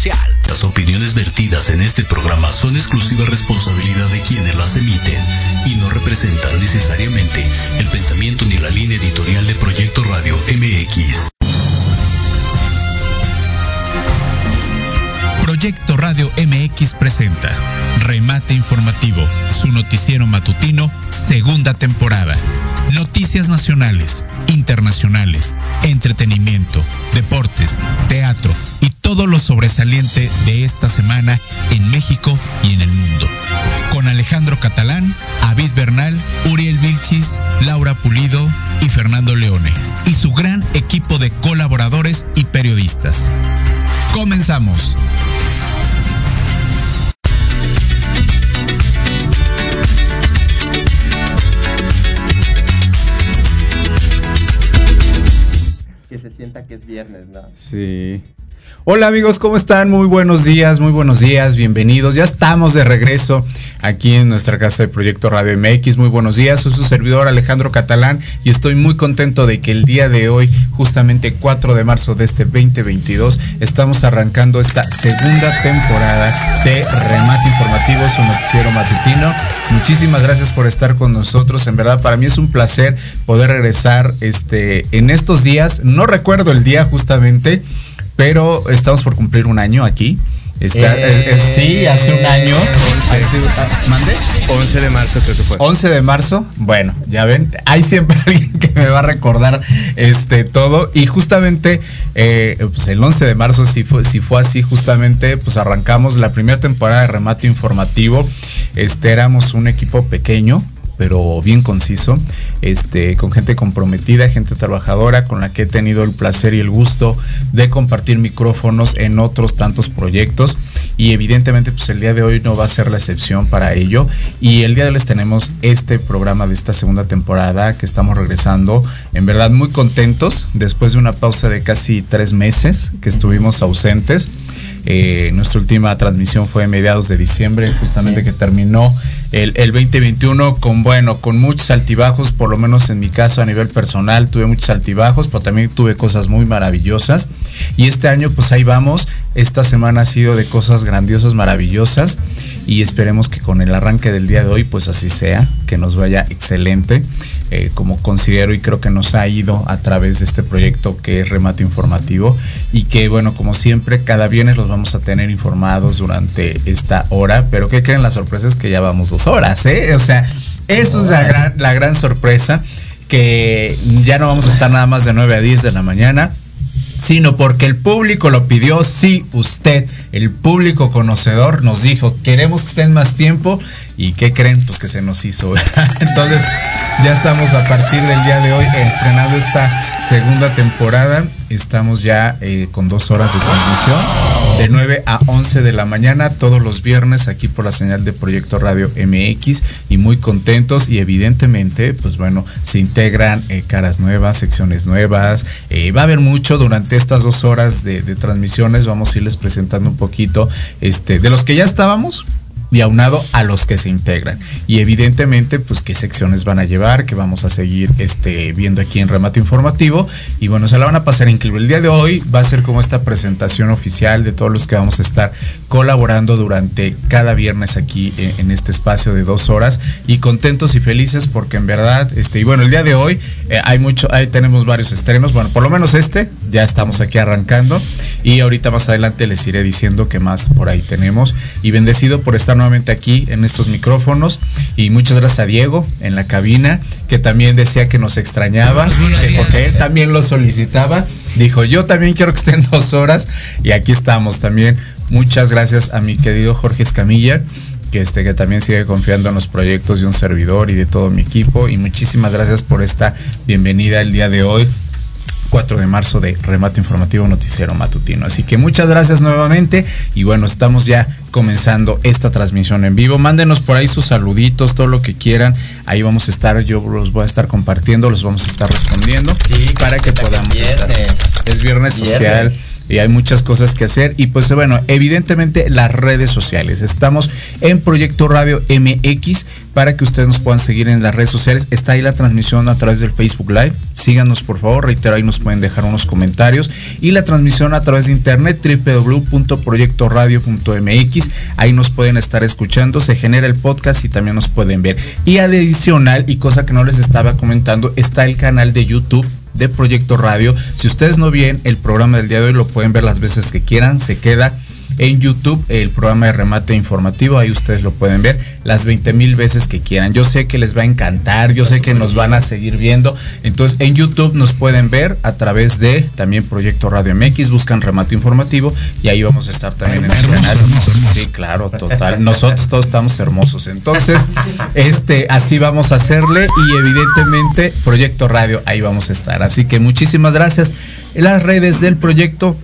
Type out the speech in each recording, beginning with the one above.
social. Las opiniones vertidas en este programa son exclusiva responsabilidad de quienes las emiten y no representan necesariamente el pensamiento ni la línea editorial de Proyecto Radio MX. Proyecto Radio MX presenta Remate Informativo, su noticiero matutino, segunda temporada. Noticias nacionales, internacionales, entretenimiento, deportes, teatro y todo lo sobresaliente de esta semana en México y en el mundo. Con Alejandro Catalán, Avid Bernal, Uriel Vilchis, Laura Pulido y Fernando Leone. Y su gran equipo de colaboradores y periodistas. Comenzamos. Que se sienta que es viernes, ¿no? Sí. Hola amigos, ¿cómo están? Muy buenos días, muy buenos días, bienvenidos. Ya estamos de regreso aquí en nuestra casa de Proyecto Radio MX. Muy buenos días, soy su servidor Alejandro Catalán y estoy muy contento de que el día de hoy, justamente 4 de marzo de este 2022, estamos arrancando esta segunda temporada de Remate Informativo, su noticiero matutino. Muchísimas gracias por estar con nosotros. En verdad, para mí es un placer poder regresar este, en estos días. No recuerdo el día justamente pero estamos por cumplir un año aquí. Está, Eh, es- es- sí, hace un año. Hace- ah, ¿Mande? 11 de marzo creo que fue. 11 de marzo. Bueno, ya ven, hay siempre alguien que me va a recordar este todo. Y justamente eh, pues el 11 de marzo, si fue, si fue así, justamente, pues arrancamos la primera temporada de remate informativo. Este éramos un equipo pequeño pero bien conciso, este, con gente comprometida, gente trabajadora, con la que he tenido el placer y el gusto de compartir micrófonos en otros tantos proyectos. Y evidentemente, pues el día de hoy no va a ser la excepción para ello. Y el día de hoy les tenemos este programa de esta segunda temporada que estamos regresando. En verdad, muy contentos después de una pausa de casi tres meses que estuvimos ausentes. Eh, nuestra última transmisión fue a mediados de diciembre, justamente que terminó el, el 2021 con, bueno, con muchos altibajos, por lo menos en mi caso a nivel personal tuve muchos altibajos, pero también tuve cosas muy maravillosas. Y este año pues ahí vamos, esta semana ha sido de cosas grandiosas, maravillosas y esperemos que con el arranque del día de hoy pues así sea, que nos vaya excelente, eh, como considero y creo que nos ha ido a través de este proyecto que es Remate Informativo y que bueno, como siempre, cada viernes los vamos a tener informados durante esta hora, pero ¿qué creen? La sorpresa es que ya vamos dos horas, ¿eh? O sea, eso es la gran, la gran sorpresa, que ya no vamos a estar nada más de 9 a 10 de la mañana, sino porque el público lo pidió, sí, usted, el público conocedor nos dijo, queremos que estén más tiempo y ¿qué creen? Pues que se nos hizo. Entonces ya estamos a partir del día de hoy estrenando esta segunda temporada, estamos ya eh, con dos horas de transmisión, de 9 a 11 de la mañana, todos los viernes aquí por la señal de Proyecto Radio MX y muy contentos y evidentemente, pues bueno, se integran eh, caras nuevas, secciones nuevas, eh, va a haber mucho durante estas dos horas de, de transmisiones, vamos a irles presentando un poquito este, de los que ya estábamos, y aunado a los que se integran. Y evidentemente, pues qué secciones van a llevar, que vamos a seguir este, viendo aquí en Remate Informativo. Y bueno, se la van a pasar increíble. El día de hoy va a ser como esta presentación oficial de todos los que vamos a estar colaborando durante cada viernes aquí en, en este espacio de dos horas. Y contentos y felices porque en verdad, este, y bueno, el día de hoy eh, hay mucho, ahí tenemos varios estrenos. Bueno, por lo menos este, ya estamos aquí arrancando. Y ahorita más adelante les iré diciendo qué más por ahí tenemos. Y bendecido por estar nuevamente aquí en estos micrófonos. Y muchas gracias a Diego en la cabina, que también decía que nos extrañaba, que porque él también lo solicitaba. Dijo, yo también quiero que estén dos horas. Y aquí estamos también. Muchas gracias a mi querido Jorge Escamilla que este que también sigue confiando en los proyectos de un servidor y de todo mi equipo y muchísimas gracias por esta bienvenida el día de hoy 4 de marzo de Remate Informativo Noticiero Matutino. Así que muchas gracias nuevamente y bueno, estamos ya comenzando esta transmisión en vivo. Mándenos por ahí sus saluditos, todo lo que quieran. Ahí vamos a estar, yo los voy a estar compartiendo, los vamos a estar respondiendo Sí, para que podamos viernes. estar. Es viernes social. Y hay muchas cosas que hacer. Y pues bueno, evidentemente las redes sociales. Estamos en Proyecto Radio MX para que ustedes nos puedan seguir en las redes sociales. Está ahí la transmisión a través del Facebook Live. Síganos por favor, reitero, ahí nos pueden dejar unos comentarios. Y la transmisión a través de internet www.proyectoradio.mx. Ahí nos pueden estar escuchando, se genera el podcast y también nos pueden ver. Y adicional, y cosa que no les estaba comentando, está el canal de YouTube de Proyecto Radio. Si ustedes no ven el programa del día de hoy, lo pueden ver las veces que quieran. Se queda en YouTube el programa de remate informativo. Ahí ustedes lo pueden ver las 20 mil veces que quieran. Yo sé que les va a encantar, yo sé que nos van a seguir viendo. Entonces en YouTube nos pueden ver a través de también Proyecto Radio MX, buscan remate informativo y ahí vamos a estar también en el canal. Sí, claro, total. Nosotros todos estamos hermosos. Entonces, este, así vamos a hacerle y evidentemente Proyecto Radio ahí vamos a estar. Así que muchísimas gracias. En las redes del proyecto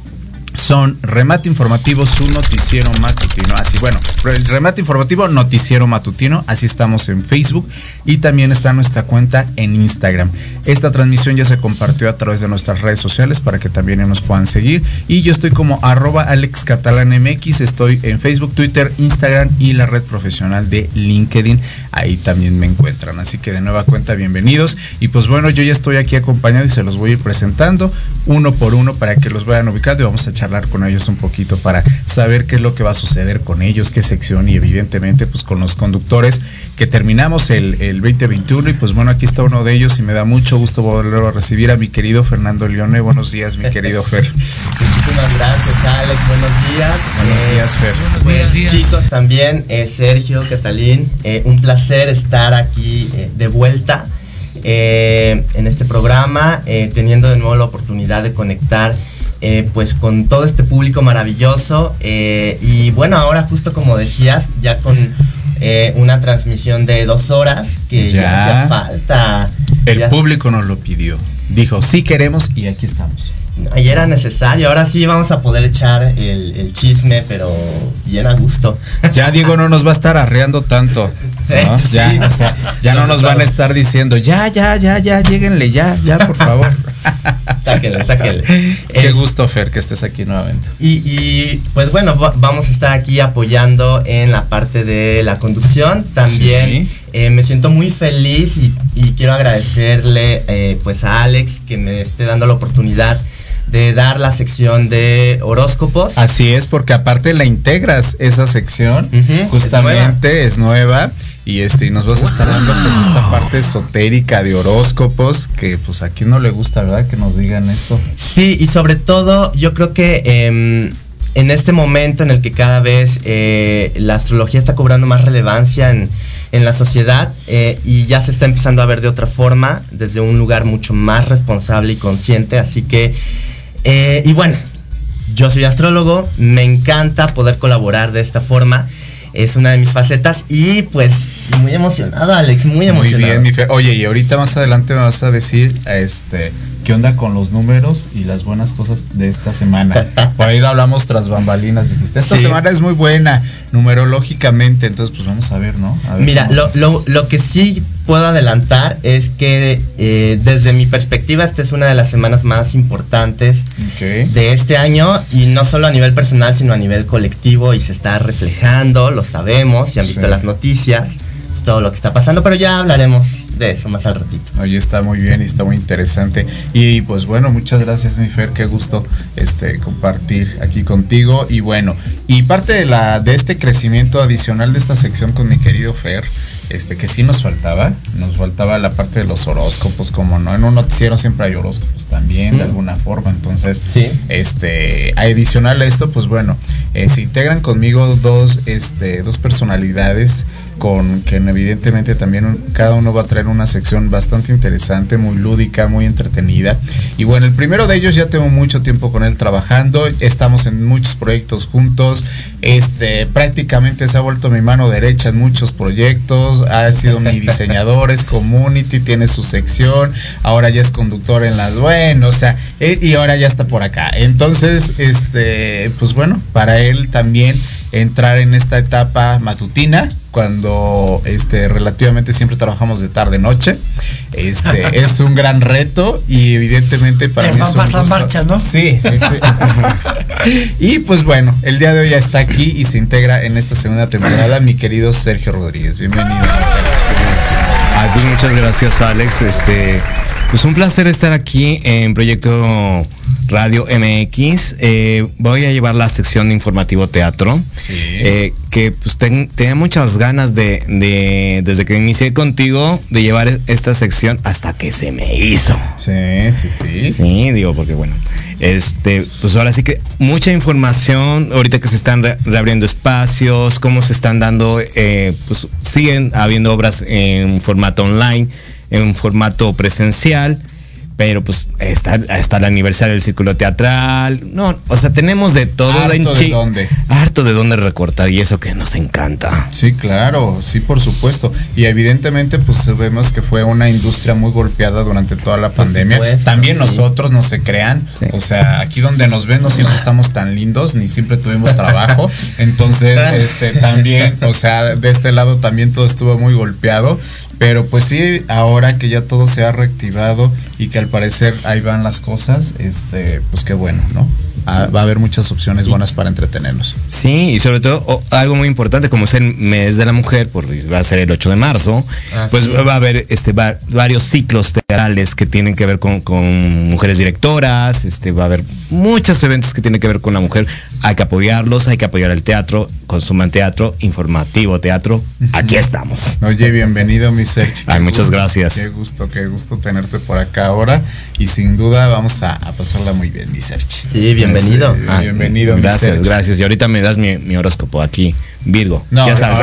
son Remate Informativo, su noticiero matutino. Así, bueno, el Remate Informativo, noticiero matutino. Así estamos en Facebook y también está nuestra cuenta en Instagram. Esta transmisión ya se compartió a través de nuestras redes sociales para que también nos puedan seguir. Y yo estoy como arroba AlexCatalanMX. Estoy en Facebook, Twitter, Instagram y la red profesional de LinkedIn. Ahí también me encuentran. Así que de nueva cuenta, bienvenidos. Y pues bueno, yo ya estoy aquí acompañado y se los voy a ir presentando uno por uno para que los vayan ubicando y vamos a echar hablar con ellos un poquito para saber qué es lo que va a suceder con ellos, qué sección y evidentemente pues con los conductores que terminamos el, el 2021 y pues bueno, aquí está uno de ellos y me da mucho gusto volverlo a recibir a mi querido Fernando Leone. Buenos días, mi querido Fer. Muchísimas gracias, Alex. Buenos días. Buenos Eh, días, Fer. Pues chicos también, eh, Sergio, Catalín, eh, un placer estar aquí eh, de vuelta eh, en este programa, eh, teniendo de nuevo la oportunidad de conectar eh, pues con todo este público maravilloso eh, y bueno, ahora justo como decías, ya con eh, una transmisión de dos horas que ya, Ya. hacía falta. El Ya- público nos lo pidió. Dijo, sí queremos y aquí estamos. Ahí era necesario, ahora sí vamos a poder echar el, el chisme, pero bien a gusto. Ya Diego no nos va a estar arreando tanto. ¿no? Sí. Ya, o sea, ya no nos van a estar diciendo, ya, ya, ya, ya, lleguenle, ya, ya, por favor. Sáquenle, sáquenle. Qué Es- gusto, Fer, que estés aquí nuevamente. Y, y, pues bueno, va- vamos a estar aquí apoyando en la parte de la conducción. También Sí. eh, me siento muy feliz y, y quiero agradecerle eh, pues a Alex que me esté dando la oportunidad de dar la sección de horóscopos. Así es, porque aparte la integras esa sección, justamente es nueva. y este y nos vas a estar dando pues esta parte esotérica de horóscopos que pues a quien no le gusta, ¿verdad? Que nos digan eso. Sí, y sobre todo yo creo que em, en este momento en el que cada vez eh, la astrología está cobrando más relevancia en, en la sociedad eh, y ya se está empezando a ver de otra forma, desde un lugar mucho más responsable y consciente, así que, eh, y bueno, yo soy astrólogo, me encanta poder colaborar de esta forma. Es una de mis facetas y pues muy emocionado, Alex, muy Muy emocionado. bien, mi Fer. Oye, y ahorita más adelante me vas a decir este qué onda con los números y las buenas cosas de esta semana. Por ahí hablamos tras bambalinas, dijiste, esta Sí. semana es muy buena numerológicamente, entonces pues vamos a ver, ¿no? A ver Mira, lo, lo- lo que sí puedo adelantar es que eh, desde mi perspectiva esta es una de las semanas más importantes de este año y no solo a nivel personal sino a nivel colectivo y se está reflejando, lo sabemos, si han visto Sí. las noticias, pues, todo lo que está pasando, pero ya hablaremos de eso más al ratito. Oye, está muy bien y está muy interesante. Y pues bueno, muchas gracias, mi Fer, qué gusto este compartir aquí contigo. Y bueno, y parte de la de este crecimiento adicional de esta sección con mi querido Fer, este que sí nos faltaba, nos faltaba la parte de los horóscopos, como no, en un noticiero siempre hay horóscopos también, de Mm. alguna forma. Entonces, Sí. este, adicional a esto, pues bueno, eh, se integran conmigo dos, este, dos personalidades con que evidentemente también cada uno va a traer una sección bastante interesante, muy lúdica, muy entretenida. Y bueno, el primero de ellos ya tengo mucho tiempo con él trabajando, estamos en muchos proyectos juntos, este, prácticamente se ha vuelto mi mano derecha en muchos proyectos, ha sido mi diseñador, es community, tiene su sección, ahora ya es conductor en las, bueno, o sea, él- y ahora ya está por acá. Entonces, este, pues bueno, para él también entrar en esta etapa matutina cuando este relativamente siempre trabajamos de tarde noche. Este es un gran reto y evidentemente para mí es un más la marcha, ¿no? Sí, sí, sí. y pues bueno, el día de hoy ya está aquí y se integra en esta segunda temporada mi querido Sergio Rodríguez. Bienvenido. A ti muchas gracias Alex. Este, pues un placer estar aquí en Proyecto Radio MX. Eh, voy a llevar la sección de informativo teatro. Sí. Eh, que pues ten- tenía muchas ganas de, de, desde que inicié contigo, de llevar esta sección hasta que se me hizo. Sí, sí, sí. Sí, digo, porque bueno, este, pues ahora sí que mucha información, ahorita que se están re- reabriendo espacios, cómo se están dando, eh, pues siguen habiendo obras en formato online, en formato presencial, pero pues está, está el aniversario del círculo teatral, no, o sea, tenemos de todo. Harto en de dónde. Harto de dónde recortar y eso que nos encanta. Sí, claro, sí, por supuesto. Y evidentemente, pues vemos que fue una industria muy golpeada durante toda la pandemia. supuesto, También sí. nosotros, no se crean. Sí. O sea, aquí donde nos ven no siempre estamos tan lindos, ni siempre tuvimos trabajo. Entonces, este, también, o sea, de este lado también todo estuvo muy golpeado. Pero pues sí, ahora que ya todo se ha reactivado y que al parecer ahí van las cosas, este, pues qué bueno, ¿no? Ah, va a haber muchas opciones buenas para entretenernos. Sí, y sobre todo algo muy importante, como es el mes de la mujer, porque va a ser el 8 de marzo, Ah, pues sí. va a haber este va- varios ciclos teatrales que tienen que ver con, con mujeres directoras, este va a haber muchos eventos que tienen que ver con la mujer. Hay que apoyarlos, hay que apoyar el teatro, consuman teatro, informativo teatro. Aquí estamos. Oye, bienvenido, mi Ay, muchas gusto, gracias. Qué gusto, qué gusto tenerte por acá ahora. Y sin duda vamos a, a pasarla muy bien, mi Sergi. Sí, bienvenido. Ah, bienvenido, Gracias, gracias. Y ahorita me das mi, mi horóscopo aquí, Virgo. No, ya sabes.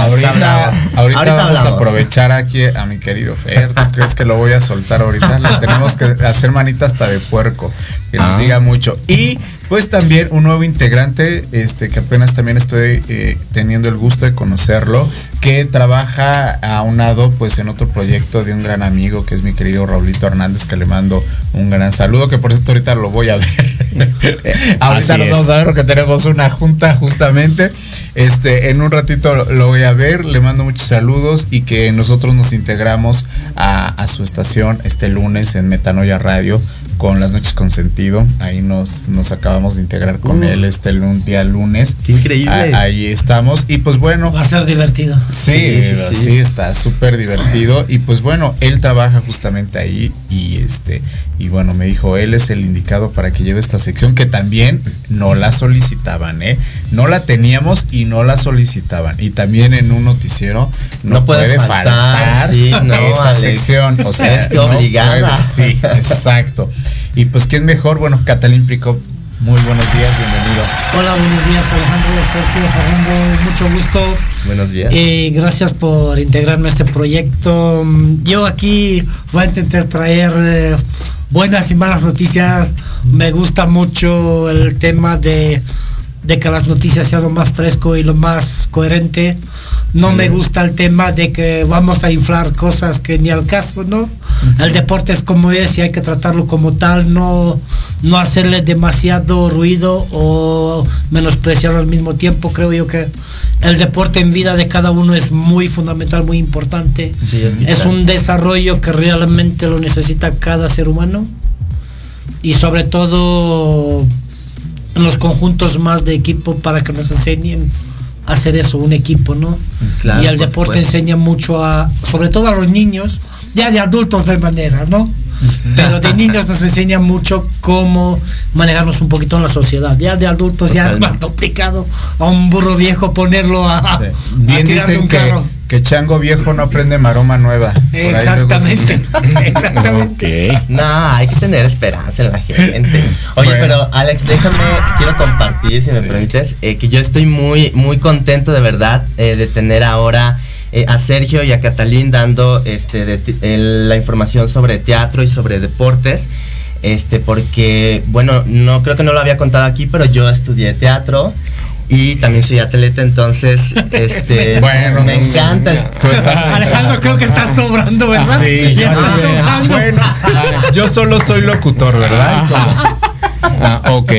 Ahorita, ahorita vamos a aprovechar aquí a mi querido Fer. ¿Tú crees que lo voy a soltar ahorita? Le tenemos que hacer manita hasta de puerco, que nos Ah. diga mucho. Y pues también un nuevo integrante, este, que apenas también estoy eh, teniendo el gusto de conocerlo, que trabaja aunado pues en otro proyecto de un gran amigo que es mi querido Raulito Hernández, que le mando un gran saludo, que por cierto ahorita lo voy a ver. ahorita Así nos es. vamos a ver porque tenemos una junta justamente. Este, en un ratito lo, lo voy a ver, le mando muchos saludos y que nosotros nos integramos a, a su estación este lunes en Metanoia Radio con las noches con sentido. Ahí nos, nos acabamos de integrar con Uh. él este día lunes. Qué increíble. A- ahí estamos. Y pues bueno, Va a ser divertido. Sí, Sí, sí, sí, sí. está súper divertido. Y pues bueno, él trabaja justamente ahí. Y este, y bueno, me dijo, él es el indicado para que lleve esta sección, que también no la solicitaban, ¿eh? No la teníamos y no la solicitaban. Y también en un noticiero no, No puede puede, faltar, faltar, sí, no, esa Alex. sección. O sea, Es que no obligada. puede- sí, exacto. Y pues, ¿quién mejor? Bueno, Catalín Prico, muy buenos días, bienvenido. Hola, buenos días Alejandro, Sergio, Fernando, mucho gusto. Buenos días. Y gracias por integrarme a este proyecto. Yo aquí voy a intentar traer eh, buenas y malas noticias. Me gusta mucho el tema de, de que las noticias sean lo más fresco y lo más coherente. No me gusta el tema de que vamos a inflar cosas que ni al caso, ¿no? El deporte es como es y hay que tratarlo como tal, no, no hacerle demasiado ruido o menospreciarlo al mismo tiempo. Creo yo que el deporte en vida de cada uno es muy fundamental, muy importante. Sí, es vital. es un desarrollo que realmente lo necesita cada ser humano y sobre todo en los conjuntos más de equipo para que nos enseñen a hacer eso, un equipo, ¿no? Claro, y el por deporte supuesto. enseña mucho a, sobre todo a los niños, ya de adultos de manera, ¿no? Pero de niños nos enseña mucho cómo manejarnos un poquito en la sociedad. Ya de adultos ya es más complicado a un burro viejo ponerlo a, Bien dicen un que, carro. que chango viejo no aprende maroma nueva. Por ahí luego Exactamente, exactamente. No, hay que tener esperanza en la gente. Oye, Bueno. pero Alex, déjame, quiero compartir, si me Sí. permites, eh, que yo estoy muy, muy contento de verdad eh, de tener ahora eh, a Sergio y a Catalín dando este, de ti- el- la información sobre teatro y sobre deportes. Este, porque, bueno, no creo que no lo había contado aquí, pero yo estudié teatro y también soy atleta, entonces, este, Bueno. me encanta. Estás Alejandro, creo que está sobrando, ¿verdad? Sí, Ya está sobrando. Bueno, yo solo soy locutor, ¿verdad? Ah, ok.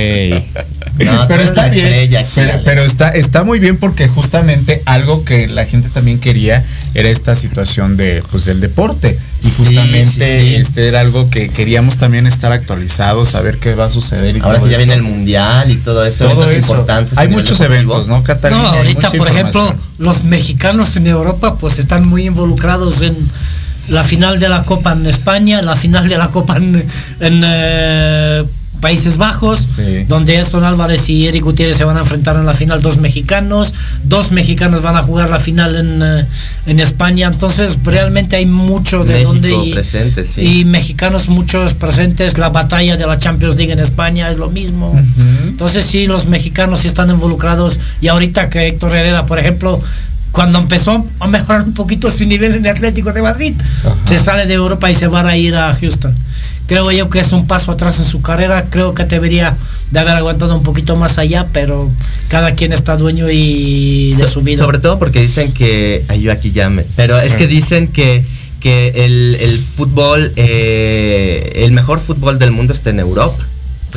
No, pero está bien. estrella Pero, está, está muy bien porque justamente algo que la gente también quería era esta situación de pues del deporte. Y justamente sí, sí. este era algo que queríamos también estar actualizados, saber qué va a suceder y Ahora todo que ya esto. viene el mundial y todo esto, todo eventos eso. importantes. Hay muchos eventos, ¿no, Catalina? No, ahorita, por ejemplo, los mexicanos en Europa pues están muy involucrados en la final de la Copa en España, la final de la Copa en, en, eh, Países Bajos, Sí. donde Eston Álvarez y Eric Gutiérrez se van a enfrentar en la final dos mexicanos, dos mexicanos van a jugar la final en, eh, en España, entonces realmente hay mucho de México donde y, presente, sí. y mexicanos muchos presentes, la batalla de la Champions League en España es lo mismo. Entonces sí, los mexicanos sí están involucrados y ahorita que Héctor Herrera, por ejemplo, cuando empezó a mejorar un poquito su nivel en el Atlético de Madrid, se sale de Europa y se va a ir a Houston. Creo yo que es un paso atrás en su carrera, creo que debería de haber aguantado un poquito más allá, pero cada quien está dueño y de So- su vida. Sobre todo porque dicen que. Ay, yo aquí llame. Pero es que dicen que, que el, el fútbol, eh, el mejor fútbol del mundo está en Europa.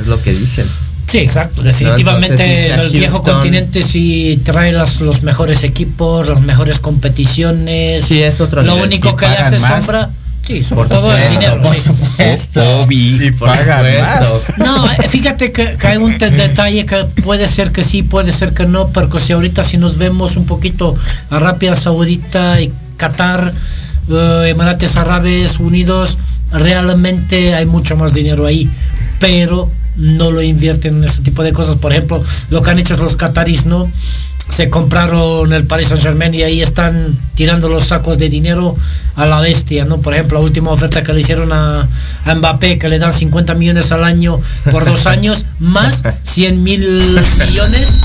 Es lo que dicen. Sí, exacto. Definitivamente el viejo Houston. continente sí trae los mejores equipos, las mejores competiciones. Sí, es otro Lo nivel. único que le hace más. sombra, sí, sobre Por todo el dinero. por sí. supuesto. Y Por pagan supuesto. No, eh, fíjate que, que hay un detalle que puede ser que sí, puede ser que no, pero que si ahorita si nos vemos un poquito a Arabia Saudita y Qatar, eh, Emirates Árabes Unidos, realmente hay mucho más dinero ahí, pero no lo invierten en ese tipo de cosas. Por ejemplo, lo que han hecho los qataris, ¿no? Se compraron el Paris Saint Germain y ahí están tirando los sacos de dinero a la bestia, ¿no? Por ejemplo, la última oferta que le hicieron a, a Mbappé, que le dan 50 millones al año por dos años, más 100 mil millones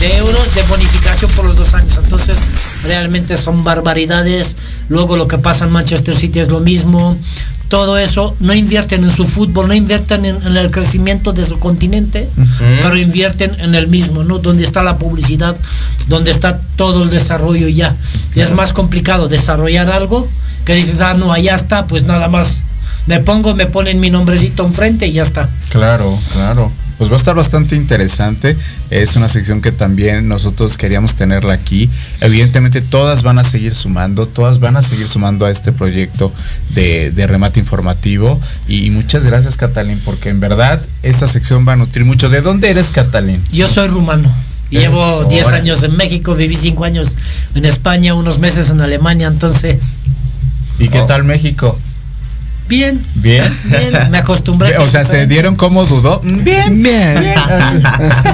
de euros de bonificación por los dos años. Entonces, realmente son barbaridades. Luego lo que pasa en Manchester City es lo mismo. Todo eso, no invierten en su fútbol, no invierten en, en el crecimiento de su continente, pero invierten en el mismo, ¿no? Donde está la publicidad, donde está todo el desarrollo ya. Y es más complicado desarrollar algo que dices, ah, no, allá está, pues nada más me pongo, me ponen mi nombrecito enfrente y ya está. Claro, claro. Pues va a estar bastante interesante. Es una sección que también nosotros queríamos tenerla aquí. Evidentemente todas van a seguir sumando, todas van a seguir sumando a este proyecto de, de remate informativo. Y, muchas gracias Catalín, porque en verdad esta sección va a nutrir mucho. ¿De dónde eres Catalín? Yo soy rumano. y Eh, Llevo 10 órale. años en México, viví 5 años en España, unos meses en Alemania, entonces, ¿Y qué Oh. tal México? Bien, Bien. bien, me acostumbré. O sea, ¿se dieron como dudó? Bien. Bien.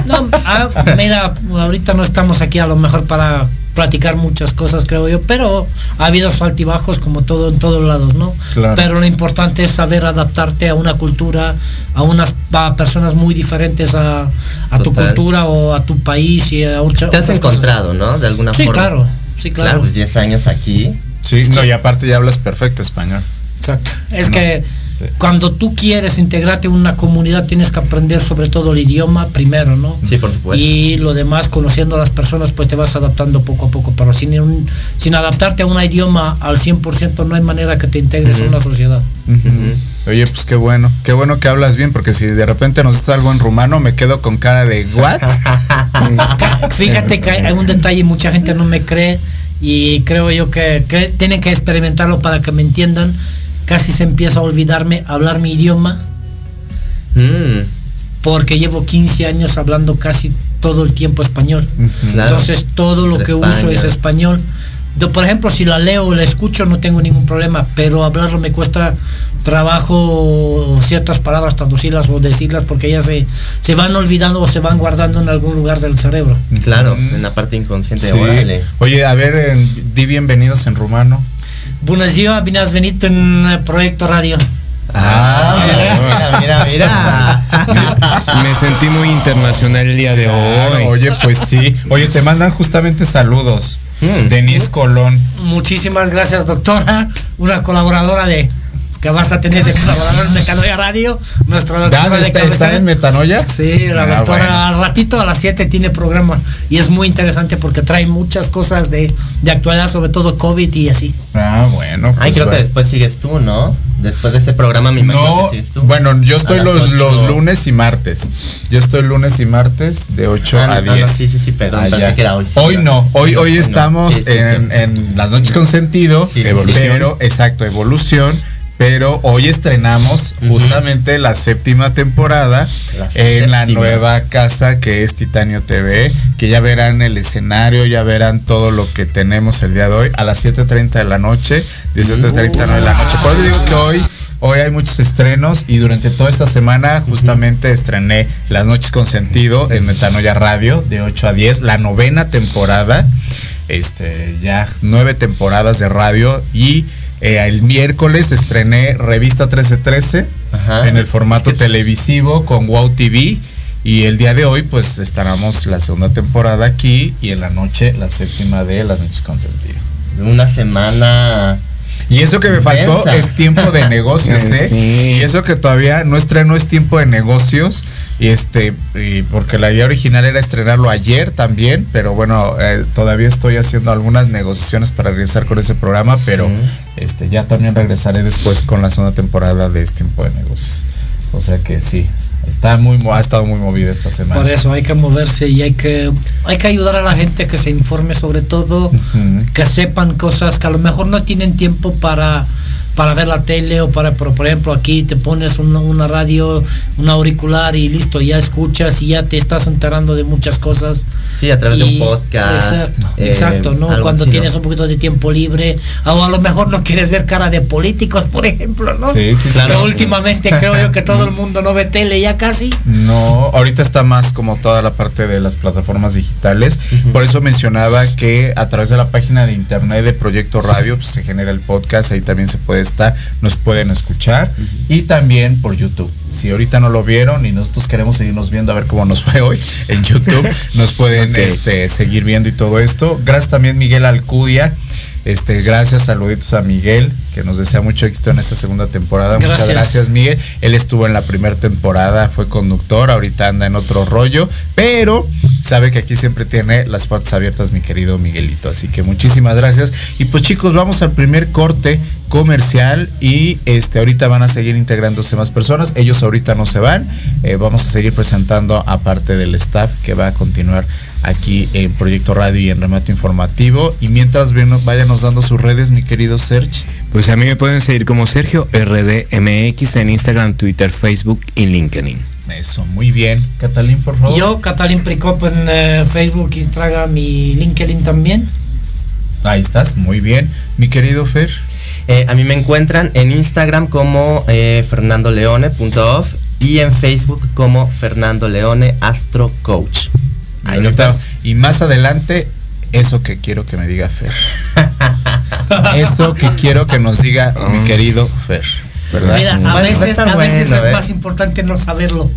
No, ah, mira, ahorita no estamos aquí a lo mejor para platicar muchas cosas, creo yo, pero ha habido altibajos como todo en todos lados, ¿no? Claro. Pero lo importante es saber adaptarte a una cultura, a unas a personas muy diferentes a, a tu cultura o a tu país y a muchas Te has cosas. encontrado, ¿no? De alguna Sí, forma. claro, sí, Claro, claro. pues 10 años aquí. Sí, no, y aparte ya hablas perfecto español. Exacto. Es No, que sí. cuando tú quieres integrarte en una comunidad tienes que aprender sobre todo el idioma primero, ¿no? Sí, por supuesto. Y lo demás, conociendo a las personas, pues te vas adaptando poco a poco. Pero sin, un- sin adaptarte a un idioma al 100% no hay manera que te integres en una sociedad. Oye, pues qué bueno, qué bueno que hablas bien, porque si de repente nos dices algo en rumano, me quedo con cara de ¿what? Fíjate que hay un detalle y mucha gente no me cree y creo yo que, que tienen que experimentarlo para que me entiendan. Casi se empieza a olvidarme hablar mi idioma Mm, porque llevo 15 años hablando casi todo el tiempo español. claro. Entonces todo lo De que uso es español. Yo, por ejemplo, si la leo o la escucho no tengo ningún problema, pero hablarlo me cuesta trabajo ciertas palabras, traducirlas o decirlas porque ellas se, se van olvidando o se van guardando en algún lugar del cerebro. Claro, en la parte inconsciente. Sí. Oye, a ver, en- di bienvenidos en rumano. Bună ziua, bine ați venit în Proiectul Radio. Ah, mira, mira, mira. Me sentí muy internacional el día de hoy. oye, pues sí. Oye, te mandan justamente saludos. Mm. Denise Colón. Muchísimas gracias, doctora, una colaboradora de que vas a tener de colaborador en Mecanoia Radio, nuestra doctora de ¿está, en Metanoia? Sí, la Ah, doctora bueno. al ratito a las 7 tiene programa y es muy interesante porque trae muchas cosas de, de actualidad, sobre todo COVID y así. Ah, bueno. Ay, pues creo que después sigues tú, ¿no? Después de ese programa me imagino No, que sí estuvo. bueno, yo estoy los, los lunes y martes. Yo estoy lunes y martes de 8 Ah, no, a ah, no, 10. sí, sí, sí, perdón, pensé Allá. que era hoy. Hoy no, hoy, hoy no. estamos Sí, sí, en, sí. en las noches con sentido, Sí, sí, sí. evolución, pero, exacto, evolución. Pero hoy estrenamos justamente la séptima temporada La en la nueva casa que es Titanio TV, que ya verán el escenario, ya verán todo lo que tenemos el día de hoy a las 7.30 de la noche, 17.30 de la noche. Por eso digo que hoy Hoy hay muchos estrenos y durante toda esta semana justamente estrené Las Noches con Sentido en Metanoia Radio de 8 a 10, la novena temporada, este, ya nueve temporadas de radio y eh, el miércoles estrené Revista 1313 Ajá. en el formato televisivo con Wow TV y el día de hoy pues estaremos la segunda temporada aquí y en la noche la séptima de Las Noches con Sentido. Una semana. Y eso que me faltó es tiempo de negocios, ¿eh? Sí. Y eso que todavía no estreno es tiempo de negocios. Y este, y porque la idea original era estrenarlo ayer también, pero bueno, eh, todavía estoy haciendo algunas negociaciones para regresar con ese programa, pero este, ya también regresaré después con la segunda temporada de este tiempo de negocios. O sea que sí, está muy, ha estado muy movida esta semana. Por eso hay que moverse y hay que, hay que ayudar a la gente que se informe sobre todo, que sepan cosas que a lo mejor no tienen tiempo para, para ver la tele o para, pero, por ejemplo, aquí te pones una, una radio, un auricular y listo, ya escuchas y ya te estás enterando de muchas cosas. Sí, a través de un podcast. Exacto, eh, exacto, ¿no? Cuando así, tienes un poquito de tiempo libre, o a lo mejor no quieres ver cara de políticos, por ejemplo, ¿no? Sí, sí, sí. Que últimamente creo yo que todo el mundo no ve tele ya casi. No, ahorita está más como toda la parte de las plataformas digitales. Por eso mencionaba que a través de la página de internet de Proyecto Radio pues, se genera el podcast, ahí también se puede estar, nos pueden escuchar y también por YouTube. Si ahorita no lo vieron y nosotros queremos seguirnos viendo a ver cómo nos fue hoy en YouTube, nos pueden este, seguir viendo y todo esto. Gracias también Miguel Alcudia. Este, gracias, saluditos a Miguel, que nos desea mucho éxito en esta segunda temporada. Muchas Gracias. gracias, Miguel. Él estuvo en la primera temporada, fue conductor, ahorita anda en otro rollo, pero sabe que aquí siempre tiene las puertas abiertas, mi querido Miguelito. Así que muchísimas gracias. Y pues chicos, vamos al primer corte comercial y este ahorita van a seguir integrándose más personas. Ellos ahorita no se van. Eh, vamos a seguir presentando a parte del staff que va a continuar aquí en Proyecto Radio y en Remate Informativo. Y mientras ven- váyanos dando sus redes, mi querido Serge. Pues a mí me pueden seguir como Sergio RDMX en Instagram, Twitter, Facebook y LinkedIn. Eso, muy bien. Catalín, por favor. Yo, Catalín Pricop en eh, Facebook, Instagram y LinkedIn también. Ahí estás, muy bien. Mi querido Fer. Eh, a mí me encuentran en Instagram como eh, fernandoleone.off y en Facebook como Fernando Leone Astro Coach. Ahí vemos. y más adelante, eso que quiero que me diga Fer. eso que quiero que nos diga mi querido Fer. ¿Verdad? Mira, a veces, a veces bueno, es ¿eh? más importante no saberlo.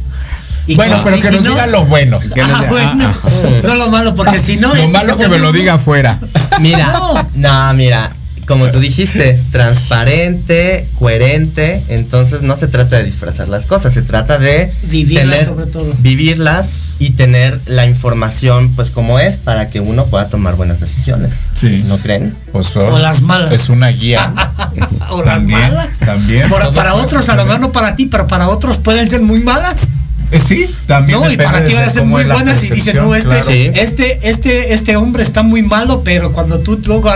Y bueno, que- pero sí, que si nos no- diga lo bueno. Que nos Ah, diga- bueno, ah, no lo malo, porque si no. lo malo que me lo diga afuera. Mira, No. no, mira, como tú dijiste, transparente, coherente, entonces no se trata de disfrazar las cosas, se trata de Vivirlas sobre todo. vivirlas y tener la información pues como es para que uno pueda tomar buenas decisiones. Sí. ¿No creen? Pues, O las malas. Es una guía. o las También, malas. también. Por- para otros, a lo mejor no para ti, pero para otros pueden ser muy malas. Eh, sí, también. No, y para ti van a ser muy buenas y dicen, no, este, Sí. este, este, este hombre está muy malo, pero cuando tú luego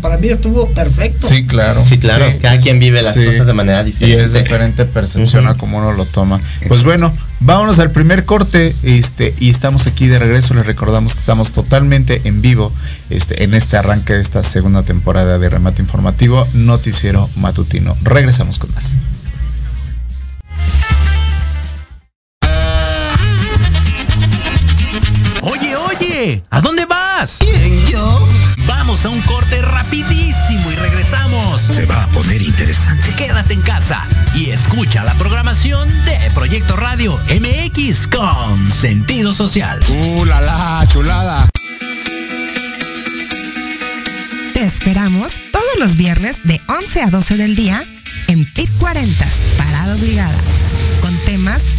para mí estuvo perfecto. Sí, claro. Sí, claro, cada quien vive las Sí. cosas de manera Y es diferente. diferente percepción a cómo uno lo toma. Pues bueno, vámonos al primer corte, este, y estamos aquí de regreso. Les recordamos que estamos totalmente en vivo, este, en este arranque de esta segunda temporada de Remate Informativo, Noticiero Matutino. Regresamos con más. Oye, ¿a dónde vas? ¿Quién, yo? Vamos a un corte rapidísimo y regresamos. Se va a poner interesante. Quédate en casa y escucha la programación de Proyecto Radio MX con sentido social. ¡Uh, la, la chulada! Te esperamos todos los viernes de 11 a 12 del día en PIT 40, Parada Obligada, con temas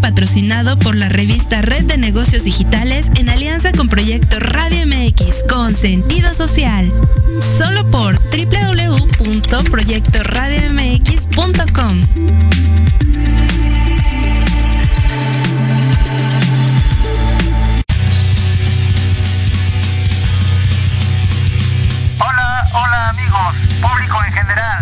patrocinado por la revista Red de Negocios Digitales en alianza con Proyecto Radio MX con sentido social. Solo por www.proyectoradiomx.com. Hola, hola amigos, público en general.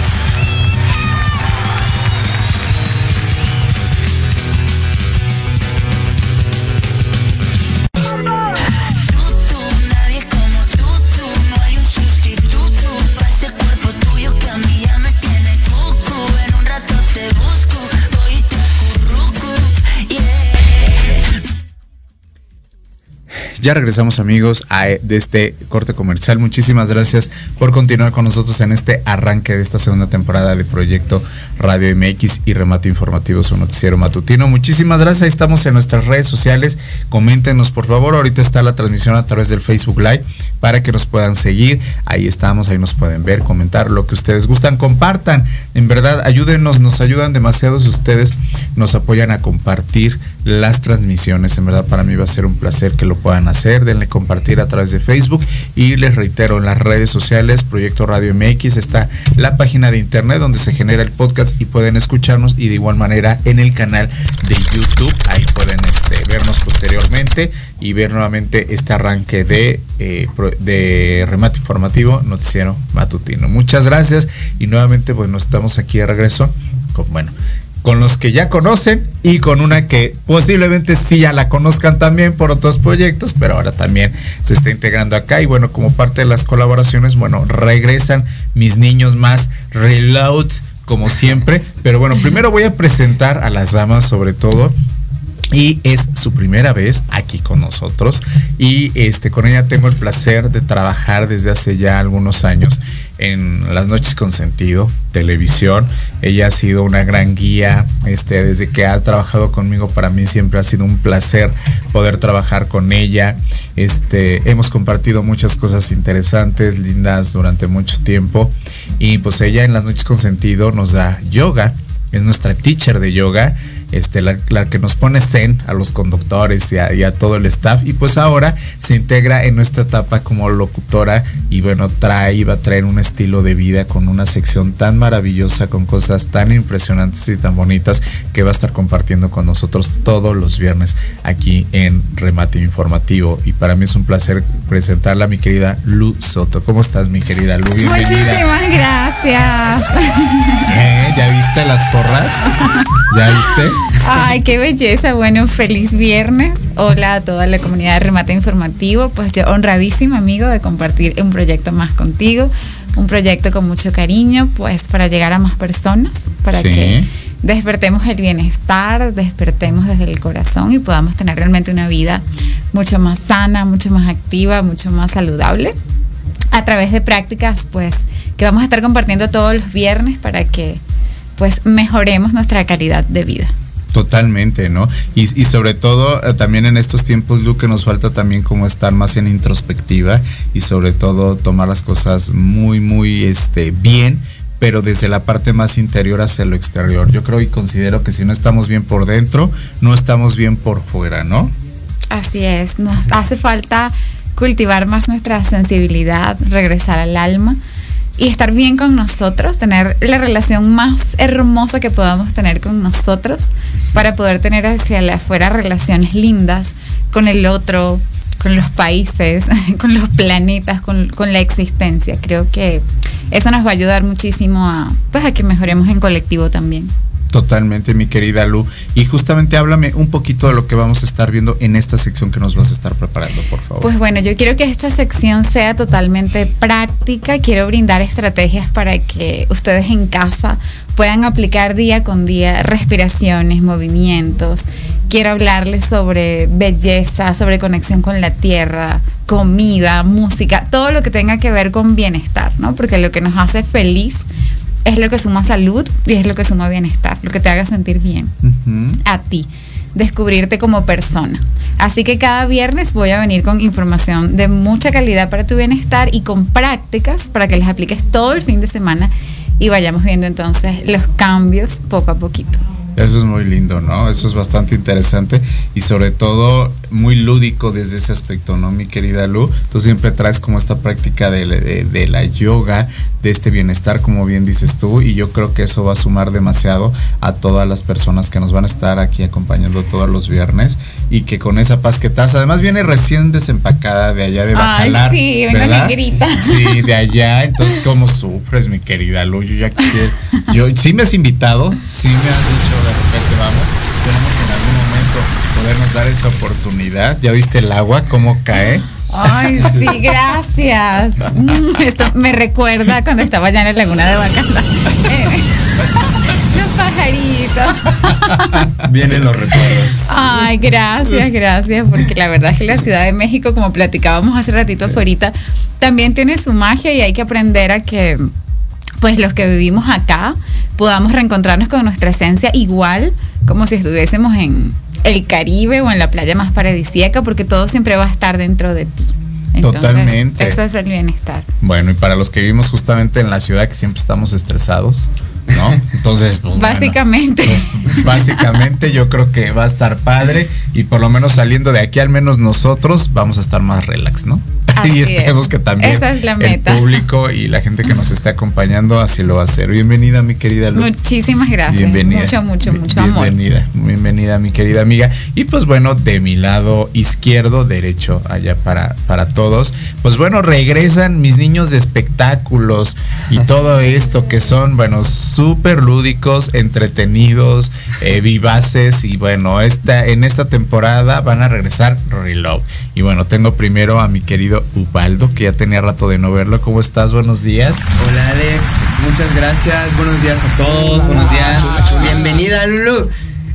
Ya regresamos amigos a, de este corte comercial. Muchísimas gracias por continuar con nosotros en este arranque de esta segunda temporada de Proyecto Radio MX y Remate Informativo, su noticiero matutino. Muchísimas gracias. Estamos en nuestras redes sociales. Coméntenos por favor. Ahorita está la transmisión a través del Facebook Live para que nos puedan seguir. Ahí estamos, ahí nos pueden ver, comentar lo que ustedes gustan. Compartan. En verdad, ayúdenos, nos ayudan demasiados ustedes. Nos apoyan a compartir las transmisiones. En verdad, para mí va a ser un placer que lo puedan hacer. Denle compartir a través de Facebook. Y les reitero, en las redes sociales, Proyecto Radio MX, está la página de internet donde se genera el podcast y pueden escucharnos. Y de igual manera en el canal de YouTube. Ahí pueden este, vernos posteriormente y ver nuevamente este arranque de, eh, de remate informativo, noticiero matutino. Muchas gracias y nuevamente pues nos estamos aquí de regreso con, bueno, con los que ya conocen y con una que posiblemente sí ya la conozcan también por otros proyectos, pero ahora también se está integrando acá. Y bueno, como parte de las colaboraciones, bueno, regresan mis niños más reload como siempre, pero bueno, primero voy a presentar a las damas sobre todo. Y es su primera vez aquí con nosotros. Y este con ella tengo el placer de trabajar desde hace ya algunos años en las noches con sentido televisión. Ella ha sido una gran guía este desde que ha trabajado conmigo para mí siempre ha sido un placer poder trabajar con ella. Este hemos compartido muchas cosas interesantes lindas durante mucho tiempo. Y pues ella en las noches con sentido nos da yoga es nuestra teacher de yoga, este, la, la que nos pone zen a los conductores y a, y a todo el staff. Y pues ahora se integra en nuestra etapa como locutora y bueno, trae y va a traer un estilo de vida con una sección tan maravillosa, con cosas tan impresionantes y tan bonitas que va a estar compartiendo con nosotros todos los viernes aquí en Remate Informativo. Y para mí es un placer presentarla a mi querida Lu Soto. ¿Cómo estás, mi querida Lu? Bienvenida. Muchísimas gracias. ¿Eh? ¿Ya viste las porras? ¿Ya viste? Ay, qué belleza. Bueno, feliz viernes. Hola a toda la comunidad de Remate Informativo. Pues yo honradísima, amigo, de compartir un proyecto más contigo. Un proyecto con mucho cariño, pues para llegar a más personas, para Sí. que despertemos el bienestar, despertemos desde el corazón y podamos tener realmente una vida mucho más sana, mucho más activa, mucho más saludable a través de prácticas pues que vamos a estar compartiendo todos los viernes para que pues mejoremos nuestra calidad de vida. Totalmente, ¿no? Y, y sobre todo eh, también en estos tiempos, Lu, que nos falta también como estar más en introspectiva y sobre todo tomar las cosas muy, muy este, bien pero desde la parte más interior hacia lo exterior. Yo creo y considero que si no estamos bien por dentro, no estamos bien por fuera, ¿no? Así es, nos hace falta cultivar más nuestra sensibilidad, regresar al alma y estar bien con nosotros, tener la relación más hermosa que podamos tener con nosotros para poder tener hacia afuera relaciones lindas con el otro, con los países, con los planetas, con, con la existencia. Creo que eso nos va a ayudar muchísimo a, pues, a que mejoremos en colectivo también. Totalmente, mi querida Lu. Y justamente háblame un poquito de lo que vamos a estar viendo en esta sección que nos vas a estar preparando, por favor. Pues bueno, yo quiero que esta sección sea totalmente práctica. Quiero brindar estrategias para que ustedes en casa puedan aplicar día con día respiraciones, movimientos. Quiero hablarles sobre belleza, sobre conexión con la tierra, comida, música, todo lo que tenga que ver con bienestar, ¿no? Porque lo que nos hace feliz es lo que suma salud y es lo que suma bienestar, lo que te haga sentir bien a ti, descubrirte como persona. Así que cada viernes voy a venir con información de mucha calidad para tu bienestar y con prácticas para que las apliques todo el fin de semana y vayamos viendo entonces los cambios poco a poquito. Eso es muy lindo, ¿no? Eso es bastante interesante y sobre todo muy lúdico desde ese aspecto, ¿no? Mi querida Lu, tú siempre traes como esta práctica de, de- de la yoga, de este bienestar, como bien dices tú, y yo creo que eso va a sumar demasiado a todas las personas que nos van a estar aquí acompañando todos los viernes y que con esa paz que estás, además viene recién desempacada de allá de Ay, Bacalar, sí, vengo ¿verdad? negrita. Sí, de allá, entonces cómo sufres, mi querida Lu, yo ya quisiera, yo sí me has invitado, sí me has dicho de repente vamos, tenemos en algún momento podernos dar esa oportunidad, ya viste el agua cómo cae. Ay, sí, gracias. Mm, Esto me recuerda cuando estaba allá en la laguna de Bacala. Los pajaritos. Vienen los recuerdos. Ay, gracias, gracias, porque la verdad es que la Ciudad de México, como platicábamos hace ratito afuera, también tiene su magia y hay que aprender a que, pues los que vivimos acá, podamos reencontrarnos con nuestra esencia igual como si estuviésemos en el Caribe o en la playa más paradisíaca, porque todo siempre va a estar dentro de ti. Entonces, Totalmente. Eso es el bienestar. Bueno, y para los que vivimos justamente en la ciudad que siempre estamos estresados, ¿no? Entonces, pues, bueno, Básicamente. básicamente yo creo que va a estar padre y por lo menos saliendo de aquí, al menos nosotros vamos a estar más relax, ¿no? Así y esperemos es. que también Esa es la el público y la gente que nos esté acompañando así lo va a hacer. Bienvenida, mi querida. Muchísimas gracias. Bienvenida. Mucho, mucho, mucho amor. Bienvenida, bienvenida mi querida amiga. Y pues bueno, de mi lado izquierdo, derecho, allá para, para todos. Pues bueno, regresan mis niños de espectáculos y todo esto que son, bueno, súper lúdicos, entretenidos, eh, vivaces. Y bueno, esta, en esta temporada van a regresar Reload. Y bueno, tengo primero a mi querido Ubaldo, que ya tenía rato de no verlo. ¿Cómo estás? Buenos días. Hola Alex, muchas gracias, buenos días a todos, buenos días, bienvenida Lulu.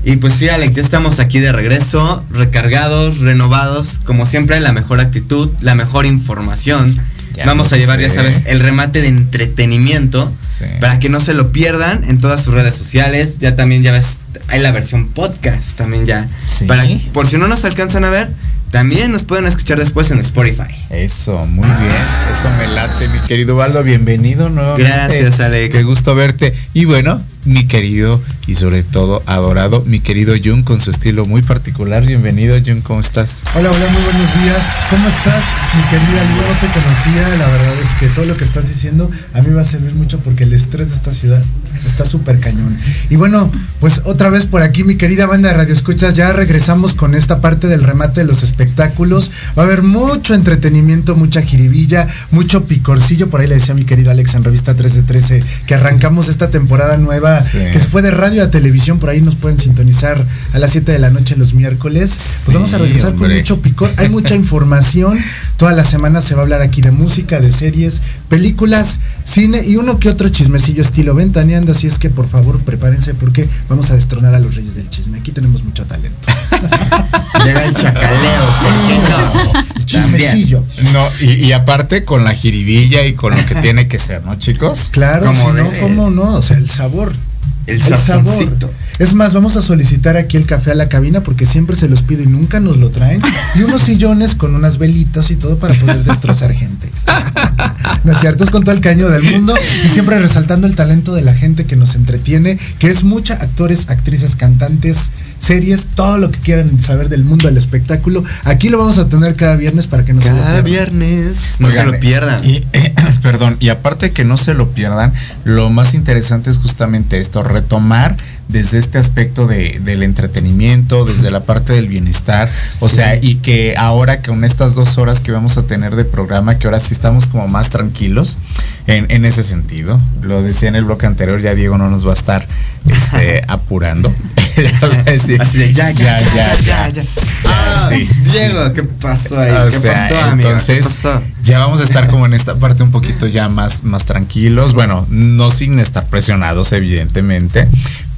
Y pues sí Alex, ya estamos aquí de regreso, recargados, renovados, como siempre la mejor actitud, la mejor información. Ya Vamos a llevar, ya sabes, el remate de entretenimiento Sí. para que no se lo pierdan en todas sus redes sociales. Ya también ya ves, hay la versión podcast también ya. Sí. Para, por si no nos alcanzan a ver, también nos pueden escuchar después en Spotify. Eso, muy bien. Eso me late, mi querido Baldo. Bienvenido nuevamente. Gracias, Alex. Qué gusto verte. Y bueno, mi querido y sobre todo adorado, mi querido Jun con su estilo muy particular. Bienvenido, Jun, ¿cómo estás? Hola, hola, muy buenos días. ¿Cómo estás, mi querida Lu? No te conocía. La verdad es que todo lo que estás diciendo a mí me va a servir mucho porque el estrés de esta ciudad está súper cañón. Y bueno, pues otra vez por aquí, mi querida banda de Radio Escuchas, ya regresamos con esta parte del remate de los espectáculos. Va a haber mucho entretenimiento, mucha jiribilla, mucho picorcillo. Por ahí le decía a mi querido Alex en Revista 1313 que arrancamos esta temporada nueva Sí. que se fue de radio a televisión. Por ahí nos pueden sintonizar a las 7 de la noche los miércoles. Pues vamos a regresar con hombre. mucho picor. Hay mucha información. Toda la semana se va a hablar aquí de música, de series, películas, cine y uno que otro chismecillo estilo ventaneando. Así es que por favor prepárense porque vamos a destronar a los reyes del chisme. Aquí tenemos mucho talento. Llega el chacaleo, ¿por qué no? Chismecillo. No, y, y aparte con la jiribilla y con lo que tiene que ser, ¿no, chicos? Claro, Como si no. ¿cómo no? O sea, el sabor. El sazoncito. Es más, vamos a solicitar aquí el café a la cabina porque siempre se los pido y nunca nos lo traen. Y unos sillones con unas velitas y todo para poder destrozar gente. No es cierto, es con todo el caño del mundo y siempre resaltando el talento de la gente que nos entretiene, que es mucha actores, actrices, cantantes, series, todo lo que quieran saber del mundo del espectáculo. Aquí lo vamos a tener cada viernes para que no se lo Cada pierdan. viernes. No Oigan, se lo pierdan. Y, perdón, y aparte que no se lo pierdan, lo más interesante es justamente esto, retomar desde este aspecto de, del entretenimiento, desde la parte del bienestar, o Sí. sea, y que ahora con estas dos horas que vamos a tener de programa, que ahora sí estamos como más tranquilos en, en ese sentido, lo decía en el bloque anterior, ya Diego no nos va a estar este, apurando. Así de ya, ya, ya, ya, ya, ya. Ah, Sí. Diego, ¿qué pasó ahí? O ¿Qué sea, pasó, amigo? entonces, ¿Qué pasó? Ya vamos a estar como en esta parte un poquito ya más, más tranquilos. Bueno, no sin estar presionados, evidentemente,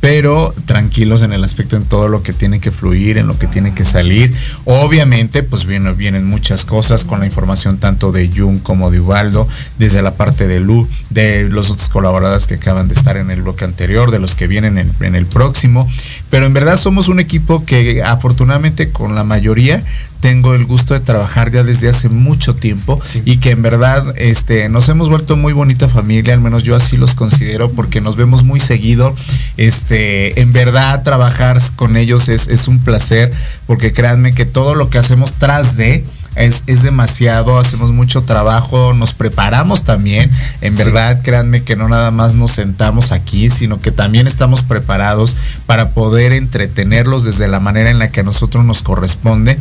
pero tranquilos en el aspecto en todo lo que tiene que fluir, en lo que tiene que salir. Obviamente, pues vienen, muchas cosas con la información tanto de Jung como de Ubaldo, desde la parte de Lu, de los otros colaboradores que acaban de estar en el bloque anterior, de los que vienen en, en el próximo. Pero en verdad somos un equipo que afortunadamente con la mayoría tengo el gusto de trabajar ya desde hace mucho tiempo y que en verdad este nos hemos vuelto muy bonita familia, al menos yo así los considero porque nos vemos muy seguido. Este, en verdad trabajar con ellos es, es un placer porque créanme que todo lo que hacemos tras de es, es demasiado, hacemos mucho trabajo, nos preparamos también. En Sí. verdad, créanme que no nada más nos sentamos aquí, sino que también estamos preparados para poder entretenerlos desde la manera en la que a nosotros nos corresponde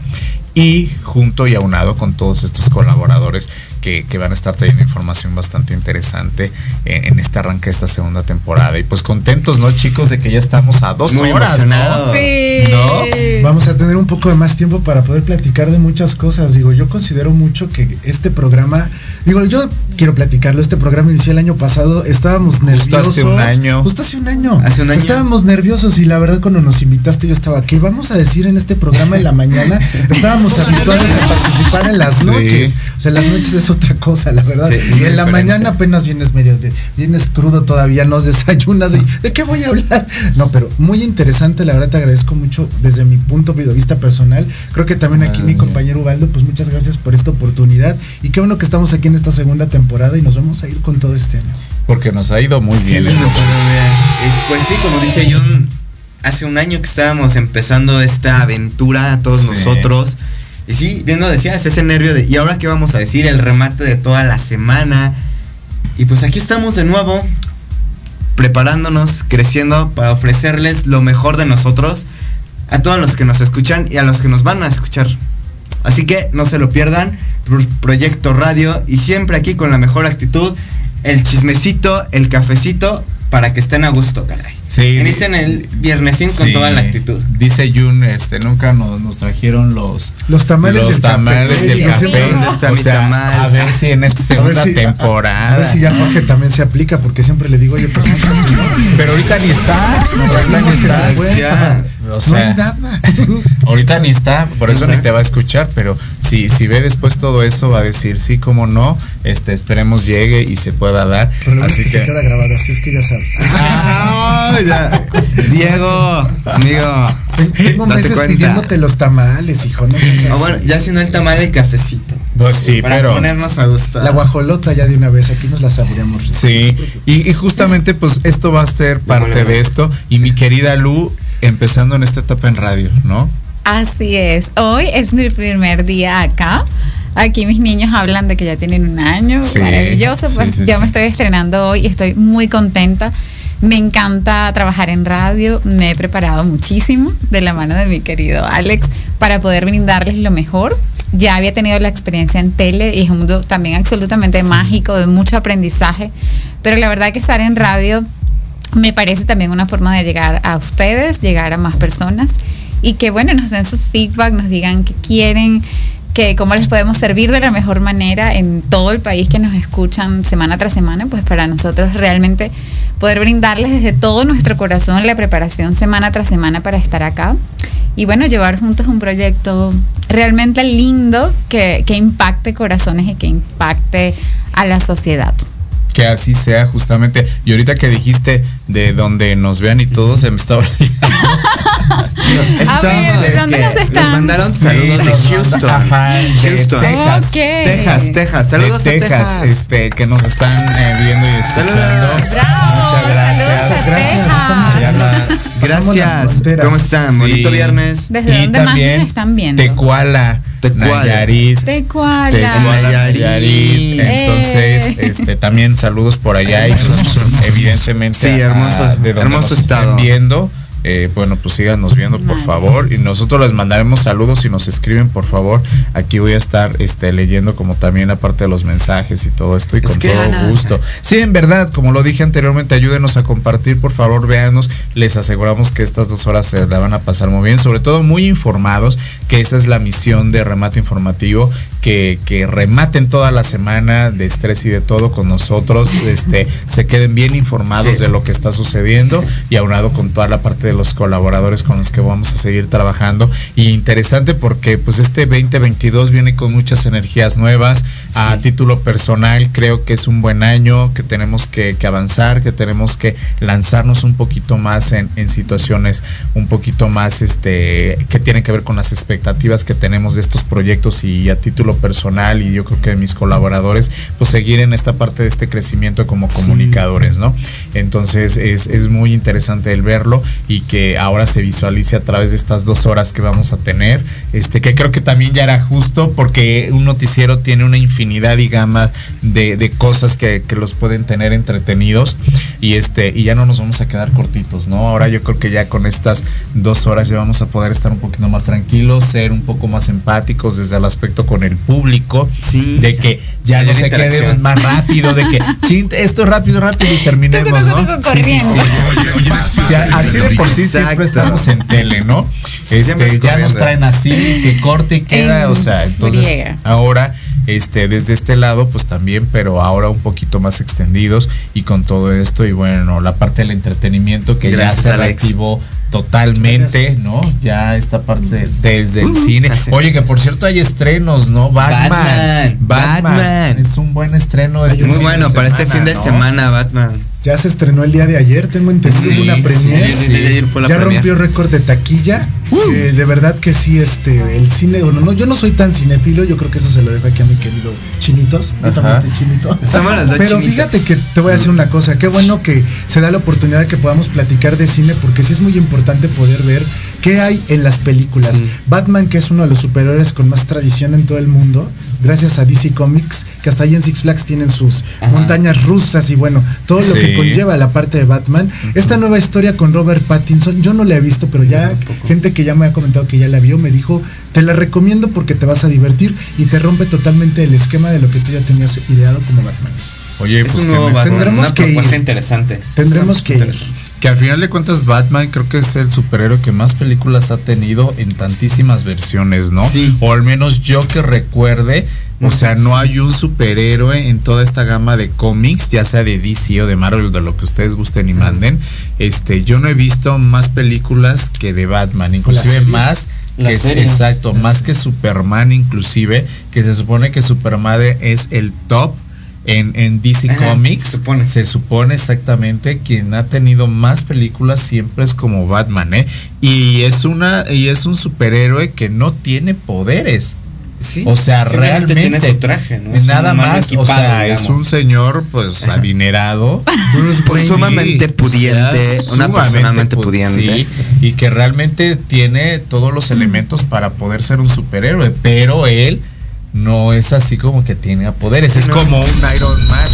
y junto y aunado con todos estos colaboradores que, que van a estar trayendo información bastante interesante en, en este arranque de esta segunda temporada. Y pues contentos, ¿no, chicos? De que ya estamos a dos Muy horas. ¿no? Sí. ¿No? Vamos a tener un poco de más tiempo para poder platicar de muchas cosas. Digo, yo considero mucho que este programa, digo, yo quiero platicarlo, este programa inició el año pasado, estábamos nerviosos. hace un año. Justo hace un año. Hace un año. Estábamos nerviosos y la verdad cuando nos invitaste yo estaba, ¿qué vamos a decir en este programa en la mañana? Estábamos habituados a participar en las Sí. noches. O sea, las noches es otra cosa, la verdad. Sí, y en la mañana apenas vienes medio de, vienes crudo todavía, no has desayunado. y, ¿De qué voy a hablar? No, pero muy interesante, la verdad te agradezco mucho desde mi punto de vista personal. Creo que también aquí mi compañero Ubaldo, pues muchas gracias por esta oportunidad. Y qué bueno que estamos aquí en esta segunda temporada y nos vamos a ir con todo este año. Porque nos ha ido muy Sí, bien. nos ¿eh? ha ido bien. Es- Pues sí, como dice John, hace un año que estábamos empezando esta aventura todos Sí. nosotros. Y sí, bien lo decías, ese nervio de, ¿y ahora qué vamos a decir? El remate de toda la semana. Y pues aquí estamos de nuevo, preparándonos, creciendo para ofrecerles lo mejor de nosotros a todos los que nos escuchan y a los que nos van a escuchar. Así que no se lo pierdan, Pro- Proyecto Radio y siempre aquí con la mejor actitud, el chismecito, el cafecito, para que estén a gusto, caray. Sí. Inicien el viernesín con Sí. toda la actitud. Dice Jun, este, nunca nos, nos trajeron los, Los tamales y los el tamales café. y el café. siempre- ¿Dónde está O mi sea, tamal? A ver si en esta A segunda si- temporada. A ver si ya Jorge también se aplica, porque siempre le digo, oye, pues Pero ahorita ni está. Ahorita ni está. Ya. O no sea, hay nada. ahorita ni está, por eso ni te va a escuchar, pero si, si ve después todo eso va a decir sí, como no, este, esperemos llegue y se pueda dar. Pero Así es que se que queda grabado, así es que ya sabes. Ah, ya. Diego, amigo, Tengo date meses cuenta. pidiéndote los tamales, hijo, no seas así. Ah, bueno, ya si no el tamal el cafecito. pues sí, para pero ponernos a gusto. La guajolota ya de una vez, aquí nos la saboreamos. Sí, y, y justamente pues esto va a ser parte de esto. Y mi querida Lu, empezando en esta etapa en radio, ¿no? Así es. Hoy es mi primer día acá. Aquí mis niños hablan de que ya tienen un año. Sí, Maravilloso. Pues sí, sí, yo me estoy estrenando hoy y estoy muy contenta. Me encanta trabajar en radio. Me he preparado muchísimo de la mano de mi querido Alex para poder brindarles lo mejor. Ya había tenido la experiencia en tele y es un mundo también absolutamente mágico, de mucho aprendizaje. Pero la verdad que estar en radio me parece también una forma de llegar a ustedes, llegar a más personas y que bueno, nos den su feedback, nos digan qué quieren, que cómo les podemos servir de la mejor manera en todo el país que nos escuchan semana tras semana, pues para nosotros realmente poder brindarles desde todo nuestro corazón la preparación semana tras semana para estar acá y bueno, llevar juntos un proyecto realmente lindo que, que impacte corazones y que impacte a la sociedad. Que así sea justamente. Y ahorita que dijiste de donde nos vean y todo, se me está olvidando. Ver, ¿de dónde nos están? Nos mandaron saludos de Houston. Ajá, de Houston. Texas. Texas, Texas. Saludos de a Texas, este, que nos están eh, viendo y escuchando. Bravo, Muchas gracias. la- Gracias. ¿Cómo están? Sí. Bonito viernes. ¿Desde Y dónde más están viendo? Tecuala, Tecuala. Nayarit. Tecuala. Tecuala, Nayarit. Nayarit. Entonces, Eh. este, también saludos por allá y evidentemente Sí, hermoso- a- de donde hermoso estado. viendo. Eh, bueno, pues síganos viendo por favor y nosotros les mandaremos saludos y nos escriben por favor. Aquí voy a estar este, leyendo como también aparte de los mensajes y todo esto y con todo gusto. Sí, en verdad, como lo dije anteriormente, ayúdenos a compartir, por favor, véanos. Les aseguramos que estas dos horas se la van a pasar muy bien, sobre todo muy informados, que esa es la misión de remate informativo, que, que rematen toda la semana de estrés y de todo con nosotros, este, se queden bien informados Sí. de lo que está sucediendo y aunado con toda la parte de los colaboradores con los que vamos a seguir trabajando. Y interesante porque pues este 2022 viene con muchas energías nuevas. A título personal creo que es un buen año, que tenemos que, que avanzar, que tenemos que lanzarnos un poquito más en, en situaciones un poquito más este que tienen que ver con las expectativas que tenemos de estos proyectos y a título personal y yo creo que de mis colaboradores, pues seguir en esta parte de este crecimiento como comunicadores, ¿no? Entonces es, es muy interesante el verlo y que ahora se visualice a través de estas dos horas que vamos a tener, este que creo que también ya era justo porque un noticiero tiene una infinidad y gama de, de cosas que, que los pueden tener entretenidos y este y ya no nos vamos a quedar cortitos, ¿no? Ahora yo creo que ya con estas dos horas ya vamos a poder estar un poquito más tranquilos, ser un poco más empáticos desde el aspecto con el público, Sí. de que ya no se quede más rápido, de que "Chin, esto es rápido, rápido y terminemos, ¿no? O sea, así de por sí Exacto. siempre estamos en tele, ¿no? Siempre Este, es ya nos traen así, que corte y queda, En o sea, entonces friega. ahora este desde este lado pues también pero ahora un poquito más extendidos y con todo esto y bueno la parte del entretenimiento que Gracias, ya se Alex. reactivó totalmente no ya esta parte desde el Uh, cine oye que por cierto hay estrenos no Batman Batman, Batman. es un buen estreno este Muy fin de bueno para este fin de ¿no? semana, Batman. Ya se estrenó el día de ayer, tengo entendido Sí, una sí, premiere. Sí, el día de ayer fue la ya premier. rompió récord de taquilla. Eh, de verdad que sí, este, el cine, bueno, no, yo no soy tan cinéfilo, yo creo que eso se lo dejo aquí a mi querido Chinitos. Yo también estoy chinito. Pero fíjate que te voy a decir una cosa, qué bueno que se da la oportunidad de que podamos platicar de cine, porque sí es muy importante poder ver qué hay en las películas. Sí. Batman, que es uno de los superhéroes con más tradición en todo el mundo, gracias a DC Comics, que hasta ahí en Six Flags tienen sus Ajá. montañas rusas y bueno, todo lo que conlleva la parte de Batman. Esta nueva historia con Robert Pattinson, yo no la he visto, pero ya gente que ya me ha comentado que ya la vio, me dijo, te la recomiendo porque te vas a divertir y te rompe totalmente el esquema de lo que tú ya tenías ideado como Batman. oye Es pues un que nuevo me- Batman, tendremos una que propuesta ir. interesante. Tendremos que ir. Que al final de cuentas Batman creo que es el superhéroe que más películas ha tenido en tantísimas versiones, ¿no? Sí. O al menos yo que recuerde, o sea, no hay un superhéroe en toda esta gama de cómics, ya sea de DC o de Marvel, de lo que ustedes gusten y manden. Este, yo no he visto más películas que de Batman, inclusive más que es- exacto, más que Superman inclusive, que se supone que Superman es el top en, en DC Ajá, Comics. se supone. Se supone exactamente quien ha tenido más películas siempre es como Batman, ¿eh? Y es una y es un superhéroe que no tiene poderes. Sí, O sea, realmente tiene su traje, ¿no? Es nada más, o sea, es un señor pues adinerado, Pues Sí, sumamente o sea, pudiente, una persona sumamente pu- pudiente. sí, y que realmente tiene todos los elementos para poder ser un superhéroe, pero él no es así como que tiene poderes, es No. como un Iron Man.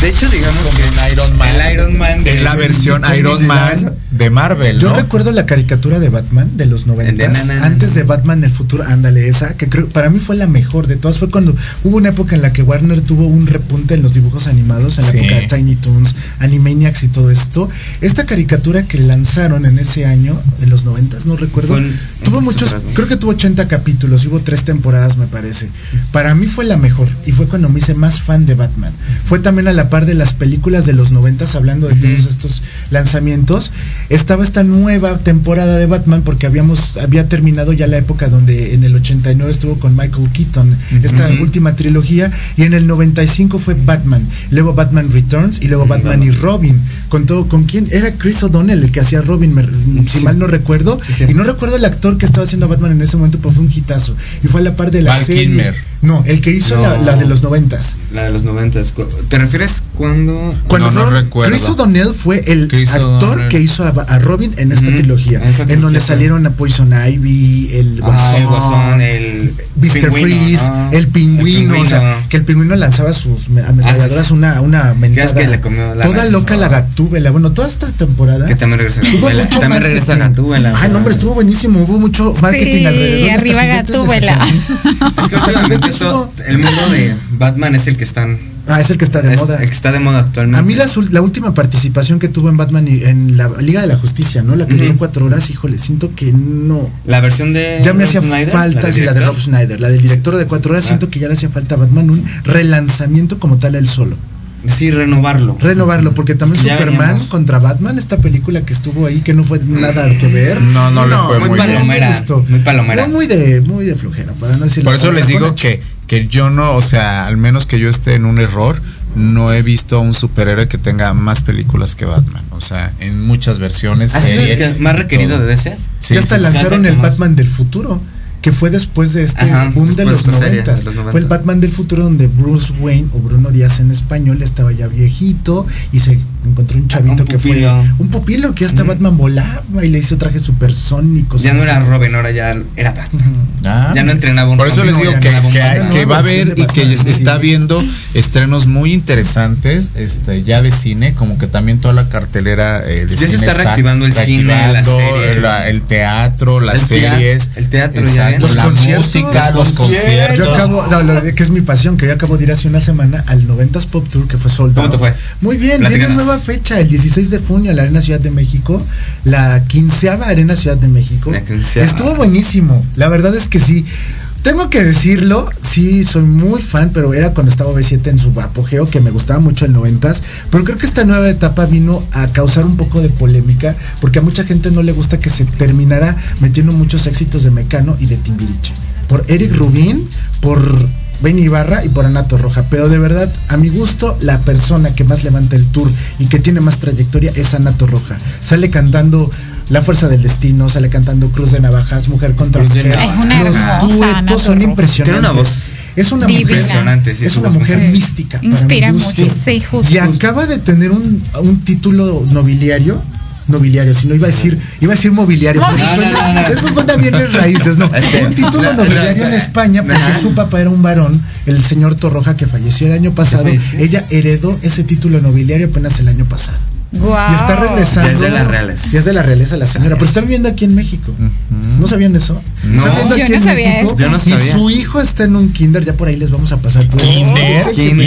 De hecho, digamos Como que un Iron Man. el Iron Man de es la versión de- Iron Man de Marvel, Yo ¿no? recuerdo la caricatura de Batman de los 90 El de na, na, na, antes de Batman el futuro, ándale esa, que creo para mí fue la mejor de todas, fue cuando hubo una época en la que Warner tuvo un repunte en los dibujos animados, en la época de Tiny Toons, Animaniacs y todo esto. Esta caricatura que lanzaron en ese año, en los 90, no recuerdo, Fue tuvo muchos, creo que tuvo 80 capítulos, y hubo tres temporadas me parece. Para mí fue la mejor y fue cuando me hice más fan de Batman. Fue también a la la par de las películas de los noventas, hablando de todos estos lanzamientos, estaba esta nueva temporada de Batman porque habíamos, había terminado ya la época donde en el 89 estuvo con Michael Keaton, esta última trilogía, y en el 95 fue Batman, luego Batman Returns y luego Batman y Robin, con todo, ¿con quién? Era Chris O'Donnell el que hacía Robin, me- si mal no recuerdo, y no recuerdo el actor que estaba haciendo a Batman en ese momento, pero fue un hitazo, y fue a la par de la Val serie. Kilmer. No, el que hizo No. la, la de los noventas. La de los noventas. ¿Te refieres cuando? Cuando No, no fueron- recuerdo. Chris O'Donnell fue el Chris actor O'Donnell. que hizo a, a Robin en esta trilogía, en donde salieron a Poison Ivy, el Guasón, Ah, el Mr. pingüino, Freeze, ¿no? el pingüino, El o sea, pingüino. que el pingüino lanzaba sus me- ametralladoras, una, una mentada. que le comió la toda loca ¿no? la gatúbela. Bueno, toda esta temporada. Que también regresa Gatúbela. mucho También regresa marketing. Gatúbela. Ay, no, hombre, estuvo buenísimo. Hubo mucho marketing Sí, alrededor. arriba Gatúbela. Es que últimamente el mundo de Batman es el que están. Ah, es el que está de es moda. El que está de moda actualmente. A mí la, la última participación que tuvo en Batman y en la Liga de la Justicia, ¿no? La que Ujú. duró cuatro horas, híjole, siento que no. La versión de. Ya me Rob hacía Snyder, falta, sí, la de. Rob Schneider, la del director de cuatro horas, Ah. siento que ya le hacía falta a Batman un relanzamiento como tal él solo. Sí, renovarlo. Renovarlo, porque también Ya Superman veníamos. contra Batman, esta película que estuvo ahí que no fue nada que ver. No, no le fue muy muy bien. palomera, me gustó. muy palomera. No, muy de, muy de flojera, para no decir Por la eso les digo que, que yo no, o sea, al menos que yo esté en un error, no he visto a un superhéroe que tenga más películas que Batman. O sea, en muchas versiones. ¿Así es el series, que más requerido todo. de DC? Sí, ya hasta sí, lanzaron el. Batman del futuro, que fue después de este Ajá, boom de los de esta serie, 90. de los 90. Fue el Batman del futuro donde Bruce Wayne o Bruno Díaz en español estaba ya viejito y se encontró un chavito un que fue un pupilo que hasta Batman volaba y le hizo trajes supersónicos. Ya no era Robin, ahora ya era Batman. Ah. Ya no entrenaba un Por eso Robin, les digo que, que, va a haber y que está viendo estrenos muy interesantes este ya de cine, como que también toda la cartelera eh, de Ya se está reactivando el cine, las series. la- el teatro, las El series, el teatro ya, exacto. Los la conciertos, música, los los conciertos. conciertos. Yo acabo, no, lo de- que es mi pasión, que yo acabo de ir hace una semana al 90s Pop Tour, que fue sold ¿Cómo te fue? Muy bien. Nueva fecha, el 16 de junio, la Arena Ciudad de México, la quinceava Arena Ciudad de México. La. Estuvo buenísimo, la verdad es que sí. Tengo que decirlo, sí, soy muy fan, pero era cuando estaba B7 en su apogeo, que me gustaba mucho el 90s, pero creo que esta nueva etapa vino a causar un poco de polémica, porque a mucha gente no le gusta que se terminara metiendo muchos éxitos de Mecano y de Timbiriche. Por Eric Rubin, por Benny Ibarra y por Anato Roja. Pero de verdad, a mi gusto, la persona que más levanta el tour y que tiene más trayectoria es Anato Roja. Sale cantando La Fuerza del Destino, sale cantando Cruz de Navajas, Mujer contra Mujer. Es una Los duetos Anato son Roja. impresionantes. Tiene una voz es una divina. mujer Impresionante, sí, es una mujer mística. Inspira mucho, sí, justo. Y acaba de tener un, un título nobiliario nobiliario, si no iba a decir, iba a decir mobiliario. No. eso, suena, no, no. eso suena bien de raíces, no. Este, un título no, no, nobiliario no, en España porque su papá era un varón, el señor Torroja que falleció el año pasado. Ella heredó ese título nobiliario apenas el año pasado. Guau. Y está regresando. Ya es de la realeza. Ya es de la realeza la señora. Pero está viviendo aquí en México. ¿No sabían eso? No. Está viviendo Yo aquí no en sabía México. eso. Yo no Y sabía. su hijo está en un kinder. Ya por ahí les vamos a pasar todo. ¿Kinder? Kinder.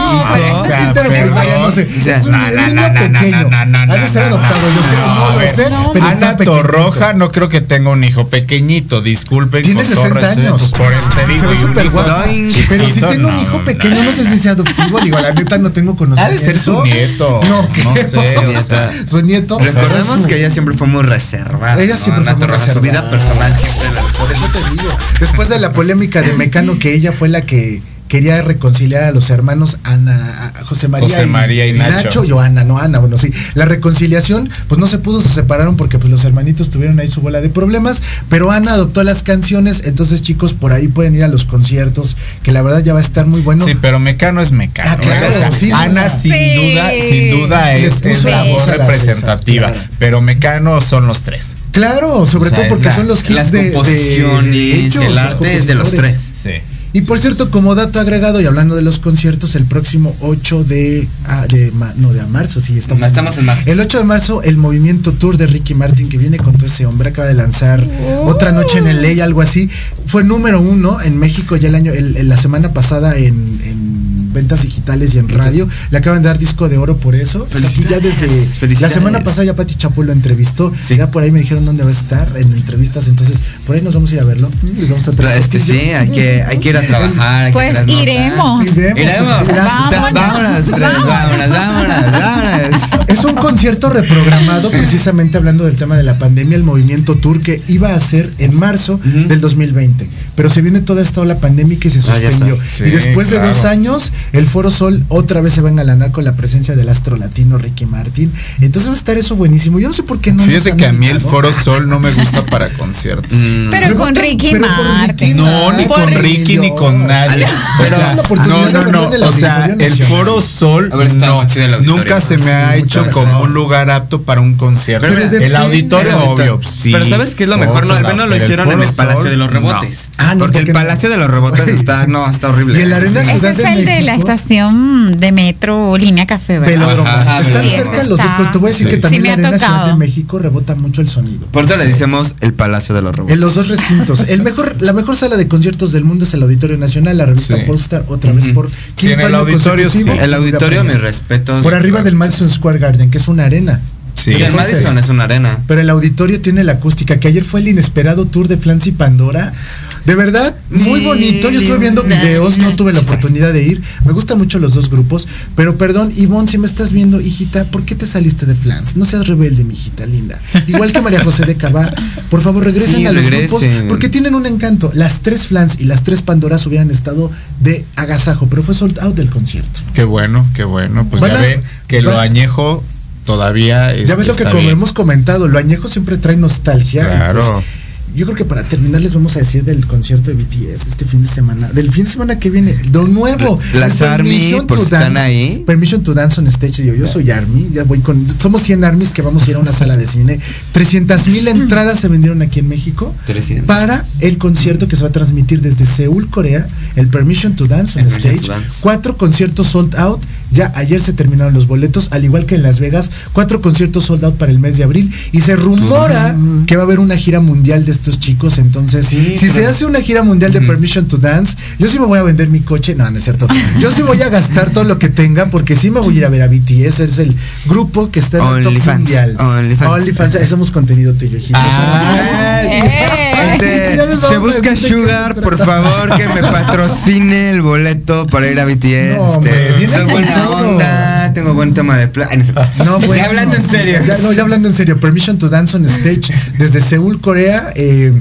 Kinder o perdón. primaria, no sé. Es un no, no, niño no, no, pequeño. no, no, no, Ha de ser no, adoptado. Yo no, creo, no, no a lo sé. Pero está Ana pequeñito. Torroja no creo que tenga un hijo pequeñito, disculpen. Tiene con 60 todo respeto, años. Por este Se digo, ve y un súper guapo. Pero si tiene un no, hijo no. pequeño, no sé si sea adoptivo. Digo, la neta no tengo Ha conocimiento. de ser su nieto. No, ¿qué no sé. pasó? o sea, Su nieto. Recordemos que ella siempre fue muy reservada. Ella ¿no? siempre fue muy Torroja, Su reservada. vida personal siempre la Por eso te digo. Después de la polémica de Mecano, que ella fue la que quería reconciliar a los hermanos Ana, a José María, José María y Nacho. y Ana, no Ana, bueno, sí. La reconciliación, pues no se pudo, se separaron porque pues los hermanitos tuvieron ahí su bola de problemas, pero Ana adoptó las canciones, entonces chicos, por ahí pueden ir a los conciertos, que la verdad ya va a estar muy bueno. Sí, pero Mecano es Mecano. Ah, claro, O sea, sí, Ana sin duda, sin duda es, la voz representativa. esas, claro. Pero Mecano son los tres. Claro, sobre O sea, todo porque la- son los hits Las de, de- composiciones, de ellos, el los arte es de los tres. Sí. Y por cierto, como dato agregado y hablando de los conciertos, el próximo 8 de, ah, de no, de marzo, sí, estamos, No, estamos en marzo. El 8 de marzo, el movimiento tour de Ricky Martin, que viene con todo ese hombre, acaba de lanzar Otra Noche en el Ley, algo así. Fue número uno en México ya el año, el- el- la semana pasada en, en en ventas digitales y en radio. Le acaban de dar disco de oro por eso. Aquí ya desde la Felicidades. semana pasada ya Pati Chapo lo entrevistó. Ya por ahí me dijeron dónde va a estar en entrevistas. Entonces, por ahí nos vamos a ir a verlo. Les vamos a traer Este sí, costillas. hay que, hay que ir a trabajar. hay que Pues traer nota. iremos. Iremos. Vámonos. Vámonos, vámonos, vámonos, vámonos. Es un concierto reprogramado precisamente hablando del tema de la pandemia, el movimiento tour que iba a ser en marzo del 2020. Pero se viene toda esta ola pandémica y se Ah, suspendió. y después de dos años, el Foro Sol otra vez se va a engalanar con la presencia del astro latino Ricky Martin. Entonces va a estar eso buenísimo. Yo no sé por qué no. Fíjate que a mí el. Foro Sol no me gusta para conciertos. Pero con Ricky Martin. No, ni con Ricky ni con nadie. Pero- O sea, no, no, no. O sea, el. Foro Sol no, nunca se me Sí, ha hecho gracias. como un lugar apto para un concierto. Pero el auditorio, obvio, sí. Pero ¿sabes qué es lo mejor? No, al menos lo hicieron en el Palacio de los no. Ah, no, porque el no. Palacio de los Rebotes está, no, está horrible. Y el Arena Ese Ciudad es el de la estación de metro Línea Café, ¿verdad? Velódromo. Ajá, Están cerca Sí, los dos, pero te voy a decir Sí. que también Sí, la Arena Ciudad de. México rebota mucho el sonido. Por eso le decimos el Palacio de los Rebotes. En los dos recintos. El mejor, la mejor sala de conciertos del mundo es el Auditorio Nacional, la revista Sí. Polestar, otra vez por Sí, quinto el año auditorio, consecutivo. sí. El auditorio, mis Por respetos. arriba del Madison Square Garden, que es una arena. Sí. Sí, el Madison es una arena. Pero el auditorio tiene la acústica, que ayer fue el inesperado tour de Flans y Pandora. De verdad, muy bonito. Yo estuve viendo videos, no tuve la oportunidad de ir. Me gustan mucho los dos grupos. Pero perdón, Ivonne, si me estás viendo, hijita, ¿por qué te saliste de Flans? No seas rebelde, mi hijita linda. Igual que María José de Cabá. Por favor, regresen Sí, a los regresen. grupos porque tienen un encanto. Las tres Flans y las tres Pandoras hubieran estado de agasajo, pero fue sold out del concierto. Qué bueno, qué bueno. Pues ya a- ven que lo añejo todavía Ya este, ves lo que como bien. hemos comentado, lo añejo siempre trae nostalgia. y Claro. pues, yo creo que para terminar les vamos a decir del concierto de BTS este fin de semana, del fin de semana que viene, lo nuevo. Las Army, por si están Dance- ahí. Permission to Dance on Stage, digo, yo soy Army, ya voy con, somos 100 Armies que vamos a ir a una sala de cine. 300 mil entradas se vendieron aquí en México 300. para el concierto que se va a transmitir desde Seúl, Corea, el Permission to Dance on Stage. Dance. Cuatro conciertos sold out. Ya ayer se terminaron los boletos, al igual que en Las Vegas, cuatro conciertos sold out para el mes de abril. Y se rumora que va a haber una gira mundial de estos chicos. Entonces, Sí, si se hace una gira mundial de Permission to Dance, yo sí me voy a vender mi coche. No, no es cierto. Yo sí voy a gastar todo lo que tenga porque sí me voy a ir a ver a BTS. Es el grupo que está en el top mundial. OnlyFans. OnlyFans, ya somos contenido tuyo, hijito. Este, Ya les vamos se busca que- Sugar, por favor, que me patrocine el boleto para ir a BTS. No, este, buena todo. onda, tengo buen tema de plan. No, bueno. ya hablando en serio. Ya, no, ya hablando en serio. Permission to Dance on Stage desde Seúl, Corea. eh,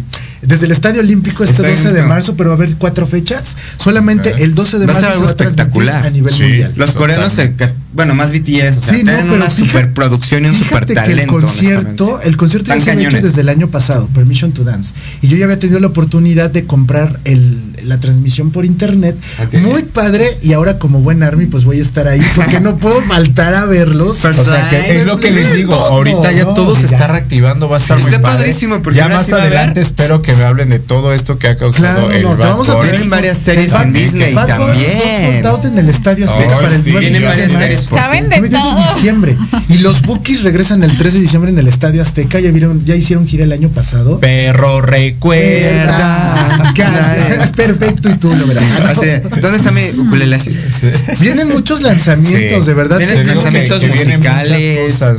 desde el Estadio Olímpico este Estadio 12 de marzo, pero va a haber cuatro fechas. Solamente el 12 de Va a marzo ser algo va a transmitir espectacular. a nivel Sí. mundial. Los coreanos, se, bueno, más BTS, o sea, Sí, no, tienen pero una fíjate- superproducción y un super Fíjate que talento. el concierto, el concierto ya se había hecho cañones. desde el año pasado, Permission to Dance. Y yo ya había tenido la oportunidad de comprar el, la transmisión por internet. Muy padre. Y ahora como buen army, pues voy a estar ahí porque no puedo faltar a verlos. O sea, que es lo que les digo, Todo, ahorita ya no, todo se ya. está reactivando, va a estar Está muy padre. padrísimo, porque ya más adelante espero que me hablen de todo esto que ha causado Claro, el no, te Bad vamos a Bunny. tener Tienen varias series Bad- en Disney Bad también. out en el Estadio Azteca para el sí. 9 Tienen de varias marzo. series, por Saben de 9 todo. diciembre. Y los Bookies regresan el 3 de diciembre en el Estadio Azteca. Ya vieron, ya hicieron gira el año pasado. Perro recuerda. Es perfecto y tú lo verás. Así, ¿Dónde está mi ukulele? Vienen muchos lanzamientos, Sí. de verdad. Vienen lanzamientos que- que musicales, cosas,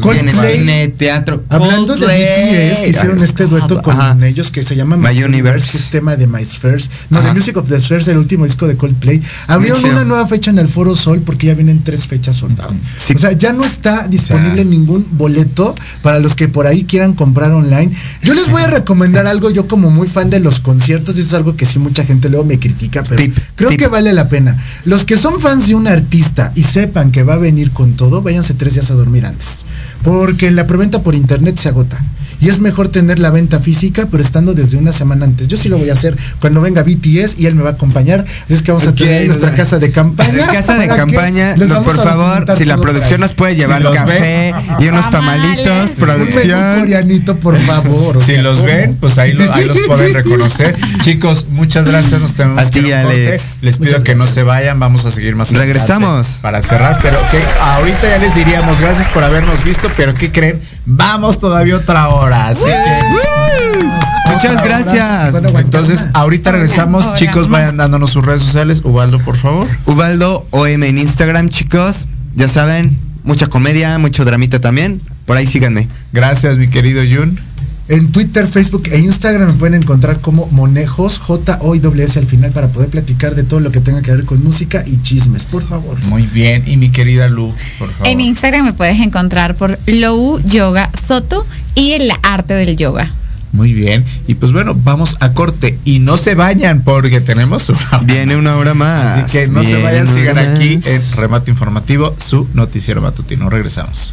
cine, teatro. Hablando de Coldplay. BTS, que hicieron este dueto con Ajá. ellos que se llama My Universe. es tema de My Spheres. No, Ajá. Music of the Spheres, el último disco de Coldplay. Abrieron una nueva fecha en el Foro Sol porque ya vienen tres fechas soldadas. Sí. O sea, ya no está disponible O sea. ningún boleto para los que por ahí quieran comprar online. Yo les voy a recomendar algo, yo como muy fan de los conciertos, y eso es algo que sí mucha gente luego me critica, pero Tip, creo tip. que vale la pena. Los que son fans de un artista y sepan que va a venir con todo, váyanse tres días a dormir antes. Porque la preventa por internet se agota. Y es mejor tener la venta física, pero estando desde una semana antes. Yo sí lo voy a hacer cuando venga BTS y él me va a acompañar. Así es que vamos a tener nuestra casa de campaña. Casa de campaña, no, por a favor, si la producción nos puede llevar Si café y unos tamalitos, menú producción. coreanito, por favor. o Si sea, los ¿cómo? ven, pues ahí, lo- ahí los pueden reconocer. Chicos, muchas gracias. Nos tenemos A que ti. Alex. Les pido Muchas que no se vayan. Vamos a seguir más Regresamos. para cerrar. Pero que ahorita ya les diríamos gracias por habernos visto. Pero ¿qué creen? Vamos todavía otra hora. Así que. Muchas Muchas gracias. Entonces, ahorita regresamos. Chicos, vayan dándonos sus redes sociales. Ubaldo, por favor. Ubaldo OM en Instagram, chicos. Ya saben, mucha comedia, mucho dramita también. Por ahí síganme. Gracias, mi querido Jun. En Twitter, Facebook e Instagram me pueden encontrar como Monejos, J O y W S al final para poder platicar de todo lo que tenga que ver con música y chismes, por favor. Muy bien. Y mi querida Lu, por favor. En Instagram me puedes encontrar por Lou Yoga Soto y el arte del yoga. Muy bien. Y pues bueno, vamos a corte. Y no se vayan porque tenemos una Viene una hora más. Así que no se vayan, sigan hora aquí más. en Remate Informativo, su noticiero matutino. Regresamos.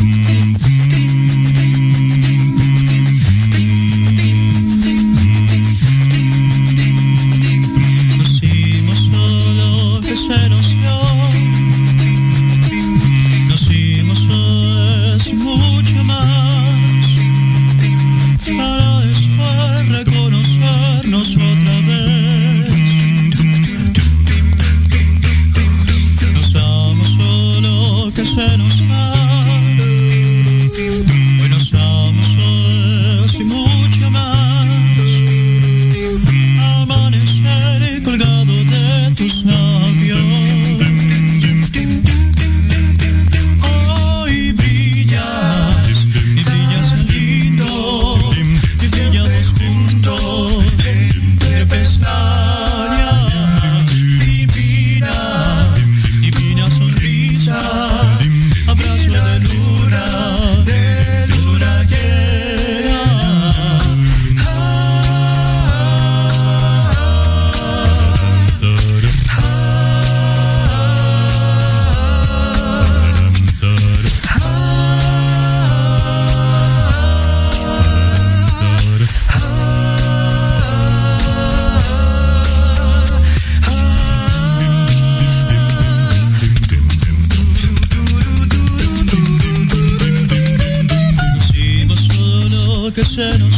Solo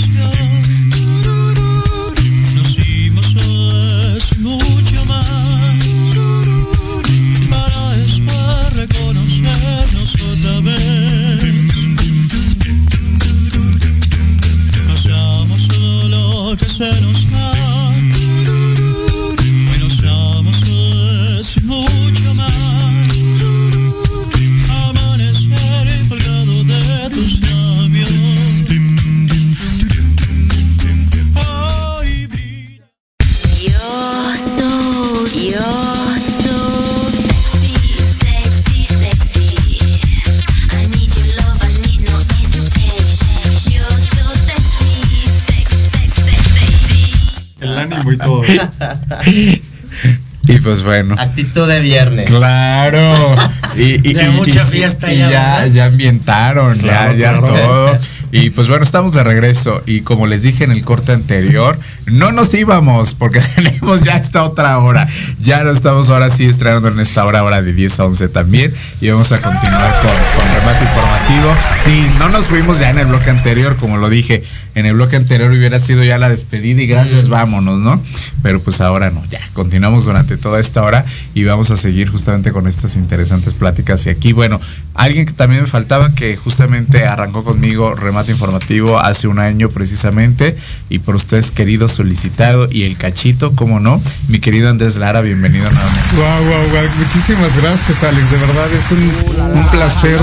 pues bueno. Actitud de viernes. Claro. Y, y- De y- mucha fiesta y ya, ya, ¿verdad? ya ambientaron, Claro, ya, ya claro. todo. Y pues bueno, estamos de regreso. Y como les dije en el corte anterior, no nos íbamos porque tenemos ya esta otra hora. Ya no estamos ahora sí estrenando en esta hora, hora de 10 a 11 también. Y vamos a continuar con, con remate informativo. Sí, no nos fuimos ya en el bloque anterior, como lo dije. En el bloque anterior hubiera sido ya la despedida y gracias, vámonos, ¿no? Pero pues ahora no, ya. Continuamos durante toda esta hora y vamos a seguir justamente con estas interesantes pláticas. Y aquí, bueno, alguien que también me faltaba que justamente arrancó conmigo remate informativo hace un año precisamente y por ustedes querido solicitado y el cachito, como no, mi querido Andrés Lara, bienvenido nuevamente. Guau, guau, guau. Muchísimas gracias, Alex. De verdad es un, un placer.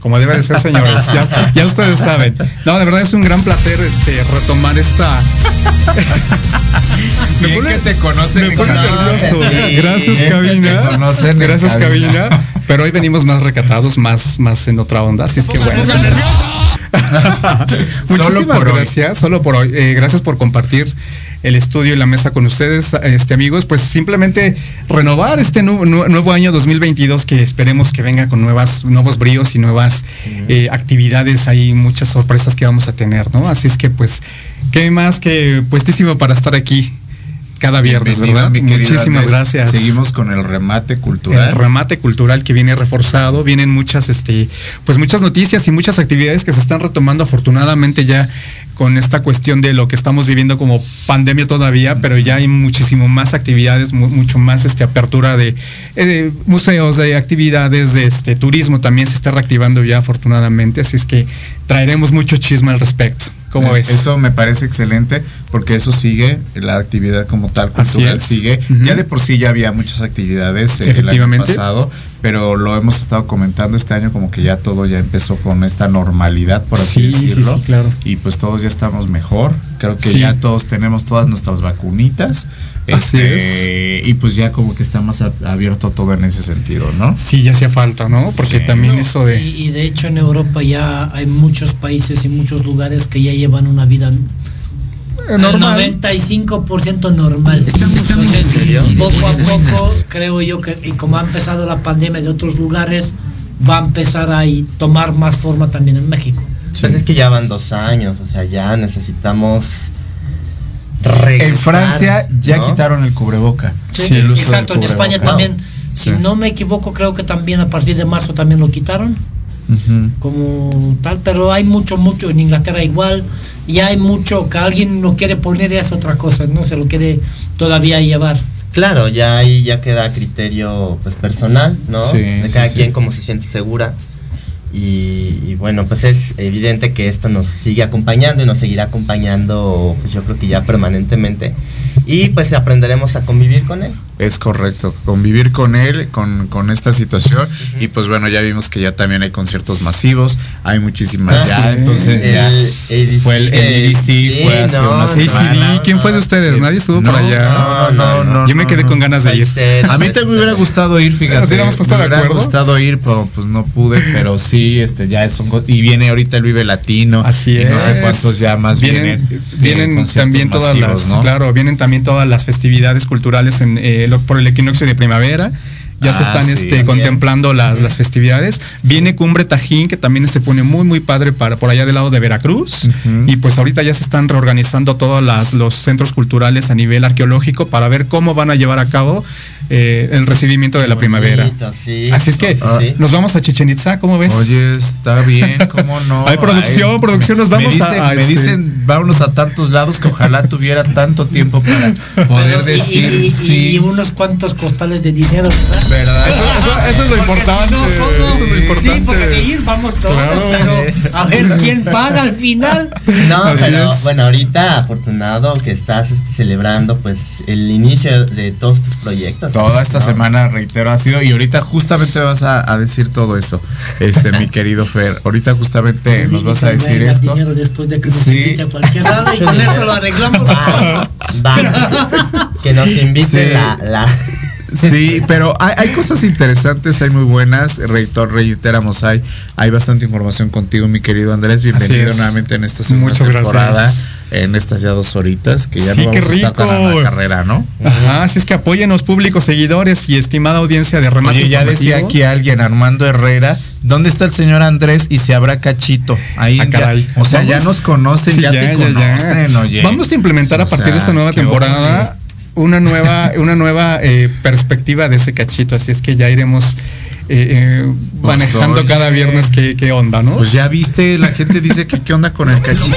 Como debe de ser, señores. Ya, ya ustedes saben. No, de verdad es un gran placer este retomar esta. me Bien que te conocen me en pone cabina. nervioso. Sí, Gracias, cabina. Gracias, cabina. cabina. Pero hoy venimos más recatados, más, más en otra onda. Así es que bueno. Solo Muchísimas hoy. gracias, solo por hoy. Eh, gracias por compartir el estudio y la mesa con ustedes, este amigos, pues simplemente renovar este nu- nu- nuevo año 2022 que esperemos que venga con nuevas, nuevos bríos y nuevas eh, actividades. Hay muchas sorpresas que vamos a tener, ¿no? Así es que pues, qué más que puestísimo para estar aquí cada viernes, ¿verdad? Muchísimas Andrés. gracias. Seguimos con el remate cultural. El remate cultural que viene reforzado, vienen muchas, este, pues muchas noticias y muchas actividades que se están retomando afortunadamente ya con esta cuestión de lo que estamos viviendo como pandemia todavía, pero ya hay muchísimo más actividades, mu- mucho más este apertura de eh, museos, de actividades, de este turismo también se está reactivando ya afortunadamente, así es que traeremos mucho chisme al respecto. ¿Cómo Es- ves? Eso me parece excelente porque eso sigue, la actividad como tal cultural sigue. Ya de por sí ya había muchas actividades eh, el año pasado, pero lo hemos estado comentando este año como que ya todo ya empezó con esta normalidad, por así Sí, sí, decirlo. sí, claro. Y pues todos ya estamos mejor. Creo que ya todos tenemos todas nuestras vacunitas. Así Este, Y pues ya como que está más abierto todo en ese sentido, ¿no? Sí, ya hacía falta, ¿no? Porque Sí. también No, eso de... Y, y de hecho en Europa ya hay muchos países y muchos lugares que ya llevan una vida al normal. 95% normal. Entonces, poco a poco creo yo que y como ha empezado la pandemia de otros lugares, va a empezar a tomar más forma también en México. Pues es que ya van dos años, o sea, ya necesitamos regresar, En Francia ya ¿no? quitaron el cubreboca. Sí, el uso exacto, del en España también. Si Sí. no me equivoco, creo que también a partir de marzo también lo quitaron. Como tal, pero hay mucho, mucho, en Inglaterra igual, y hay mucho que alguien lo quiere poner y es otra cosa, no se lo quiere todavía llevar. Claro, ya ahí ya queda criterio pues personal, ¿no? Sí, de cada sí. quien como se siente segura. Y, bueno, pues es evidente que esto nos sigue acompañando y nos seguirá acompañando, pues yo creo que ya permanentemente. Y pues aprenderemos a convivir con él. Es correcto, convivir con él, con, con esta situación. Y pues bueno, ya vimos que ya también hay conciertos masivos, hay muchísimas Ah, ya, sí. entonces El ya fue el, el EDC, sí, fue hace no, unas ¿quién fue de ustedes? Nadie estuvo No, por allá. no, no, no, Yo me quedé no. con ganas de ir. A mí también me hubiera gustado ir, fíjate. Me hubiera gustado ir, pero pues no pude, pero sí, este ya es un go- y viene ahorita el Vive Latino. Así y es. no sé cuántos ya más vienen. vienen. también todas masivos, las, ¿no? claro, vienen también todas las festividades culturales en, eh, por el equinoccio de primavera. Ya se Ah, están sí, este, contemplando las, las festividades. Viene Cumbre Tajín, que también se pone muy, muy padre para por allá del lado de Veracruz. Y pues ahorita ya se están reorganizando todos las- los centros culturales a nivel arqueológico para ver cómo van a llevar a cabo eh, el recibimiento de la primavera. Sí. Así es que sí. nos vamos a Chichen Itza, ¿cómo ves? Oye, está bien, ¿cómo no? Hay producción, Ay, producción, nos me vamos dicen, a- a Me este- dicen, vámonos a tantos lados que ojalá tuviera tanto tiempo para poder Pero- decir y, y- sí. y unos cuantos costales de dinero, ¿verdad? ¿Verdad? Eso, eso- eso es lo Porque importante. si no, ¿cómo? eso es lo importante. Sí, porque de ir vamos todos, Claro. pero a ver quién paga al final. No, Así pero es. bueno, ahorita afortunado que estás este, celebrando pues el inicio de todos tus proyectos. Toda esta ¿no? semana, reitero, ha sido, y ahorita justamente vas a, a decir todo eso, este, mi querido Fer. Ahorita justamente nos vas a decir esto. dinero después de que nos Sí. invite a cualquier lado y con eso lo arreglamos. Va, va. que nos invite Sí. la, la Sí, pero hay, hay cosas interesantes, hay muy buenas. Reitor, reiteramos, hay, hay bastante información contigo, mi querido Andrés. Bienvenido nuevamente en esta segunda Muchas temporada, gracias. en estas ya dos horitas, que ya Sí, no qué vamos a estar tan a la carrera, ¿no? Ajá, así es que apóyenos públicos, seguidores y estimada audiencia de remate. Oye, ya decía aquí alguien, Armando Herrera, ¿dónde está el señor Andrés y se habrá cachito? Ahí, Ah, ya- o sea, ya nos conocen, Sí, ya, te ya, conocen, oye. Vamos a implementar a O partir de esta nueva temporada una nueva, una nueva eh, perspectiva de ese cachito. Así es que ya iremos eh, eh, manejando cada viernes qué, qué onda, ¿no? Pues ya viste, la gente dice que qué onda con el cachito.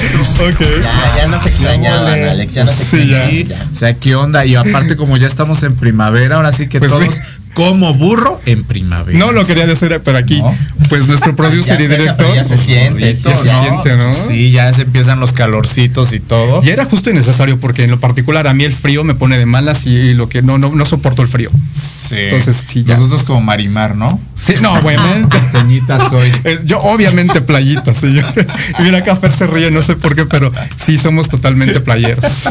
ya, ya nos extrañaban, Alex, ya nos Sí, ya. O sea, qué onda. Y aparte, como ya estamos en primavera, ahora sí que Pues todos sí. Como burro en primavera. No lo quería decir, pero aquí, No. pues nuestro producer Ya y director. ya se siente, Ya se ¿no? siente, ¿no? Sí, ya se empiezan los calorcitos y todo. Ya era justo y necesario porque en lo particular a mí el frío me pone de malas y lo que no, no, no soporto el frío. Sí. Entonces, sí, ya. Nosotros como Marimar, ¿no? Sí, no, obviamente. Castañita soy. Eh, Yo obviamente playita, sí. Yo, y mira Fer se ríe, no sé por qué, pero sí somos totalmente playeros.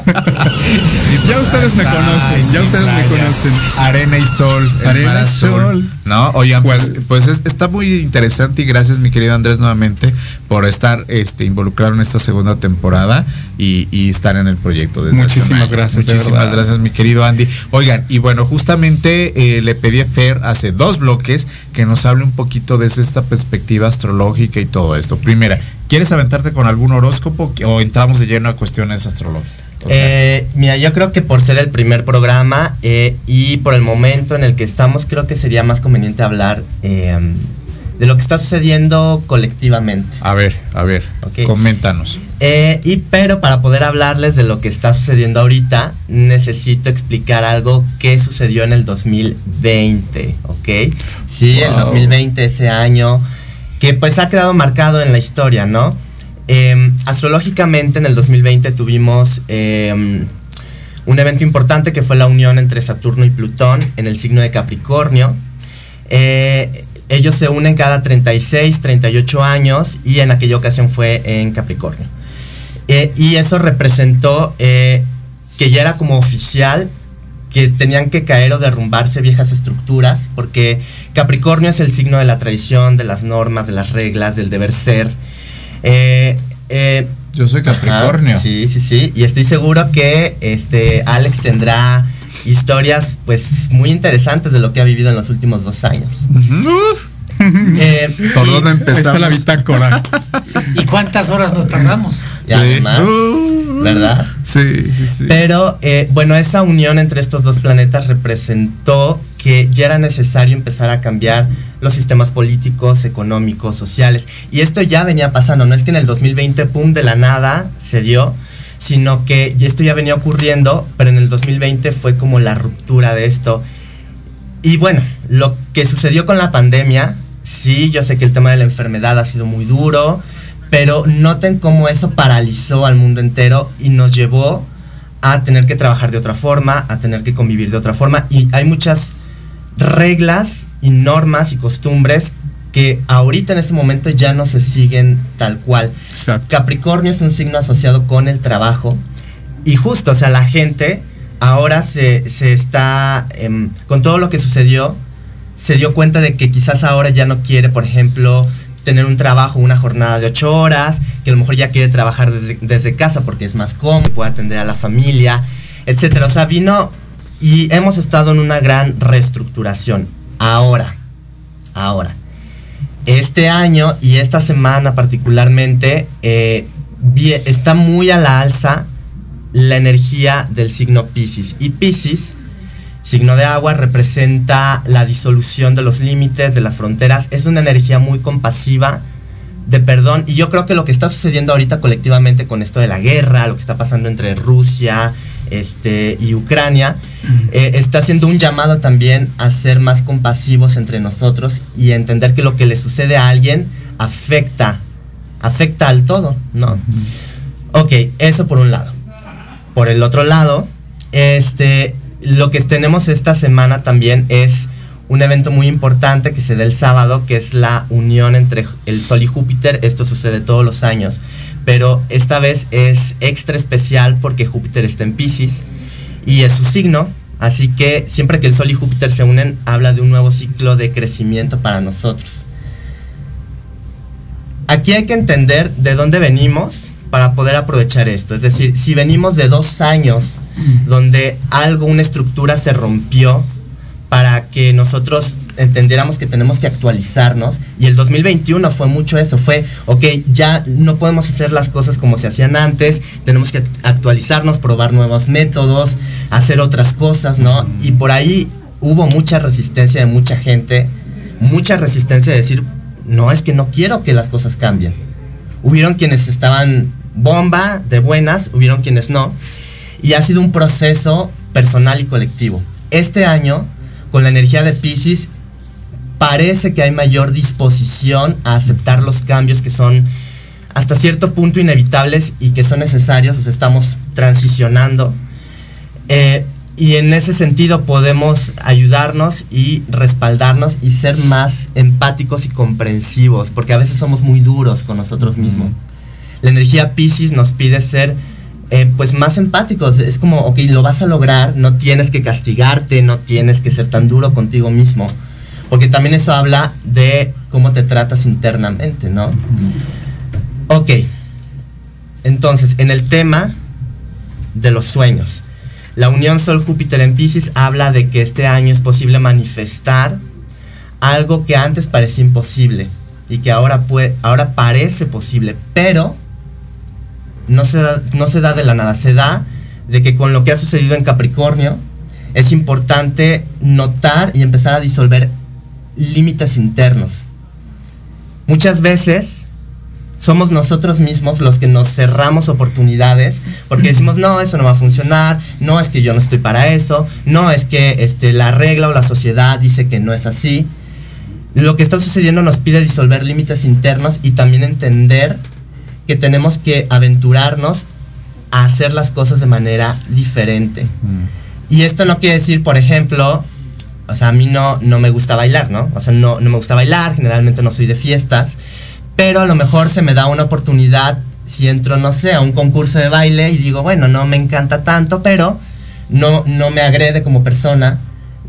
ya ustedes me conocen, ya ustedes me conocen. Arena y sol. Es Mar Arena azul. azul. No, oigan, pues, pues es- está muy interesante y gracias mi querido Andrés nuevamente por estar este, involucrado en esta segunda temporada y, y estar en el proyecto. desde Muchísimas gracias, Muchísimas gracias mi querido Andy. Oigan, y bueno, justamente eh, le pedí a Fer hace dos bloques que nos hable un poquito desde esta perspectiva astrológica y todo esto. Primera, ¿quieres aventarte con algún horóscopo o entramos de lleno a cuestiones astrológicas? Eh, mira, yo creo que por ser el primer programa eh, y por el momento en el que estamos, creo que sería más conveniente hablar eh, de lo que está sucediendo colectivamente. a ver, a ver, coméntanos. Eh, y pero para poder hablarles de lo que está sucediendo ahorita, necesito explicar algo que sucedió en el 2020, ¿ok? Sí, el Wow. 2020, ese año, que pues ha quedado marcado en la historia, ¿no? Eh, astrológicamente en el 2020 tuvimos eh, un evento importante que fue la unión entre Saturno y Plutón en el signo de Capricornio. Eh, ellos se unen cada 36, 38 años y en aquella ocasión fue en Capricornio. Eh, y eso representó eh, que ya era como oficial que tenían que caer o derrumbarse viejas estructuras, porque Capricornio es el signo de la tradición, de las normas, de las reglas, del deber ser. Eh, eh, Yo soy Capricornio. Ajá, sí, sí, sí. Y estoy seguro que este Alex tendrá historias pues muy interesantes de lo que ha vivido en los últimos dos años. Eh, ¿Por y- dónde empezamos? Ahí está la bitácora. ¿Y cuántas horas nos tardamos? Y además, ¿verdad? Sí, sí, sí. Pero eh, bueno, esa unión entre estos dos planetas representó que ya era necesario empezar a cambiar los sistemas políticos, económicos, sociales. Y esto ya venía pasando, no es que en el 2020, pum, de la nada se dio, sino que esto ya venía ocurriendo, pero en el 2020 fue como la ruptura de esto. Y bueno, lo que sucedió con la pandemia, sí, yo sé que el tema de la enfermedad ha sido muy duro, pero noten cómo eso paralizó al mundo entero y nos llevó a tener que trabajar de otra forma, a tener que convivir de otra forma. Y hay muchas reglas y normas y costumbres que ahorita en este momento ya no se siguen tal cual. Capricornio es un signo asociado con el trabajo y justo, o sea, la gente ahora se, se está, em, con todo lo que sucedió, se dio cuenta de que quizás ahora ya no quiere, por ejemplo, tener un trabajo, una jornada de ocho horas, que a lo mejor ya quiere trabajar desde, desde casa porque es más cómodo, puede atender a la familia, etcétera. O sea, vino y hemos estado en una gran reestructuración. Ahora, ahora, este año y esta semana particularmente eh, está muy a la alza la energía del signo Pisces. Y Pisces, signo de agua, representa la disolución de los límites, de las fronteras. Es una energía muy compasiva, de perdón. Y yo creo que lo que está sucediendo ahorita colectivamente con esto de la guerra, lo que está pasando entre Rusia este, y Ucrania, eh, está haciendo un llamado también a ser más compasivos entre nosotros y entender que lo que le sucede a alguien afecta, afecta al todo, ¿no? Ok, eso por un lado. Por el otro lado, este, lo que tenemos esta semana también es un evento muy importante que se da el sábado, que es la unión entre el Sol y Júpiter. Esto sucede todos los años, pero esta vez es extra especial porque Júpiter está en Pisces y es su signo. Así que siempre que el Sol y Júpiter se unen, habla de un nuevo ciclo de crecimiento para nosotros. Aquí hay que entender de dónde venimos para poder aprovechar esto. Es decir, si venimos de dos años donde algo, una estructura se rompió para que nosotros entendiéramos que tenemos que actualizarnos y el 2021 fue mucho eso, fue, ok, ya no podemos hacer las cosas como se hacían antes, tenemos que actualizarnos, probar nuevos métodos, hacer otras cosas, ¿no? Y por ahí hubo mucha resistencia de mucha gente, mucha resistencia de decir, no, es que no quiero que las cosas cambien. Hubieron quienes estaban bomba, de buenas, hubieron quienes no. Y ha sido un proceso personal y colectivo. Este año, con la energía de Pisces, parece que hay mayor disposición a aceptar los cambios que son hasta cierto punto inevitables y que son necesarios, o sea, estamos transicionando. Eh, y en ese sentido podemos ayudarnos y respaldarnos y ser más empáticos y comprensivos, porque a veces somos muy duros con nosotros mismos. La energía Pisces nos pide ser eh, pues más empáticos. Es como, ok, lo vas a lograr, no tienes que castigarte, no tienes que ser tan duro contigo mismo. Porque también eso habla de cómo te tratas internamente, ¿no? Ok. Entonces, en el tema de los sueños, la unión Sol-Júpiter en Pisces habla de que este año es posible manifestar algo que antes parecía imposible y que ahora, puede, ahora parece posible, pero no se, da, no se da de la nada, se da de que con lo que ha sucedido en Capricornio es importante notar y empezar a disolver límites internos. Muchas veces somos nosotros mismos los que nos cerramos oportunidades porque decimos, no, eso no va a funcionar, no es que yo no estoy para eso, no es que este, la regla o la sociedad dice que no es así. Lo que está sucediendo nos pide disolver límites internos y también entender que tenemos que aventurarnos a hacer las cosas de manera diferente. Y esto no quiere decir, por ejemplo, o sea, a mí no, no me gusta bailar, ¿no? O sea, no, no me gusta bailar, generalmente no soy de fiestas, pero a lo mejor se me da una oportunidad si entro, no sé, a un concurso de baile y digo, bueno, no me encanta tanto, pero no, no me agrede como persona,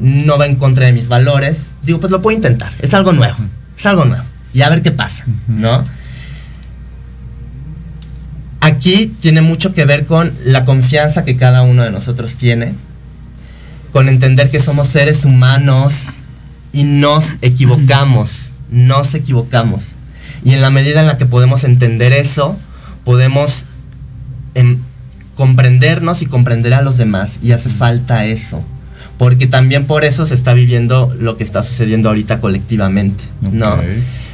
no va en contra de mis valores, digo, pues lo puedo intentar, es algo nuevo, es algo nuevo, y a ver qué pasa, ¿no? Aquí tiene mucho que ver con la confianza que cada uno de nosotros tiene, con entender que somos seres humanos y nos equivocamos, nos equivocamos. Y en la medida en la que podemos entender eso, podemos em, comprendernos y comprender a los demás. Y hace falta eso. Porque también por eso se está viviendo lo que está sucediendo ahorita colectivamente. ¿no?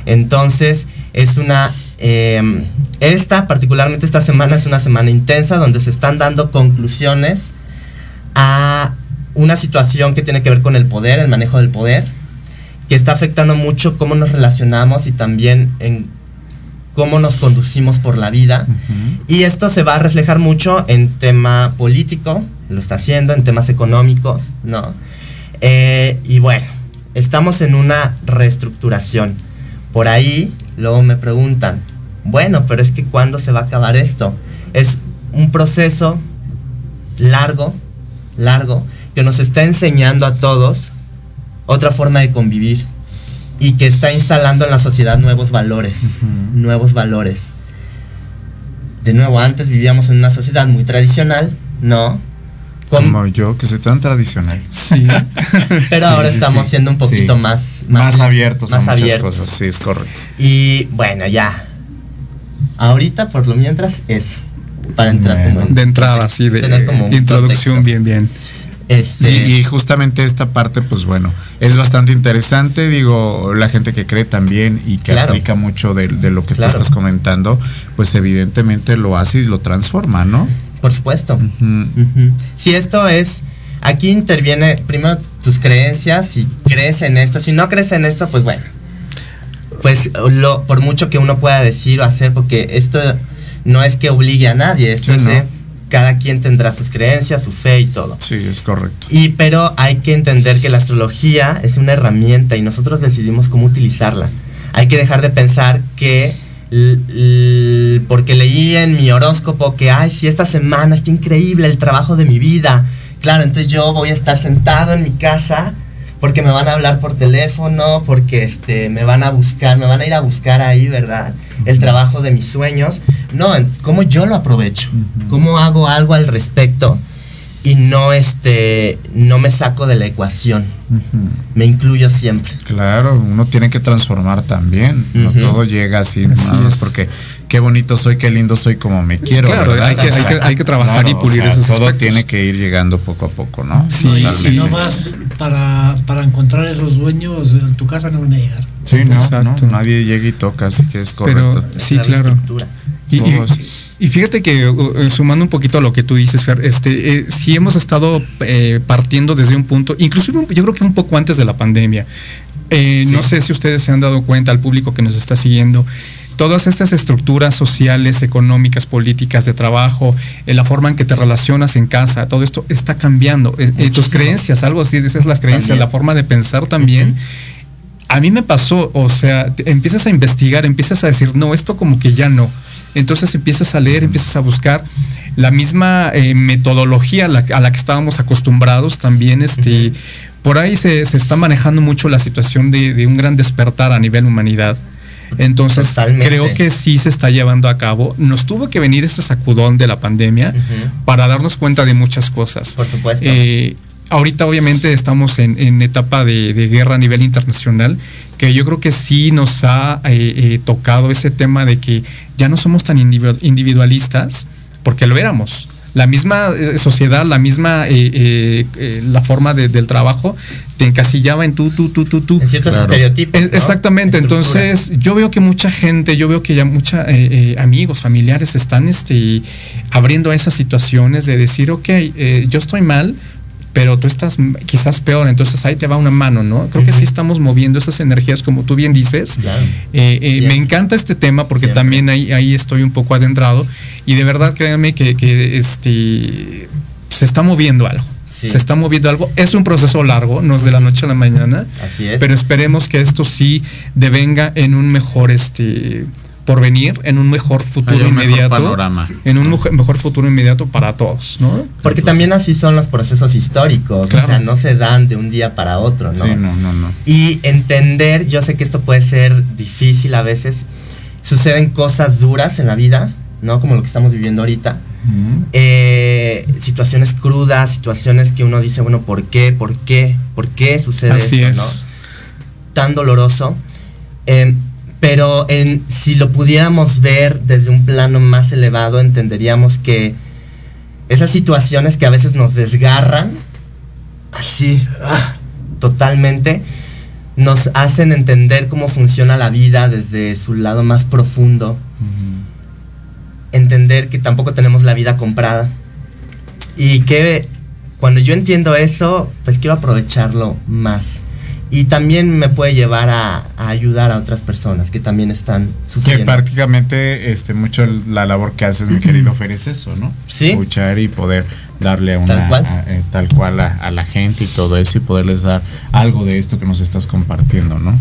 Entonces, es una. Em, esta, particularmente esta semana, es una semana intensa donde se están dando conclusiones a una situación que tiene que ver con el poder, el manejo del poder, que está afectando mucho cómo nos relacionamos y también en cómo nos conducimos por la vida. Y esto se va a reflejar mucho en tema político, lo está haciendo, en temas económicos, ¿no? Eh, y bueno, estamos en una reestructuración. Por ahí, luego me preguntan, bueno, pero es que ¿cuándo se va a acabar esto? Es un proceso largo, largo, que nos está enseñando a todos otra forma de convivir y que está instalando en la sociedad nuevos valores, nuevos valores. De nuevo, antes vivíamos en una sociedad muy tradicional, ¿no? Con- Como yo, que soy tan tradicional. Sí. pero Sí, ahora sí, estamos sí. siendo un poquito Sí. más, Más abiertos a más muchas abiertos. cosas, sí, es correcto. Y bueno, ya. Ahorita, por lo mientras, es para entrar como De entrada, así, de tener como un introducción bien, bien. Este, Y, y justamente esta parte, pues bueno, es bastante interesante, digo, la gente que cree también y que Claro. aplica mucho de, de lo que Claro. tú estás comentando, pues evidentemente lo hace y lo transforma, ¿no? Por supuesto. Si esto es, aquí interviene primero tus creencias, si crees en esto, si no crees en esto, pues bueno, pues lo, por mucho que uno pueda decir o hacer, porque esto no es que obligue a nadie, esto Sí, es, no. eh, cada quien tendrá sus creencias, su fe y todo. Sí, es correcto. Y pero hay que entender que la astrología es una herramienta y nosotros decidimos cómo utilizarla. Hay que dejar de pensar que porque leí en mi horóscopo que ay, si esta semana está increíble el trabajo de mi vida. Claro, entonces yo voy a estar sentado en mi casa porque me van a hablar por teléfono, porque este me van a buscar, me van a ir a buscar ahí, ¿verdad? El trabajo de mis sueños. No, cómo yo lo aprovecho, cómo hago algo al respecto y no este no me saco de la ecuación. Me incluyo siempre. Claro, uno tiene que transformar también, no todo llega así, Así nada más es. porque qué bonito soy, qué lindo soy como me quiero. Claro, ¿verdad? hay que- hay que- hay que trabajar y pulir esos Todo aspectos. tiene que ir llegando poco a poco, ¿no? Y si no vas para, para encontrar esos sueños, en tu casa no van a llegar. Sí, no, Exacto. no, nadie llega y toca, así que es Pero correcto. sí, claro. Y, Todo. Y fíjate que uh, uh, sumando un poquito a lo que tú dices, Fer, este, eh, sí hemos estado eh, partiendo desde un punto, inclusive yo creo que un poco antes de la pandemia. Eh, No sé si ustedes se han dado cuenta, al público que nos está siguiendo, todas estas estructuras sociales, económicas, políticas, de trabajo, eh, la forma en que te relacionas en casa, todo esto está cambiando. Eh, tus creencias, algo así, esas las creencias, También. la forma de pensar también. A mí me pasó, o sea, te- empiezas a investigar, empiezas a decir, no, esto como que ya no. Entonces empiezas a leer, empiezas a buscar. la misma eh, metodología a la, a la que estábamos acostumbrados también, este, por ahí se, se está manejando mucho la situación de, de un gran despertar a nivel humanidad. Entonces, Totalmente. creo que sí se está llevando a cabo. Nos tuvo que venir este sacudón de la pandemia para darnos cuenta de muchas cosas. Por supuesto. Eh, ahorita obviamente estamos en, en etapa de, de guerra a nivel internacional, que yo creo que sí nos ha eh, eh, tocado ese tema de que ya no somos tan individu- individualistas, porque lo éramos. La misma eh, sociedad, la misma eh, eh, eh, la forma de- del trabajo te encasillaba en tú, tú, tú, tú, tú. En ciertos estereotipos, Es- ¿no? Exactamente. Entonces, yo veo que mucha gente, yo veo que ya mucha eh, eh, amigos, familiares están este, abriendo a esas situaciones de decir, ok, eh, yo estoy mal, pero tú estás quizás peor, entonces ahí te va una mano, ¿no? Creo que sí estamos moviendo esas energías, como tú bien dices. Claro. Eh, eh, me encanta este tema porque Siempre. también ahí, ahí estoy un poco adentrado y de verdad créanme que, que, este se está moviendo algo. Sí. Se está moviendo algo. Es un proceso largo, no es de la noche a la mañana. Así es. Pero esperemos que esto sí devenga en un mejor este porvenir, en un mejor futuro mejor inmediato. panorama. En un mejor futuro inmediato para todos, ¿no? Porque también así son los procesos históricos, Claro. o sea, no se dan de un día para otro, ¿no? Sí, no, no, no. Y entender, yo sé que esto puede ser difícil a veces, suceden cosas duras en la vida, ¿no? Como lo que estamos viviendo ahorita. Eh, situaciones crudas, situaciones que uno dice, bueno, ¿por qué? ¿Por qué? ¿Por qué sucede Así esto, es. no? Tan doloroso. Eh, pero en, si lo pudiéramos ver desde un plano más elevado, entenderíamos que esas situaciones que a veces nos desgarran, así, ah, totalmente, nos hacen entender cómo funciona la vida desde su lado más profundo. Entender que tampoco tenemos la vida comprada. Y que cuando yo entiendo eso, pues quiero aprovecharlo más. Y también me puede llevar a, a ayudar a otras personas que también están Que sufriendo. prácticamente este mucho la labor que haces, mi querido Fer, es eso, ¿no? Sí. Escuchar y poder darle una Tal cual. a- eh, tal cual a, a la gente y todo eso y poderles dar algo de esto que nos estás compartiendo, ¿no?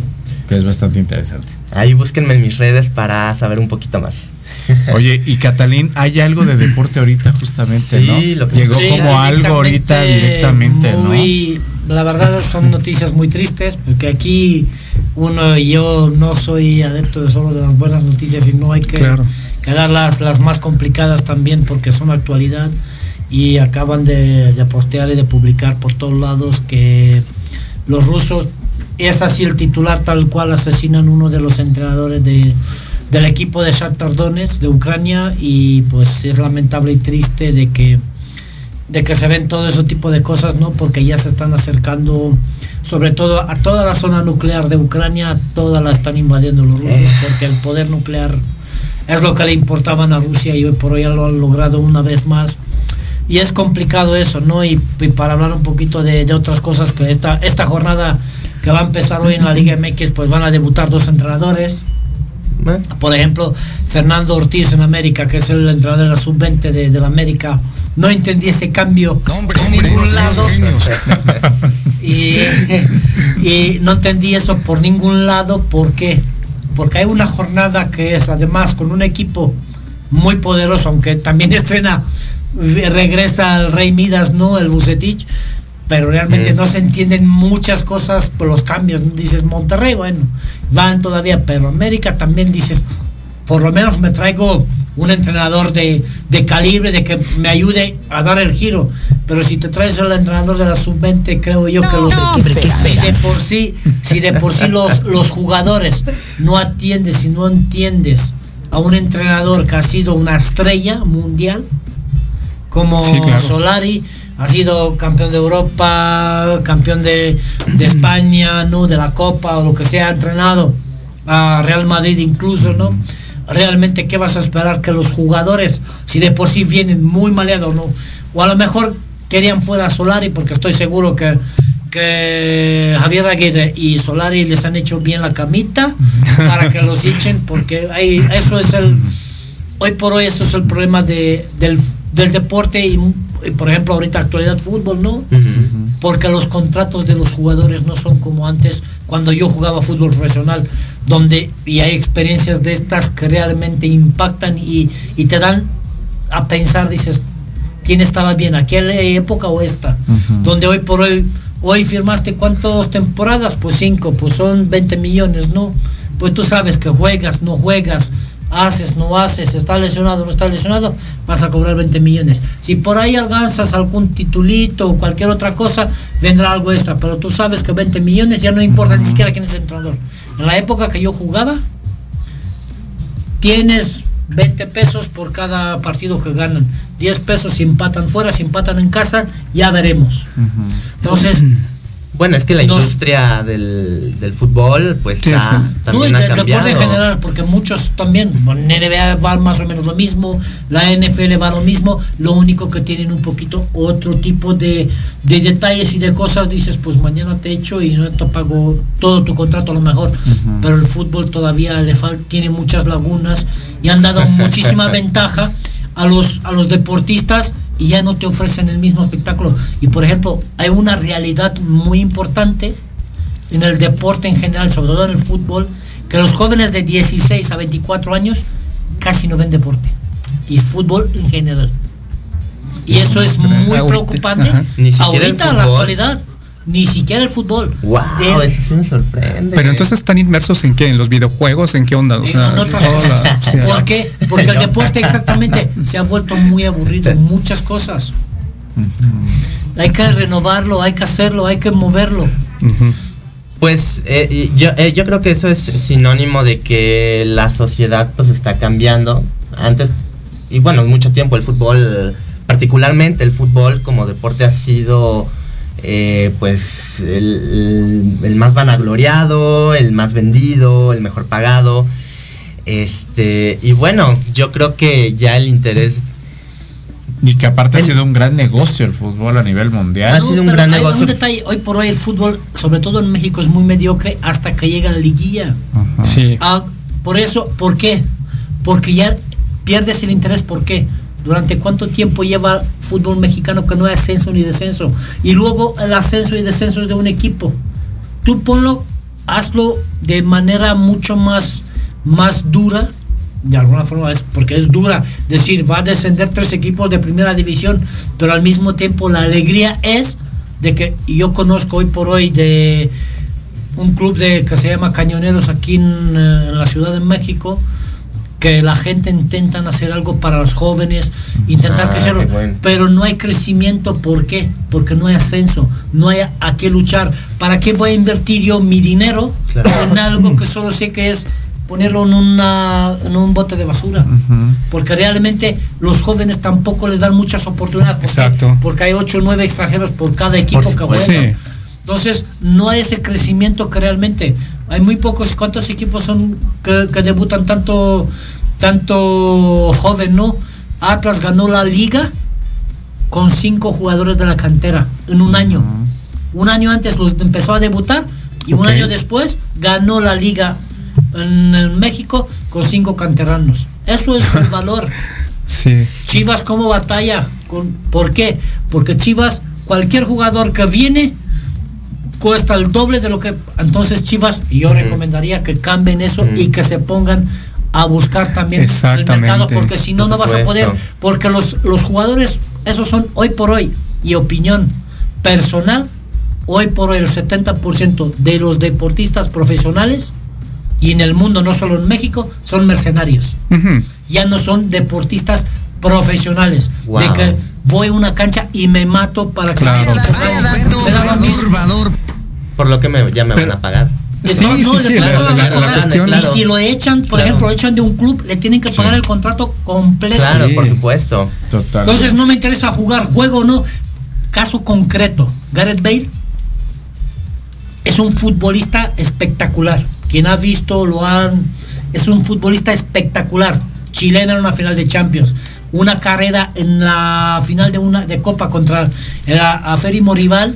Que es bastante interesante. Ahí búsquenme en mis redes para saber un poquito más. Oye, y Catalín, hay algo de deporte ahorita justamente, Sí, ¿no? lo que- Llegó Sí, como algo ahorita directamente, ¿no? muy- La verdad son noticias muy tristes porque aquí uno y yo no soy adepto de solo de las buenas noticias y no hay que, Claro. que dar las, las más complicadas también porque son actualidad y acaban de, de postear y de publicar por todos lados que los rusos es así el titular tal cual asesinan uno de los entrenadores de, del equipo de Shakhtar Donetsk de Ucrania y pues es lamentable y triste de que de que se ven todo ese tipo de cosas, ¿no? Porque ya se están acercando, sobre todo a toda la zona nuclear de Ucrania, toda la están invadiendo los rusos, porque el poder nuclear es lo que le importaban a Rusia y hoy por hoy ya lo han logrado una vez más. Y es complicado eso, ¿no? Y, y para hablar un poquito de, de otras cosas, que esta, esta jornada que va a empezar hoy en la Liga MX, pues van a debutar dos entrenadores. Por ejemplo, Fernando Ortiz en América, que es el entrenador de la sub-20 de, de la América, no entendí ese cambio por ningún lado. y, y no entendí eso por ningún lado. ¿Por qué? Porque hay una jornada que es además con un equipo muy poderoso, aunque también estrena, regresa el Rey Midas, ¿no? El Bucetich. Pero realmente no se entienden muchas cosas por los cambios. Dices Monterrey, bueno, van todavía, pero América también dices, por lo menos me traigo un entrenador de, de calibre, de que me ayude a dar el giro. Pero si te traes al entrenador de la sub-20, creo yo que los ¿qué si de por sí, si de por sí los, los jugadores no atiendes y no entiendes a un entrenador que ha sido una estrella mundial, como Sí, claro. Solari, ha sido campeón de Europa, campeón de, España, ¿no? De la Copa o lo que sea, ha entrenado a Real Madrid incluso, ¿no? Realmente, ¿qué vas a esperar que los jugadores, si de por sí vienen muy maleados, ¿no? O a lo mejor querían fuera a Solari, porque estoy seguro que, que Javier Aguirre y Solari les han hecho bien la camita para que los echen, porque ahí, eso es el, hoy por hoy eso es el problema de, del, del deporte y, y, por ejemplo ahorita actualidad fútbol, ¿no? Porque los contratos de los jugadores no son como antes cuando yo jugaba fútbol profesional, donde y hay experiencias de estas que realmente impactan y, y te dan a pensar, dices, ¿quién estaba bien? ¿Aquella época o esta? Donde hoy por hoy, hoy firmaste cuántas temporadas? Pues cinco, pues son 20 millones, ¿no? Pues tú sabes que juegas, no juegas, haces, no haces, está lesionado, no está lesionado, vas a cobrar 20 millones. Si por ahí alcanzas algún titulito o cualquier otra cosa, vendrá algo extra, pero tú sabes que 20 millones ya no importa ni siquiera quién es el entrenador. En la época que yo jugaba, tienes 20 pesos por cada partido que ganan. 10 pesos si empatan fuera, si empatan en casa, ya veremos. Entonces, Bueno, es que la industria del, del fútbol, pues Sí, ha- sí. también No, y ha cambiado. en general, porque muchos también, en NBA va más o menos lo mismo, la NFL va lo mismo, lo único que tienen un poquito otro tipo de, de detalles y de cosas, dices, pues mañana te echo y no te pago todo tu contrato a lo mejor, pero el fútbol todavía le tiene muchas lagunas y han dado muchísima ventaja a los, a los deportistas y ya no te ofrecen el mismo espectáculo. Y por ejemplo, hay una realidad muy importante en el deporte en general, sobre todo en el fútbol, que los jóvenes de 16 a 24 años casi no ven deporte. Y fútbol en general. Y eso es muy preocupante. Ni siquiera Ahorita, en la actualidad, ni siquiera el fútbol. Wow, De- eso sí me sorprende. Pero entonces están inmersos en qué? ¿En los videojuegos? ¿En qué onda? O sea, en otras cosas. la- o sea, ¿Por qué? Porque el deporte exactamente se ha vuelto muy aburrido en muchas cosas. Hay que renovarlo, hay que hacerlo, hay que moverlo. Pues eh, yo, eh, yo creo que eso es sinónimo de que la sociedad pues está cambiando. Antes, y bueno, mucho tiempo el fútbol, particularmente el fútbol como deporte ha sido eh, pues el, el- el más vanagloriado, el más vendido, el mejor pagado. Este, y bueno, yo creo que ya el interés Y que aparte ha sido un gran negocio el fútbol a nivel mundial. No, pero hay un detalle, hoy por hoy el fútbol, sobre todo en México, es muy mediocre hasta que llega la liguilla. Sí. Ah, por eso, ¿por qué? Porque ya pierdes el interés, ¿por qué? Durante cuánto tiempo lleva fútbol mexicano que no hay ascenso ni descenso. Y luego el ascenso y descenso es de un equipo. Tú ponlo, hazlo de manera mucho más, más dura. De alguna forma es porque es dura decir va a descender tres equipos de primera división, pero al mismo tiempo la alegría es de que yo conozco hoy por hoy de un club de que se llama Cañoneros aquí en, eh, en la Ciudad de México que la gente intentan hacer algo para los jóvenes, intentar Ah, bueno. pero no hay crecimiento, ¿por qué? Porque no hay ascenso, no hay a, qué luchar. ¿Para qué voy a invertir yo mi dinero en algo que solo sé que es ponerlo en, una, en un bote de basura? Porque realmente los jóvenes tampoco les dan muchas oportunidades. ¿Por qué? Exacto. Porque hay 8 o 9 extranjeros por cada equipo que juega. Sí. Entonces, no hay ese crecimiento que realmente. Hay muy pocos. ¿Cuántos equipos son que, que debutan tanto, tanto joven, no? Atlas ganó la liga con cinco jugadores de la cantera en un año. Un año antes los empezó a debutar y un año después ganó la liga en, en México con cinco canteranos. Eso es el valor. Sí. Chivas como batalla. ¿Por qué? Porque Chivas, cualquier jugador que viene, cuesta el doble de lo que... Entonces Chivas, yo recomendaría que cambien eso y que se pongan a buscar también el mercado, porque si no, no vas a poder. Porque los, los jugadores, esos son hoy por hoy, y opinión personal, hoy por hoy el 70% de los deportistas profesionales, y en el mundo, no solo en México, son mercenarios ya no son deportistas profesionales. Wow. De que voy a una cancha y me mato para que Claro. Me. Por lo que me, ya me van a pagar. Sí, No, no, sí, le sí, pagan la- a la- la cobrar. cuestión- Y si lo echan, por Claro. ejemplo, lo echan de un club, le tienen que pagar el contrato completo. Claro, por supuesto. Total. Entonces no me interesa jugar, juego o no. Caso concreto, Gareth Bale es un futbolista espectacular. Quien ha visto lo han es un futbolista espectacular. Chilena en una final de Champions, una carrera en la final de una de Copa contra el aférrimo rival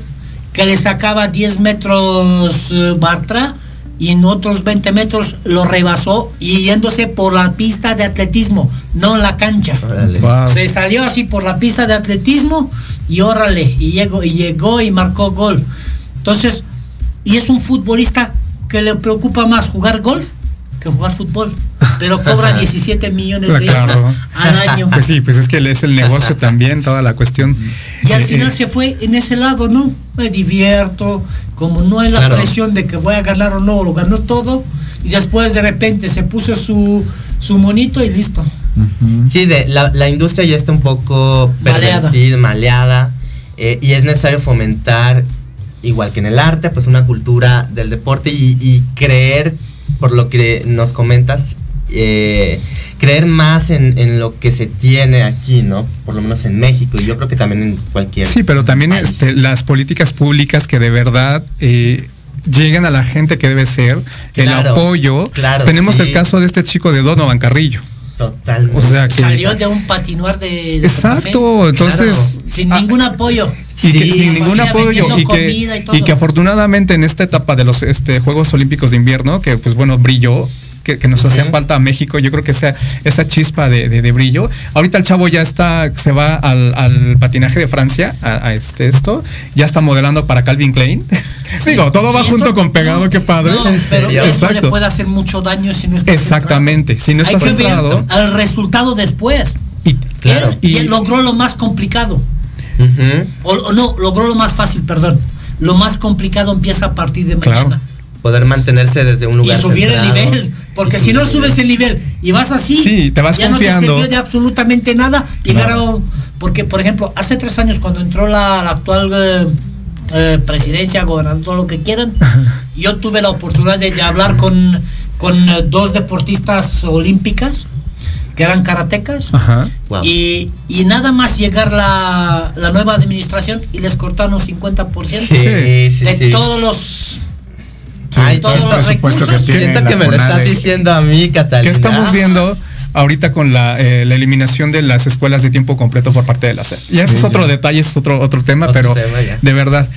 que le sacaba 10 metros eh, Bartra y en otros 20 metros lo rebasó y yéndose por la pista de atletismo, no la cancha. Wow. Se salió así por la pista de atletismo y órale, y llegó, y llegó y marcó gol. Entonces, y es un futbolista que le preocupa más jugar golf que jugar fútbol. Pero cobra 17 millones de Claro. euros al año. Pues sí, pues es que es el negocio también, toda la cuestión. Y al Eh, final eh, se fue en ese lado, ¿no? Me divierto, como no hay la Claro. presión de que voy a ganar o no, lo ganó todo, y después de repente se puso su, su monito y listo. Sí, de, la, la industria ya está un poco Maleada. pervertida, maleada, eh, y es necesario fomentar, igual que en el arte, pues una cultura del deporte y, y creer, por lo que nos comentas, eh, creer más en, en lo que se tiene aquí, ¿no? Por lo menos en México, y yo creo que también en cualquier... Sí, pero también este, las políticas públicas que de verdad eh, lleguen a la gente que debe ser, el Claro, apoyo. claro, Tenemos sí. el caso de este chico de Donovan Carrillo. Totalmente. O sea que. Salió de un patinuar de, de Exacto, café. entonces- sin ningún apoyo. Y que sin ningún apoyo y que, y que afortunadamente en esta etapa de los este, Juegos Olímpicos de Invierno, que pues bueno, brilló, que, que nos hacía falta a México, yo creo que esa, esa chispa de, de- de brillo. Ahorita el chavo ya está, se va al, al patinaje de Francia, a, a este esto, ya está modelando para Calvin Klein. Digo, todo va Y junto esto- con pegado, qué padre. No, pero eso le Exacto. puede hacer mucho daño si no está Exactamente, si no Hay que ver centrado. el resultado después. Y, él, y él logró lo más complicado. o, o no, logró lo más fácil, perdón. Lo más complicado empieza a partir de mañana. Poder mantenerse desde un Y lugar subir el nivel. Porque si no subes el nivel y vas así, Sí, te vas ya confiando. no te sirvió de absolutamente nada llegar Claro. a un- Porque, por ejemplo, hace tres años cuando entró la, la actual eh, eh, presidencia, gobernando todo lo que quieran, yo tuve la oportunidad de, de hablar con, con eh, dos deportistas olímpicas que eran karatecas. Ajá. Y, y nada más llegar la, la nueva administración y les cortaron 50% Sí, sí, de sí. todos los Ay, todos todo el los recursos. que tiene Siento que me lo estás diciendo a mí, Catalina. ¿Qué estamos viendo ahorita con la, eh, la eliminación de las escuelas de tiempo completo por parte de la SEP? Ya ese Sí, es otro ya. detalle, es otro, otro tema, Otro pero tema, de verdad.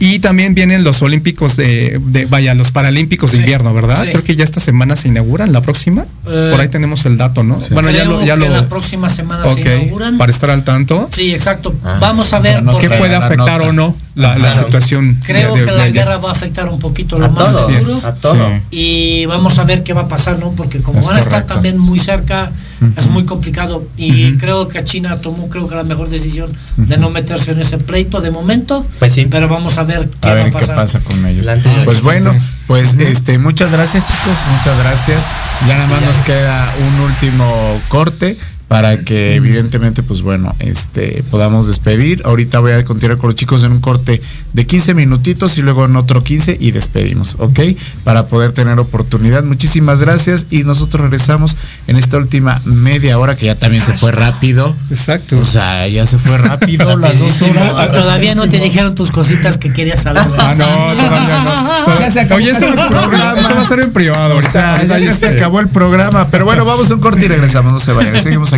Y también vienen los olímpicos de, de- vaya, los paralímpicos de invierno, ¿verdad? sí. Creo que ya esta semana se inauguran, la próxima. Eh, Por ahí tenemos el dato, ¿no? Bueno, ya lo, ya que lo. la próxima semana Ok, se inauguran. para estar al tanto. Sí, exacto. Vamos a ver. ¿Qué puede afectar o no la, situación? Creo de- que la guerra va a afectar un poquito lo A más todo, seguro. a todo. Sí. Y vamos a ver qué va a pasar, ¿no? Porque como Es van a estar correcto. también muy cerca, es muy complicado. Y creo que China tomó, creo que la mejor decisión de no meterse en ese pleito de momento. Pues sí. Pero vamos a ver qué a va qué pasar. pasa con ellos. Pues bueno, pues este, muchas gracias chicos, muchas gracias. Ya nada más nos queda un último corte para que evidentemente pues bueno, este podamos despedir. Ahorita voy a continuar con los chicos en un corte de 15 minutitos y luego en otro 15 y despedimos, ¿ok? Para poder tener oportunidad. Muchísimas gracias y nosotros regresamos en esta última media hora que ya también se fue rápido. Exacto. O sea, ya se fue rápido las dos horas. Ah, Todavía no te dijeron tus cositas que querías saber. Ah, no, todavía no. Ya se acabó Oye, eso, el programa. eso va a ser en privado. O sea, ya, ya se acabó el programa. Pero bueno, vamos a un corte y regresamos. No se vayan. Seguimos aquí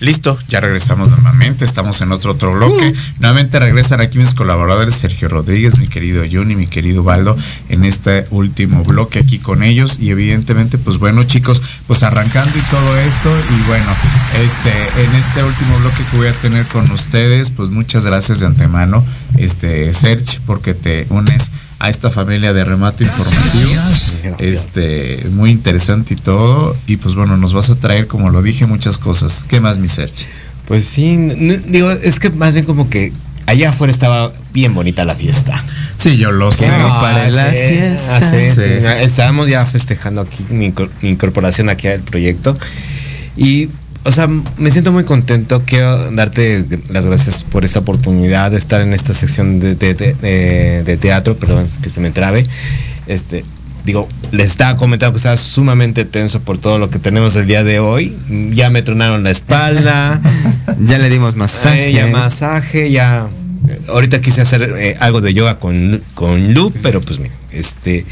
Listo, ya regresamos nuevamente, estamos en otro otro bloque. Nuevamente regresan aquí mis colaboradores Sergio Rodríguez, mi querido Juni, mi querido Baldo, en este último bloque aquí con ellos. Y evidentemente, pues bueno chicos, pues arrancando y todo esto. Y bueno, este, en este último bloque que voy a tener con ustedes, pues muchas gracias de antemano, este, Serge, porque te unes a esta familia de remate informativo. Este, muy interesante y todo. Y pues bueno, nos vas a traer, como lo dije, muchas cosas. ¿Qué más, mi Serge? Pues sí, digo, es que más bien como que allá afuera estaba bien bonita la fiesta. Sí, yo lo sé. para la fiesta. Sí. Sí. Estábamos ya festejando aquí mi incorporación aquí al proyecto. Y, o sea, me siento muy contento. Quiero darte las gracias por esta oportunidad de estar en esta sección de, de- de- teatro, perdón, que se me trabe. Este, digo, les estaba comentando que estaba sumamente tenso por todo lo que tenemos el día de hoy. Ya me tronaron la espalda. Ya le dimos masaje. Eh, ya masaje, ya. Ahorita quise hacer eh, algo de yoga con, con Lu, pero pues mira, este,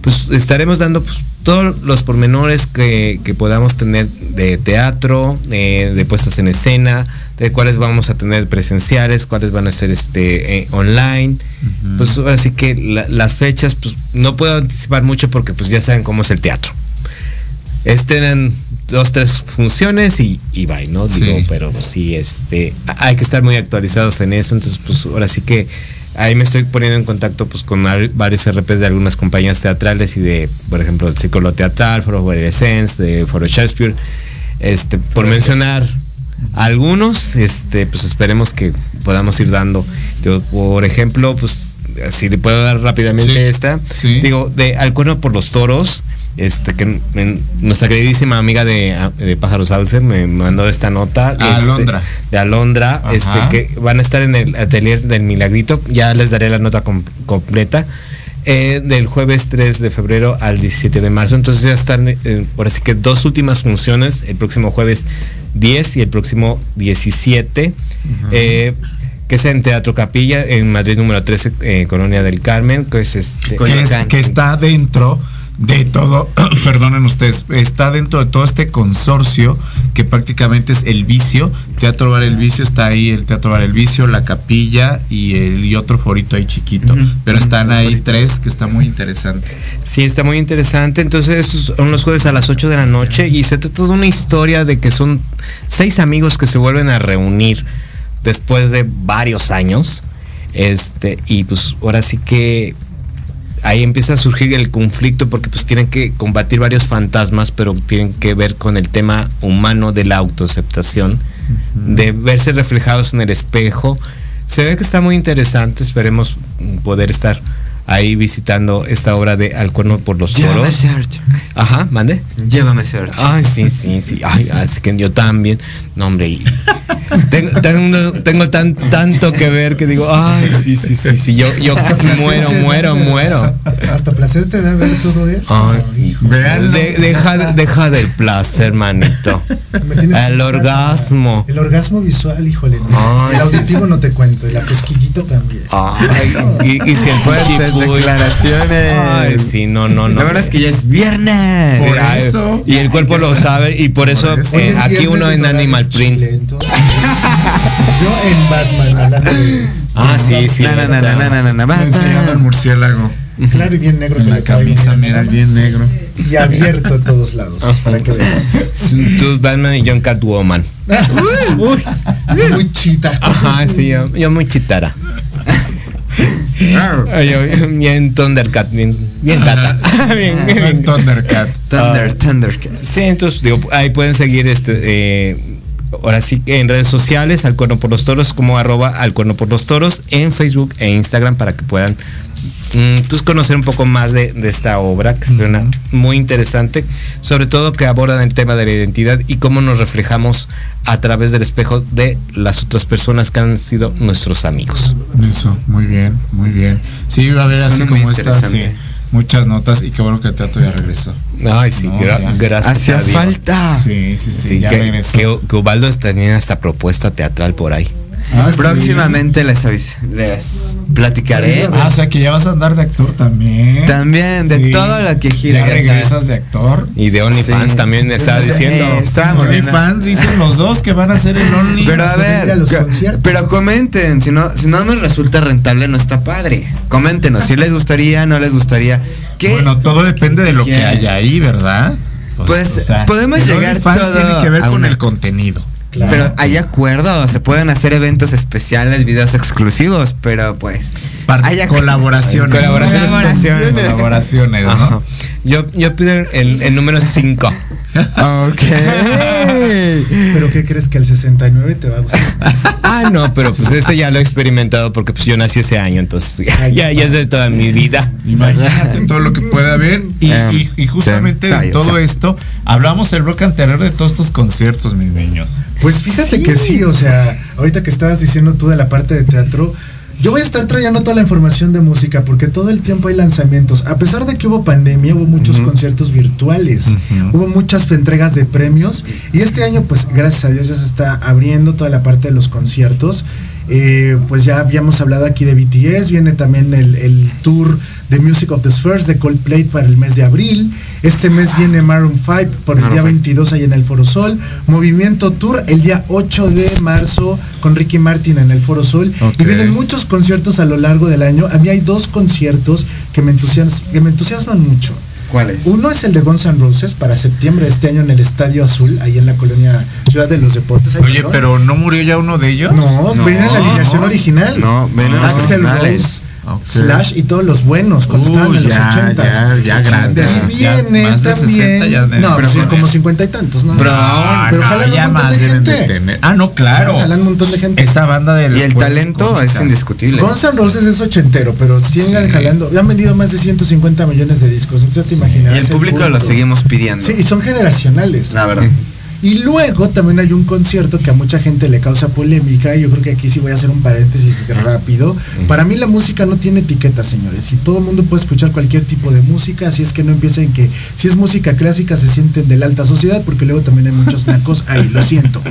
pues estaremos dando pues, todos los pormenores que, que podamos tener de teatro, eh, de puestas en escena, de cuáles vamos a tener presenciales, cuáles van a ser este eh, online. Pues ahora sí que la- las fechas, pues no puedo anticipar mucho porque pues ya saben cómo es el teatro. Este eran dos, tres funciones y, y bye, ¿no? Digo, Sí. pero sí, este, hay que estar muy actualizados en eso, entonces pues ahora sí que ahí me estoy poniendo en contacto pues con ar- varios RPs de algunas compañías teatrales y de, por ejemplo, el Círculo Teatral, Foro Essence, de Foro Shakespeare, este, por mencionar algunos, este, pues esperemos que podamos ir dando. Yo, por ejemplo, pues si le puedo dar rápidamente Sí, esta, sí. digo, de Al Cuerno por los Toros, este que en- nuestra queridísima amiga de, de Pájaros Sauce me mandó esta nota Ah, este, Alondra. de Alondra, Ajá. este que van a estar en el atelier del Milagrito, ya les daré la nota com- completa. eh, del jueves 3 de febrero al 17 de marzo. Entonces ya están, eh, por así que dos últimas funciones, el próximo jueves 10 y el próximo 17. eh, que es en Teatro Capilla, en Madrid número 13, eh, Colonia del Carmen, que es este. que, es- que está dentro de todo, perdonen ustedes, está dentro de todo este consorcio que prácticamente es el vicio, Teatro Bar El Vicio está ahí, el Teatro Bar El Vicio, la capilla y el y otro forito ahí chiquito, pero están ahí tres que está muy interesante. Sí, está muy interesante. Entonces, son los jueves a las 8 de la noche y se trata de una historia de que son seis amigos que se vuelven a reunir después de varios años. Este, y pues ahora sí que ahí empieza a surgir el conflicto porque pues tienen que combatir varios fantasmas, pero tienen que ver con el tema humano de la autoaceptación, de verse reflejados en el espejo. Se ve que está muy interesante, esperemos poder estar ahí visitando esta obra de Al cuerno por los Llévame, toros. Serge. Ajá, mande. Llévame, Serge. Ay, sí, sí, sí. Ay, así que yo también. No, hombre. y- tengo, tengo, tengo tan, tanto que ver que digo, ay, sí, sí, sí, sí. Yo, yo muero, muero, muero. Hasta placer te da ver todo eso. Ay, de- deja, deja del placer, manito. El orgasmo. El orgasmo visual, híjole. no. Ay, el sí, auditivo no te cuento, y la cosquillita también. Ay, y, y si el Fuertes declaraciones. Ay, sí, no, no, no. La verdad es que ya es viernes. Por eso. Y el cuerpo lo sabe y por eso eh, es aquí uno en Animal Yo en Batman, hablando de. Ah, sí, sí. Na, na, na, na, enseñando murciélago. Claro y bien negro. En la camisa, mira, nada bien más. negro. Y abierto a todos lados. Para que veas. Tú, Batman y John Catwoman. Uy, muy chita. Ajá, sí, yo, yo muy chitara. Bien Thundercat, bien, bien tata. bien, bien, bien. Thundercat. Thunder, Ah, Thundercat. Sí, entonces digo, ahí pueden seguir este eh, ahora sí que en redes sociales al cuerno por los toros como arroba al cuerno por los toros en Facebook e Instagram para que puedan mm, pues conocer un poco más de, de esta obra que suena muy interesante, sobre todo que abordan el tema de la identidad y cómo nos reflejamos a través del espejo de las otras personas que han sido nuestros amigos. Eso, muy bien, muy bien. Sí, va a haber así Suena como sí, interesante. Muchas notas y qué bueno que el teatro ya regresó. Ay, sí, No, gra- ya. gracias Hacía falta. Sí, sí, sí, Sí, ya que, regresó. que, que Ubaldo tenía esta propuesta teatral por ahí. Ah, sí. Próximamente les, avis- les platicaré. Ah, o sea que ya vas a andar de actor también. También, de Sí. todo lo que gira. Ya regresas de actor. Y de OnlyFans Sí. también me estaba diciendo. estábamos viendo. fans dicen los dos que van a hacer el Only. Pero a ver, a los co- conciertos. pero comenten, si no, si no nos resulta rentable no está padre. Coméntenos, si les gustaría, no les gustaría. ¿Qué? Bueno, todo depende de lo que ¿Quién? haya ahí, ¿verdad? Pues, podemos el llegar OnlyFans todo tiene que ver a con una- el contenido. Pero hay acuerdos, se pueden hacer eventos especiales, videos exclusivos, pero pues hay ac- Colaboraciones. Colaboraciones. Colaboraciones. Colaboraciones, ¿no? Yo, yo pido el, el número 5. Ok. Pero ¿qué crees que el 69 te va a gustar? Ah, no, pero pues ese ya lo he experimentado porque pues yo nací ese año, entonces ya, ya, ya es de toda mi vida. Imagínate todo lo que puede haber. Y, Em, y- y justamente de todo esto, hablamos el bloque anterior de todos estos conciertos, mis niños. Pues fíjate que sí, o sea, ahorita que estabas diciendo tú de la parte de teatro, yo voy a estar trayendo toda la información de música porque todo el tiempo hay lanzamientos. A pesar de que hubo pandemia, hubo muchos conciertos virtuales, hubo muchas entregas de premios y este año, pues gracias a Dios ya se está abriendo toda la parte de los conciertos. Eh, pues ya habíamos hablado aquí de BTS, viene también el, el tour de Music of the Spheres de Coldplay para el mes de abril. Este mes viene Maroon 5 por el Maroon día 5. 22 ahí en el Foro Sol. Movimiento Tour el día 8 de marzo con Ricky Martin en el Foro Sol. Y vienen muchos conciertos a lo largo del año. A mí hay dos conciertos que me, entusias- que me entusiasman mucho. ¿Cuál es? Uno es el de Guns N' Roses para septiembre de este año en el Estadio Azul, ahí en la colonia Ciudad de los Deportes. Oye, perdón. pero ¿no murió ya uno de ellos? No, No, viene en la alineación no. original. No, los Axel. Rose, Slash y todos los buenos cuando Uy, estaban en los ya, 80 ya, ya grandes, Y viene también. 60 ya deben no, pero sí, tener. como 50 y tantos, ¿no? Bro, Ah, pero no, jalan ya un montón más de gente. tener. Ah, no, claro. Jalan un montón de gente. Esa banda del Y el pues, talento ¿cómo es indiscutible. Guns N' Roses es ochentero, pero siguen Sí. jalando. Ya han vendido más de 150 millones de discos. Entonces te imaginas. Y el público lo seguimos pidiendo. Sí, y son generacionales. La verdad. Y luego también hay un concierto que a mucha gente le causa polémica. Y yo creo que aquí sí voy a hacer un paréntesis rápido. Para mí la música no tiene etiqueta, señores. Y todo el mundo puede escuchar cualquier tipo de música. Así es que no empiecen que si es música clásica se sienten de la alta sociedad. Porque luego también hay muchos nacos ahí, lo siento.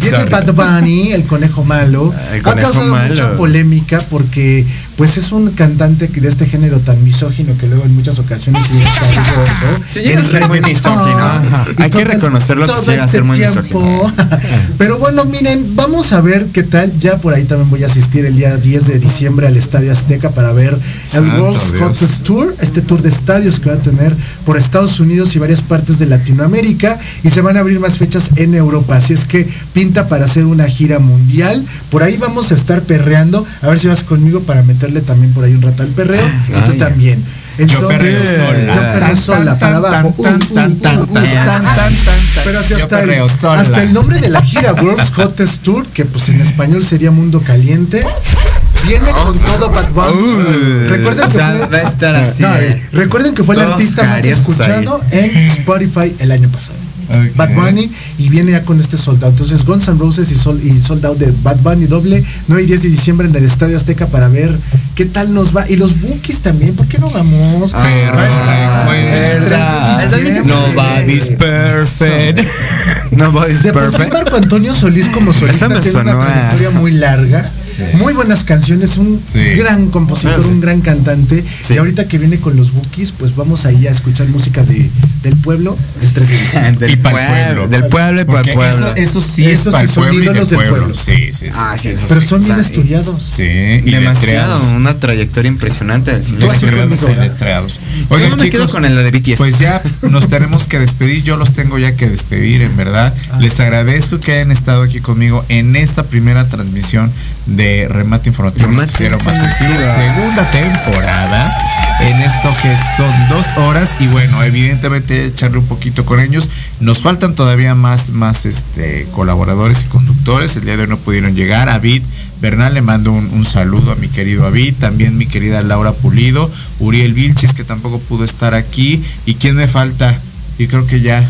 Viene. Bad Bunny, el conejo malo. El ha causado malo. mucha polémica porque pues es un cantante de este género tan misógino que luego en muchas ocasiones sí está gordo. Sí, llega a El ser muy misógino. Hay que reconocerlo que llega a este ser muy tiempo. misógino. Pero bueno, miren, vamos a ver qué tal. Ya por ahí también voy a asistir el día 10 de diciembre al Estadio Azteca para ver el Dios. Hottest Tour, este tour de estadios que va a tener por Estados Unidos y varias partes de Latinoamérica y se van a abrir más fechas en Europa. Así es que pinta para hacer una gira mundial. Por ahí vamos a estar perreando. A ver si vas conmigo para meterle también por ahí un rato al perreo. Y tú Ay. también. Yo perreo sola. Yo perreo sola, para abajo. Pero hasta el, perreo sola. hasta el nombre de la gira World's Hottest Tour, que pues en español sería Mundo Caliente, viene con todo Bad Bunny. Uh, recuerden, que fue, va a estar así, No, eh. recuerden que fue el artista más escuchado en Spotify el año pasado. Ok. Bad Bunny y viene ya con este soldado. Entonces Guns N' Roses y, sol, y soldado de Bad Bunny doble 9 y 10 de diciembre en el Estadio Azteca para ver qué tal nos va. Y los Bookies también, ¿por qué no vamos? Ah, Va a estar verdad. el 3 de diciembre. Nobody's perfect. Nobody's De perfect. Marco Antonio Solís como solista me tiene una trayectoria muy larga, muy buenas canciones, un Sí. gran compositor, Ah, sí. un gran cantante. Y ahorita que viene con los Bookies, pues vamos ahí a escuchar música de, del pueblo el 3 de diciembre. Del Y pa'l pueblo, pueblo. del pueblo y para el pueblo. Eso, eso sí Esos es para sí el son pueblo ídolos del pueblo. pueblo. Sí, sí, sí. Ah, sí, eso Pero sí. son bien estudiados. Sí, y Demasiado, letreados. una trayectoria impresionante del cine. Letreados letreados. Yo Oigan, no me quedo con el de BTS. Pues ya nos tenemos que despedir, yo los tengo ya que despedir, en verdad. Ah. Les agradezco que hayan estado aquí conmigo en esta primera transmisión de Remate Informativo. Matutino, segunda temporada en esto que son dos horas y bueno, evidentemente echarle un poquito con ellos. Nos faltan todavía más, más este, colaboradores y conductores. El día de hoy no pudieron llegar. Avid Bernal le mando un, un saludo a mi querido Avid, también mi querida Laura Pulido, Uriel Vilchis que tampoco pudo estar aquí. ¿Y quién me falta? Y creo que ya,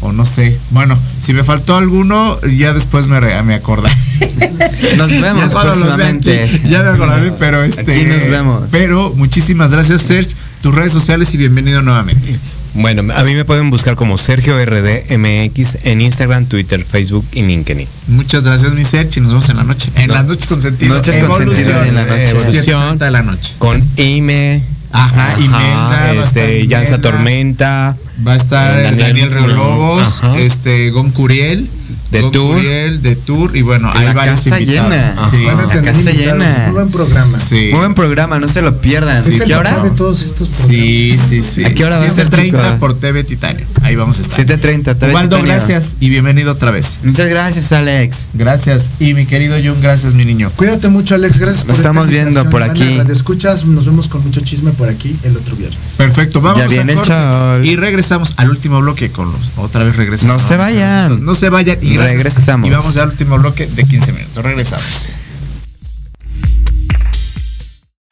o no sé. Bueno, si me faltó alguno, ya después me, re- me acordaré. Nos vemos Ya próximamente. aquí, Ya me acordaré, pero este. Aquí nos vemos. Pero muchísimas gracias, Serge. Tus redes sociales y bienvenido nuevamente. Bueno, a mí me pueden buscar como Sergio RDMX en Instagram, Twitter, Facebook y LinkedIn. Muchas gracias, mi Serge, y nos vemos en la noche. En las noches con sentido. Noches con sentido en la noche. Evolución. de la noche. Con Ime. Ajá, Imelda, va a Este, Imelda. Tormenta. Va a estar eh, Daniel, Reolobos, Ajá. este, Gon Curiel. De Gon Tour. Curiel, de Tour. Y bueno, hay La varios casa invitados. llena. Sí. Van a tener La casa llena. Muy buen programa. Sí. Muy buen programa, no se lo pierdan. Es el ¿Qué hora? de todos estos Sí, sí, sí. ¿A qué hora va a ser, 7:30 chicos? por TV Titanio. Ahí vamos a estar. 7.30, TV Ubaldo, Titanio. gracias y bienvenido otra vez. Muchas gracias, Alex. Gracias. Y mi querido Jun, gracias, mi niño. Cuídate mucho, Alex. Gracias esta estamos viendo por Ana, aquí. Radio escuchas, nos vemos con mucho chisme por aquí el otro viernes. Perfecto, vamos Ya viene a corte. sol. Y regresamos al último bloque con los. Otra vez regresamos. No se vayan. No se vayan. Y gracias. Regresamos. Y vamos al último bloque de 15 minutos. Regresamos.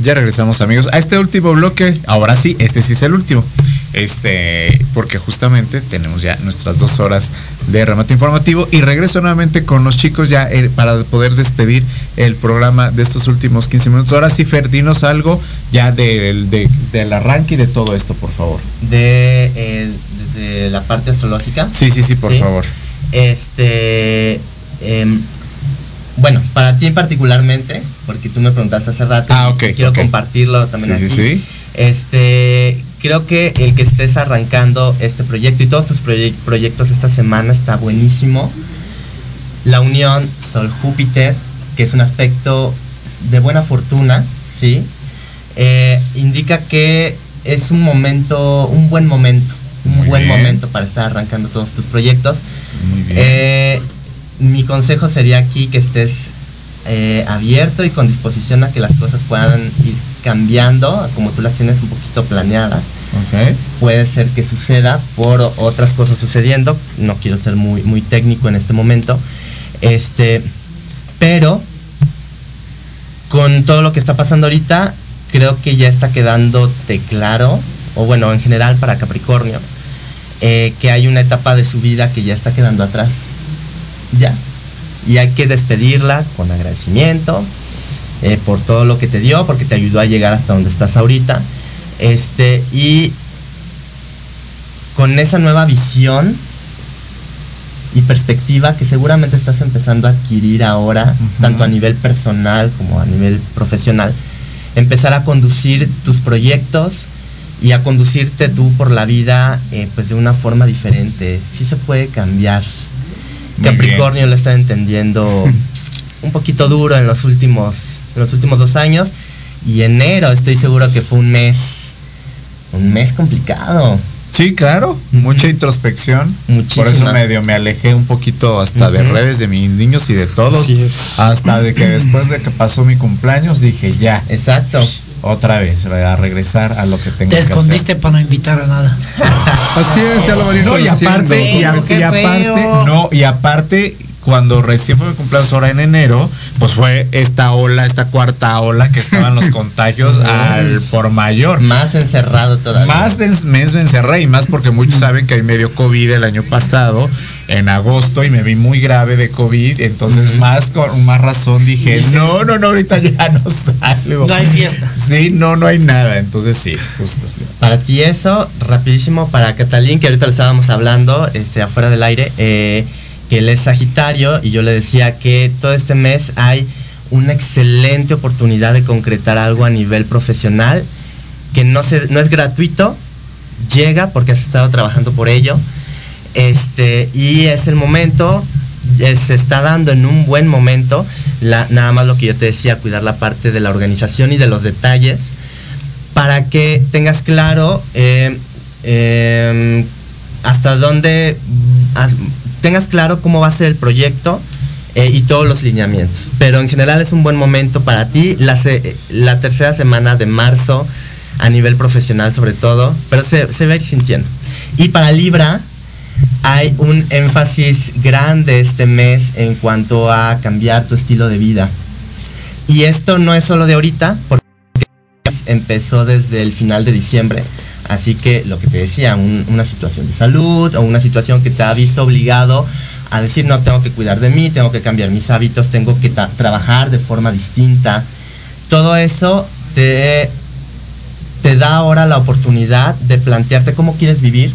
Ya regresamos amigos a este último bloque. Ahora sí, este sí es el último. Este, porque justamente tenemos ya nuestras dos horas de remate informativo y regreso nuevamente con los chicos ya eh, para poder despedir el programa de estos últimos 15 minutos. Ahora sí, Fer, dinos algo ya del, de- del arranque y de todo esto, por favor. De, eh, la parte astrológica. Sí, sí, sí, por favor. Este. em, bueno, para ti particularmente, porque tú me preguntaste hace rato. Ah, ok, Quiero compartirlo también Sí, aquí. sí, sí. Este. Creo que el que estés arrancando este proyecto y todos tus proye- proyectos esta semana está buenísimo. La unión Sol-Júpiter, que es un aspecto de buena fortuna, ¿sí? Eh, indica que es un momento, un buen momento, un Muy buen bien. momento para estar arrancando todos tus proyectos. Muy bien. Eh, mi consejo sería aquí que estés eh, abierto y con disposición a que las cosas puedan ir cambiando, como tú las tienes un poquito planeadas. Puede ser que suceda por otras cosas sucediendo. No quiero ser muy, muy técnico en este momento. Este, pero con todo lo que está pasando ahorita, creo que ya está quedándote claro, o bueno, en general para Capricornio, eh, que hay una etapa de su vida que ya está quedando atrás. Ya. Y hay que despedirla con agradecimiento eh, por todo lo que te dio, porque te ayudó a llegar hasta donde estás ahorita. Este, y con esa nueva visión y perspectiva que seguramente estás empezando a adquirir ahora, tanto a nivel personal como a nivel profesional, empezar a conducir tus proyectos y a conducirte tú por la vida eh, pues de una forma diferente. Sí se puede cambiar. Capricornio lo está entendiendo un poquito duro en los últimos, en los últimos dos años y enero estoy seguro que fue un mes, un mes complicado. Sí, claro, mucha introspección. Muchísima. Por eso medio me alejé un poquito hasta de redes de mis niños y de todos. Hasta de que después de que pasó mi cumpleaños dije ya. Exacto. Otra vez, a regresar a lo que tengo Te que hacer. escondiste para no invitar a nada. Así es, ya lo venía No, y aparte, y, a- aparte, no, y aparte, cuando recién fue mi cumpleaños ahora en enero, pues fue esta ola, esta cuarta ola que estaban los contagios al por mayor. Más encerrado todavía. Más en- mes me encerré y más porque muchos saben que a mí me dio COVID el año pasado, en agosto, y me vi muy grave de COVID, entonces más con más razón dije, Dices- no, no, no, ahorita ya no salgo. No hay fiesta. Sí, no, no hay nada, entonces sí, justo. Para ti eso, rapidísimo, para Catalín, que ahorita le estábamos hablando, este, afuera del aire, eh, que él es Sagitario, y yo le decía que todo este mes hay una excelente oportunidad de concretar algo a nivel profesional, que no, se, no es gratuito, llega porque has estado trabajando por ello, este, y es el momento, eh, se está dando en un buen momento, la- nada más lo que yo te decía, cuidar la parte de la organización y de los detalles, para que tengas claro eh, eh, hasta dónde, as- tengas claro cómo va a ser el proyecto eh, y todos los lineamientos. Pero en general es un buen momento para ti, la, la tercera semana de marzo, a nivel profesional sobre todo, pero se, se va a ir sintiendo. Y para Libra, hay un énfasis grande este mes en cuanto a cambiar tu estilo de vida. Y esto no es solo de ahorita, porque empezó desde el final de diciembre. Así que lo que te decía, un- una situación de salud o una situación que te ha visto obligado a decir, no, tengo que cuidar de mí, tengo que cambiar mis hábitos, tengo que trabajar de forma distinta. Todo eso te, te da ahora la oportunidad de plantearte cómo quieres vivir,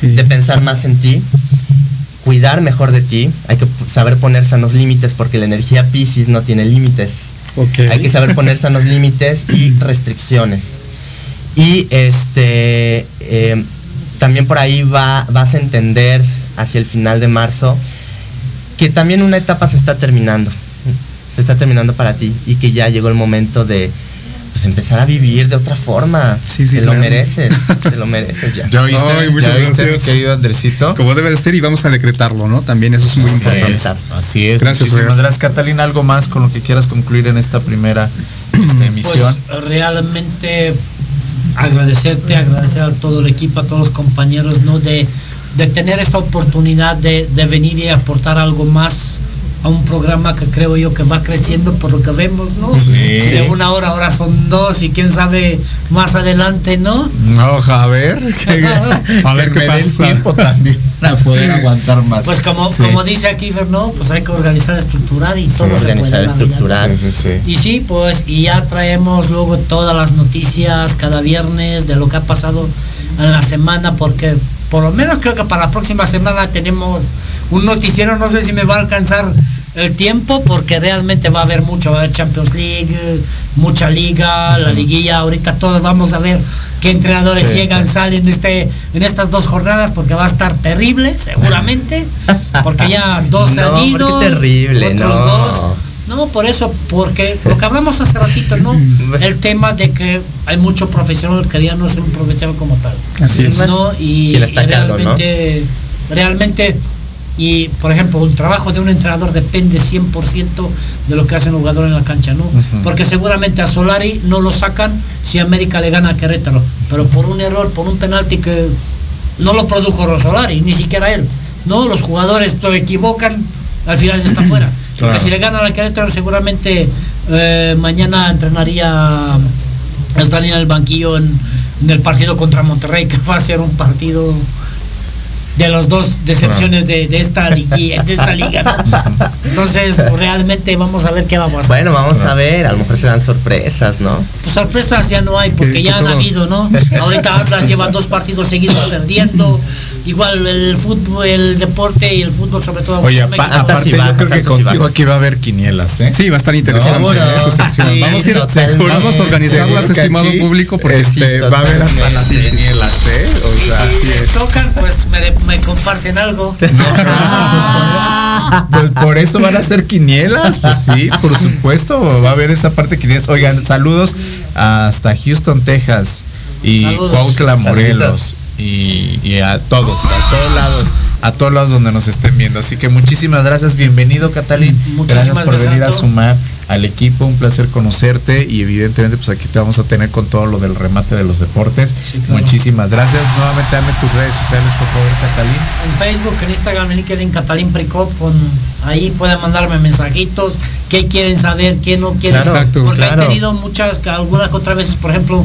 de pensar más en ti, cuidar mejor de ti. Hay que saber poner sanos límites porque la energía Pisces no tiene límites. Hay que saber poner sanos límites y restricciones. Y este eh, también por ahí va, vas a entender hacia el final de marzo que también una etapa se está terminando. Se está terminando para ti y que ya llegó el momento de pues, empezar a vivir de otra forma. te lo mereces, te lo mereces ya. ¿Ya oíste? Ay, muchas ¿Ya oíste, gracias. mi querido Andresito? Como debe de ser y vamos a decretarlo, ¿no? También eso es muy Así importante. es, Así es. Gracias, Muchísimas gracias, Catalina. ¿Algo más con lo que quieras concluir en esta primera esta emisión? Pues realmente agradecerte, agradecer a todo el equipo, a todos los compañeros, ¿no? De, de tener esta oportunidad de, de venir y aportar algo más a un programa que creo yo que va creciendo por lo que vemos, ¿no? Sí. Si de una hora ahora son dos y quién sabe más adelante, ¿no? No, a ver. A ver que qué me pasa. tiempo también para poder aguantar más. Pues como, Sí. como dice aquí, ¿no? Pues hay que organizar, estructurar y todo se organizar, puede. estructurar. Sí, sí, sí. Y sí, pues, y ya traemos luego todas las noticias cada viernes de lo que ha pasado en la semana, porque por lo menos creo que para la próxima semana tenemos un noticiero, no sé si me va a alcanzar el tiempo, porque realmente va a haber mucho, va a haber Champions League, mucha liga, la liguilla, ahorita todos vamos a ver qué entrenadores Sí, llegan, salen este, en estas dos jornadas, porque va a estar terrible, seguramente, porque ya dos No, han ¿por qué ido, terrible? otros No. dos. No, por eso, porque lo que hablamos hace ratito, ¿no? El tema de que hay mucho profesional que ya no es un profesional como tal. Así es. ¿no? Y, realmente, realmente, y por ejemplo, el trabajo de un entrenador depende 100% de lo que hace el jugador en la cancha, ¿no? Porque seguramente a Solari no lo sacan si América le gana a Querétaro, pero por un error, por un penalti que no lo produjo Solari, ni siquiera él. No, los jugadores lo equivocan, al final ya está fuera. Porque si le ganan al Querétaro seguramente Eh, mañana entrenaría estaría en el banquillo en el partido contra Monterrey, que va a ser un partido de las dos decepciones de, de esta liga, de esta liga. ¿no? Entonces, realmente vamos a ver qué va a pasar. Bueno, vamos a ver, a lo mejor se dan sorpresas, ¿no? Pues sorpresas ya no hay, porque Que- ya han habido, ¿no? Ahorita Atlas lleva dos partidos seguidos perdiendo. Igual el fútbol, el deporte y el fútbol, sobre todo. Oye, México. apa- aparte yo creo que contigo aquí va a haber quinielas, ¿eh? Sí, va a estar interesante No, ¿eh? sección. Sí, vamos, a ir- vamos a organizarlas, estimado aquí, público, porque este, sí. va a haber hasta las quinielas, ¿eh? O Y sea, si tocan, pues me, me comparten algo. Pues por eso van a ser quinielas, pues sí, por supuesto, va a haber esa parte de quinielas. Oigan, saludos hasta Houston, Texas y Saludos. Cuautla, Morelos. Y, y a todos, a todos lados, a todos lados donde nos estén viendo. Así que muchísimas gracias, bienvenido Catalín, Muchísimas gracias por venir a sumar al equipo, un placer conocerte y evidentemente pues aquí te vamos a tener con todo lo del remate de los deportes. claro. Muchísimas gracias. Nuevamente dame tus redes sociales, por favor, Catalín. En Facebook, en Instagram, en LinkedIn, Catalín Pricop, con ahí pueden mandarme mensajitos, qué quieren saber, qué no quieren Claro, Exacto, Porque claro. he tenido muchas, algunas otras veces, por ejemplo,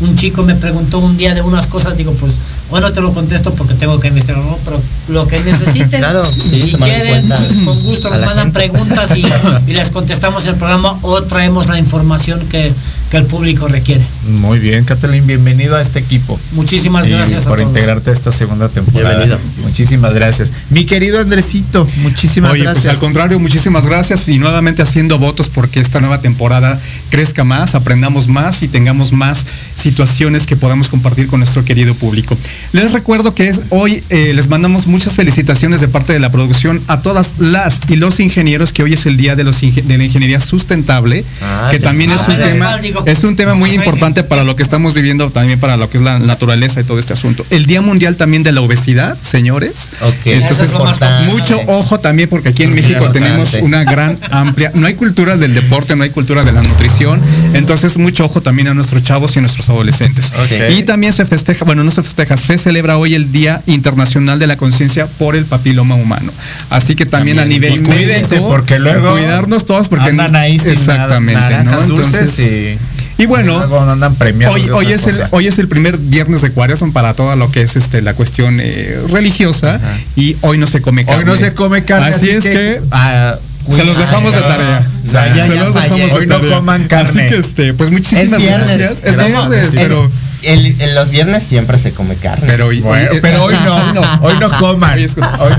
un chico me preguntó un día de unas cosas, digo, pues, bueno, te lo contesto porque tengo que investigar, ¿no? Pero lo que necesiten, Claro, sí, en quieren, pues con gusto nos mandan gente. preguntas y, y les contestamos en el programa o traemos la información que, que el público requiere. Muy bien, Catalín, bienvenido a este equipo. Muchísimas Y gracias a por todos. integrarte a esta segunda temporada. Bienvenido. Muchísimas gracias. Mi querido Andresito, muchísimas Oye, gracias. pues al contrario, muchísimas gracias y nuevamente haciendo votos porque esta nueva temporada crezca más, aprendamos más y tengamos más situaciones que podamos compartir con nuestro querido público. Les recuerdo que es hoy eh, les mandamos muchas felicitaciones de parte de la producción a todas las y los ingenieros que hoy es el día de los de la ingeniería sustentable, Ah, que también es un tema es un tema muy importante para lo que estamos viviendo, también para lo que es la naturaleza y todo este asunto. El Día Mundial también de la obesidad, señores. Ok. Entonces, es mucho ojo también porque aquí en Muy México importante. tenemos una gran amplia, no hay cultura del deporte, no hay cultura de la nutrición, entonces mucho ojo también a nuestros chavos y a nuestros adolescentes. Y también se festeja, bueno, no se festeja, se celebra hoy el Día Internacional de la Conciencia por el Papiloma Humano. Así que también, a nivel Y cuídense, médico, porque luego cuidarnos todos porque andan ahí sin exactamente, nada- ¿no? Entonces, y- y bueno, luego andan premiados Hoy, es el, hoy es el primer viernes de cuaresma para todo lo que es este la cuestión eh, religiosa y hoy no se come carne. Hoy no se come carne, Así, así es que- que, Ah, se los dejamos de tarea. O sea, ya- se ya los fallé. dejamos de Hoy no tarea. coman carne. Así que este, pues muchísimas Es viernes. gracias. Es viernes, pero el- en los viernes siempre se come carne. pero hoy, Bueno, hoy- pero hoy no, hoy no coman. Hoy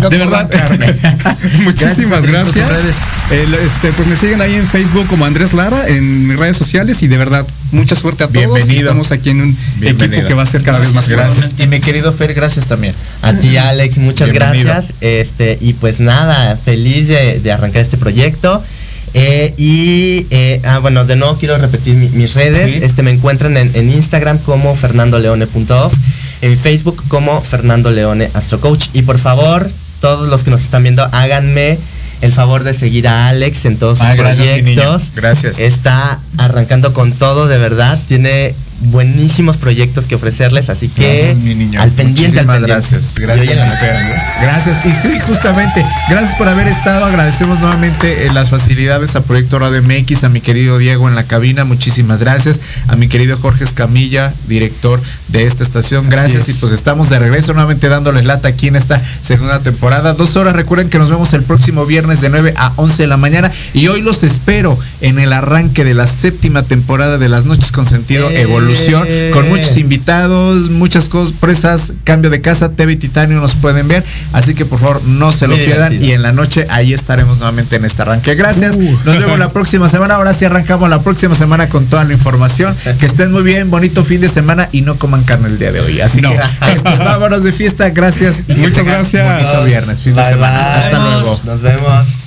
no de coman verdad, carne. muchísimas Gracias gracias. este, pues me siguen ahí en Facebook como Andrés Lara en mis redes sociales y de verdad mucha suerte a todos. Bienvenido. Estamos aquí en un Bienvenido. equipo que va a ser cada vez más grande. Gracias. Y mi querido Fer, gracias también. A ti, Alex, muchas Bienvenido. gracias. Este, y pues nada, feliz de, de arrancar este proyecto. Eh, y eh, ah, bueno, de nuevo quiero repetir mi- mis redes. Sí. Este me encuentran en, en Instagram como fernandoleone.off, en Facebook como Fernando Leone Astrocoach. Y por favor, todos los que nos están viendo, háganme el favor de seguir a Alex en todos sus Ah, gracias, niño. proyectos. Gracias. Está arrancando con todo, de verdad. Tiene buenísimos proyectos que ofrecerles, así que Gracias, mi niño. al pendiente, al pendiente. Gracias, Y gracias. Fer. Gracias. Y sí, justamente, gracias por haber estado. Agradecemos nuevamente eh, las facilidades a Proyecto Radio MX, a mi querido Diego en la cabina, muchísimas gracias. A mi querido Jorge Escamilla, director de esta estación, gracias. es. Y pues estamos de regreso nuevamente dándoles lata aquí en esta segunda temporada. Dos horas, recuerden que nos vemos el próximo viernes de 9 a 11 de la mañana. Y hoy los espero en el arranque de la séptima temporada de Las Noches con Sentido Eh. Evolución, con muchos invitados, muchas cosas, presas, cambio de casa, TV Titanio nos pueden ver. Así que por favor no se lo Muy pierdan. divertido. Y en la noche ahí estaremos nuevamente en este arranque. Gracias. Uh. Nos vemos la próxima semana. Ahora sí arrancamos la próxima semana con toda la información. Que estén muy bien, bonito fin de semana y no coman carne el día de hoy. Así No. que este, vámonos de fiesta. Gracias. y Muchas gracias. Bonito viernes, fin de semana. bye. Hasta luego. Nos vemos.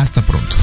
Hasta pronto.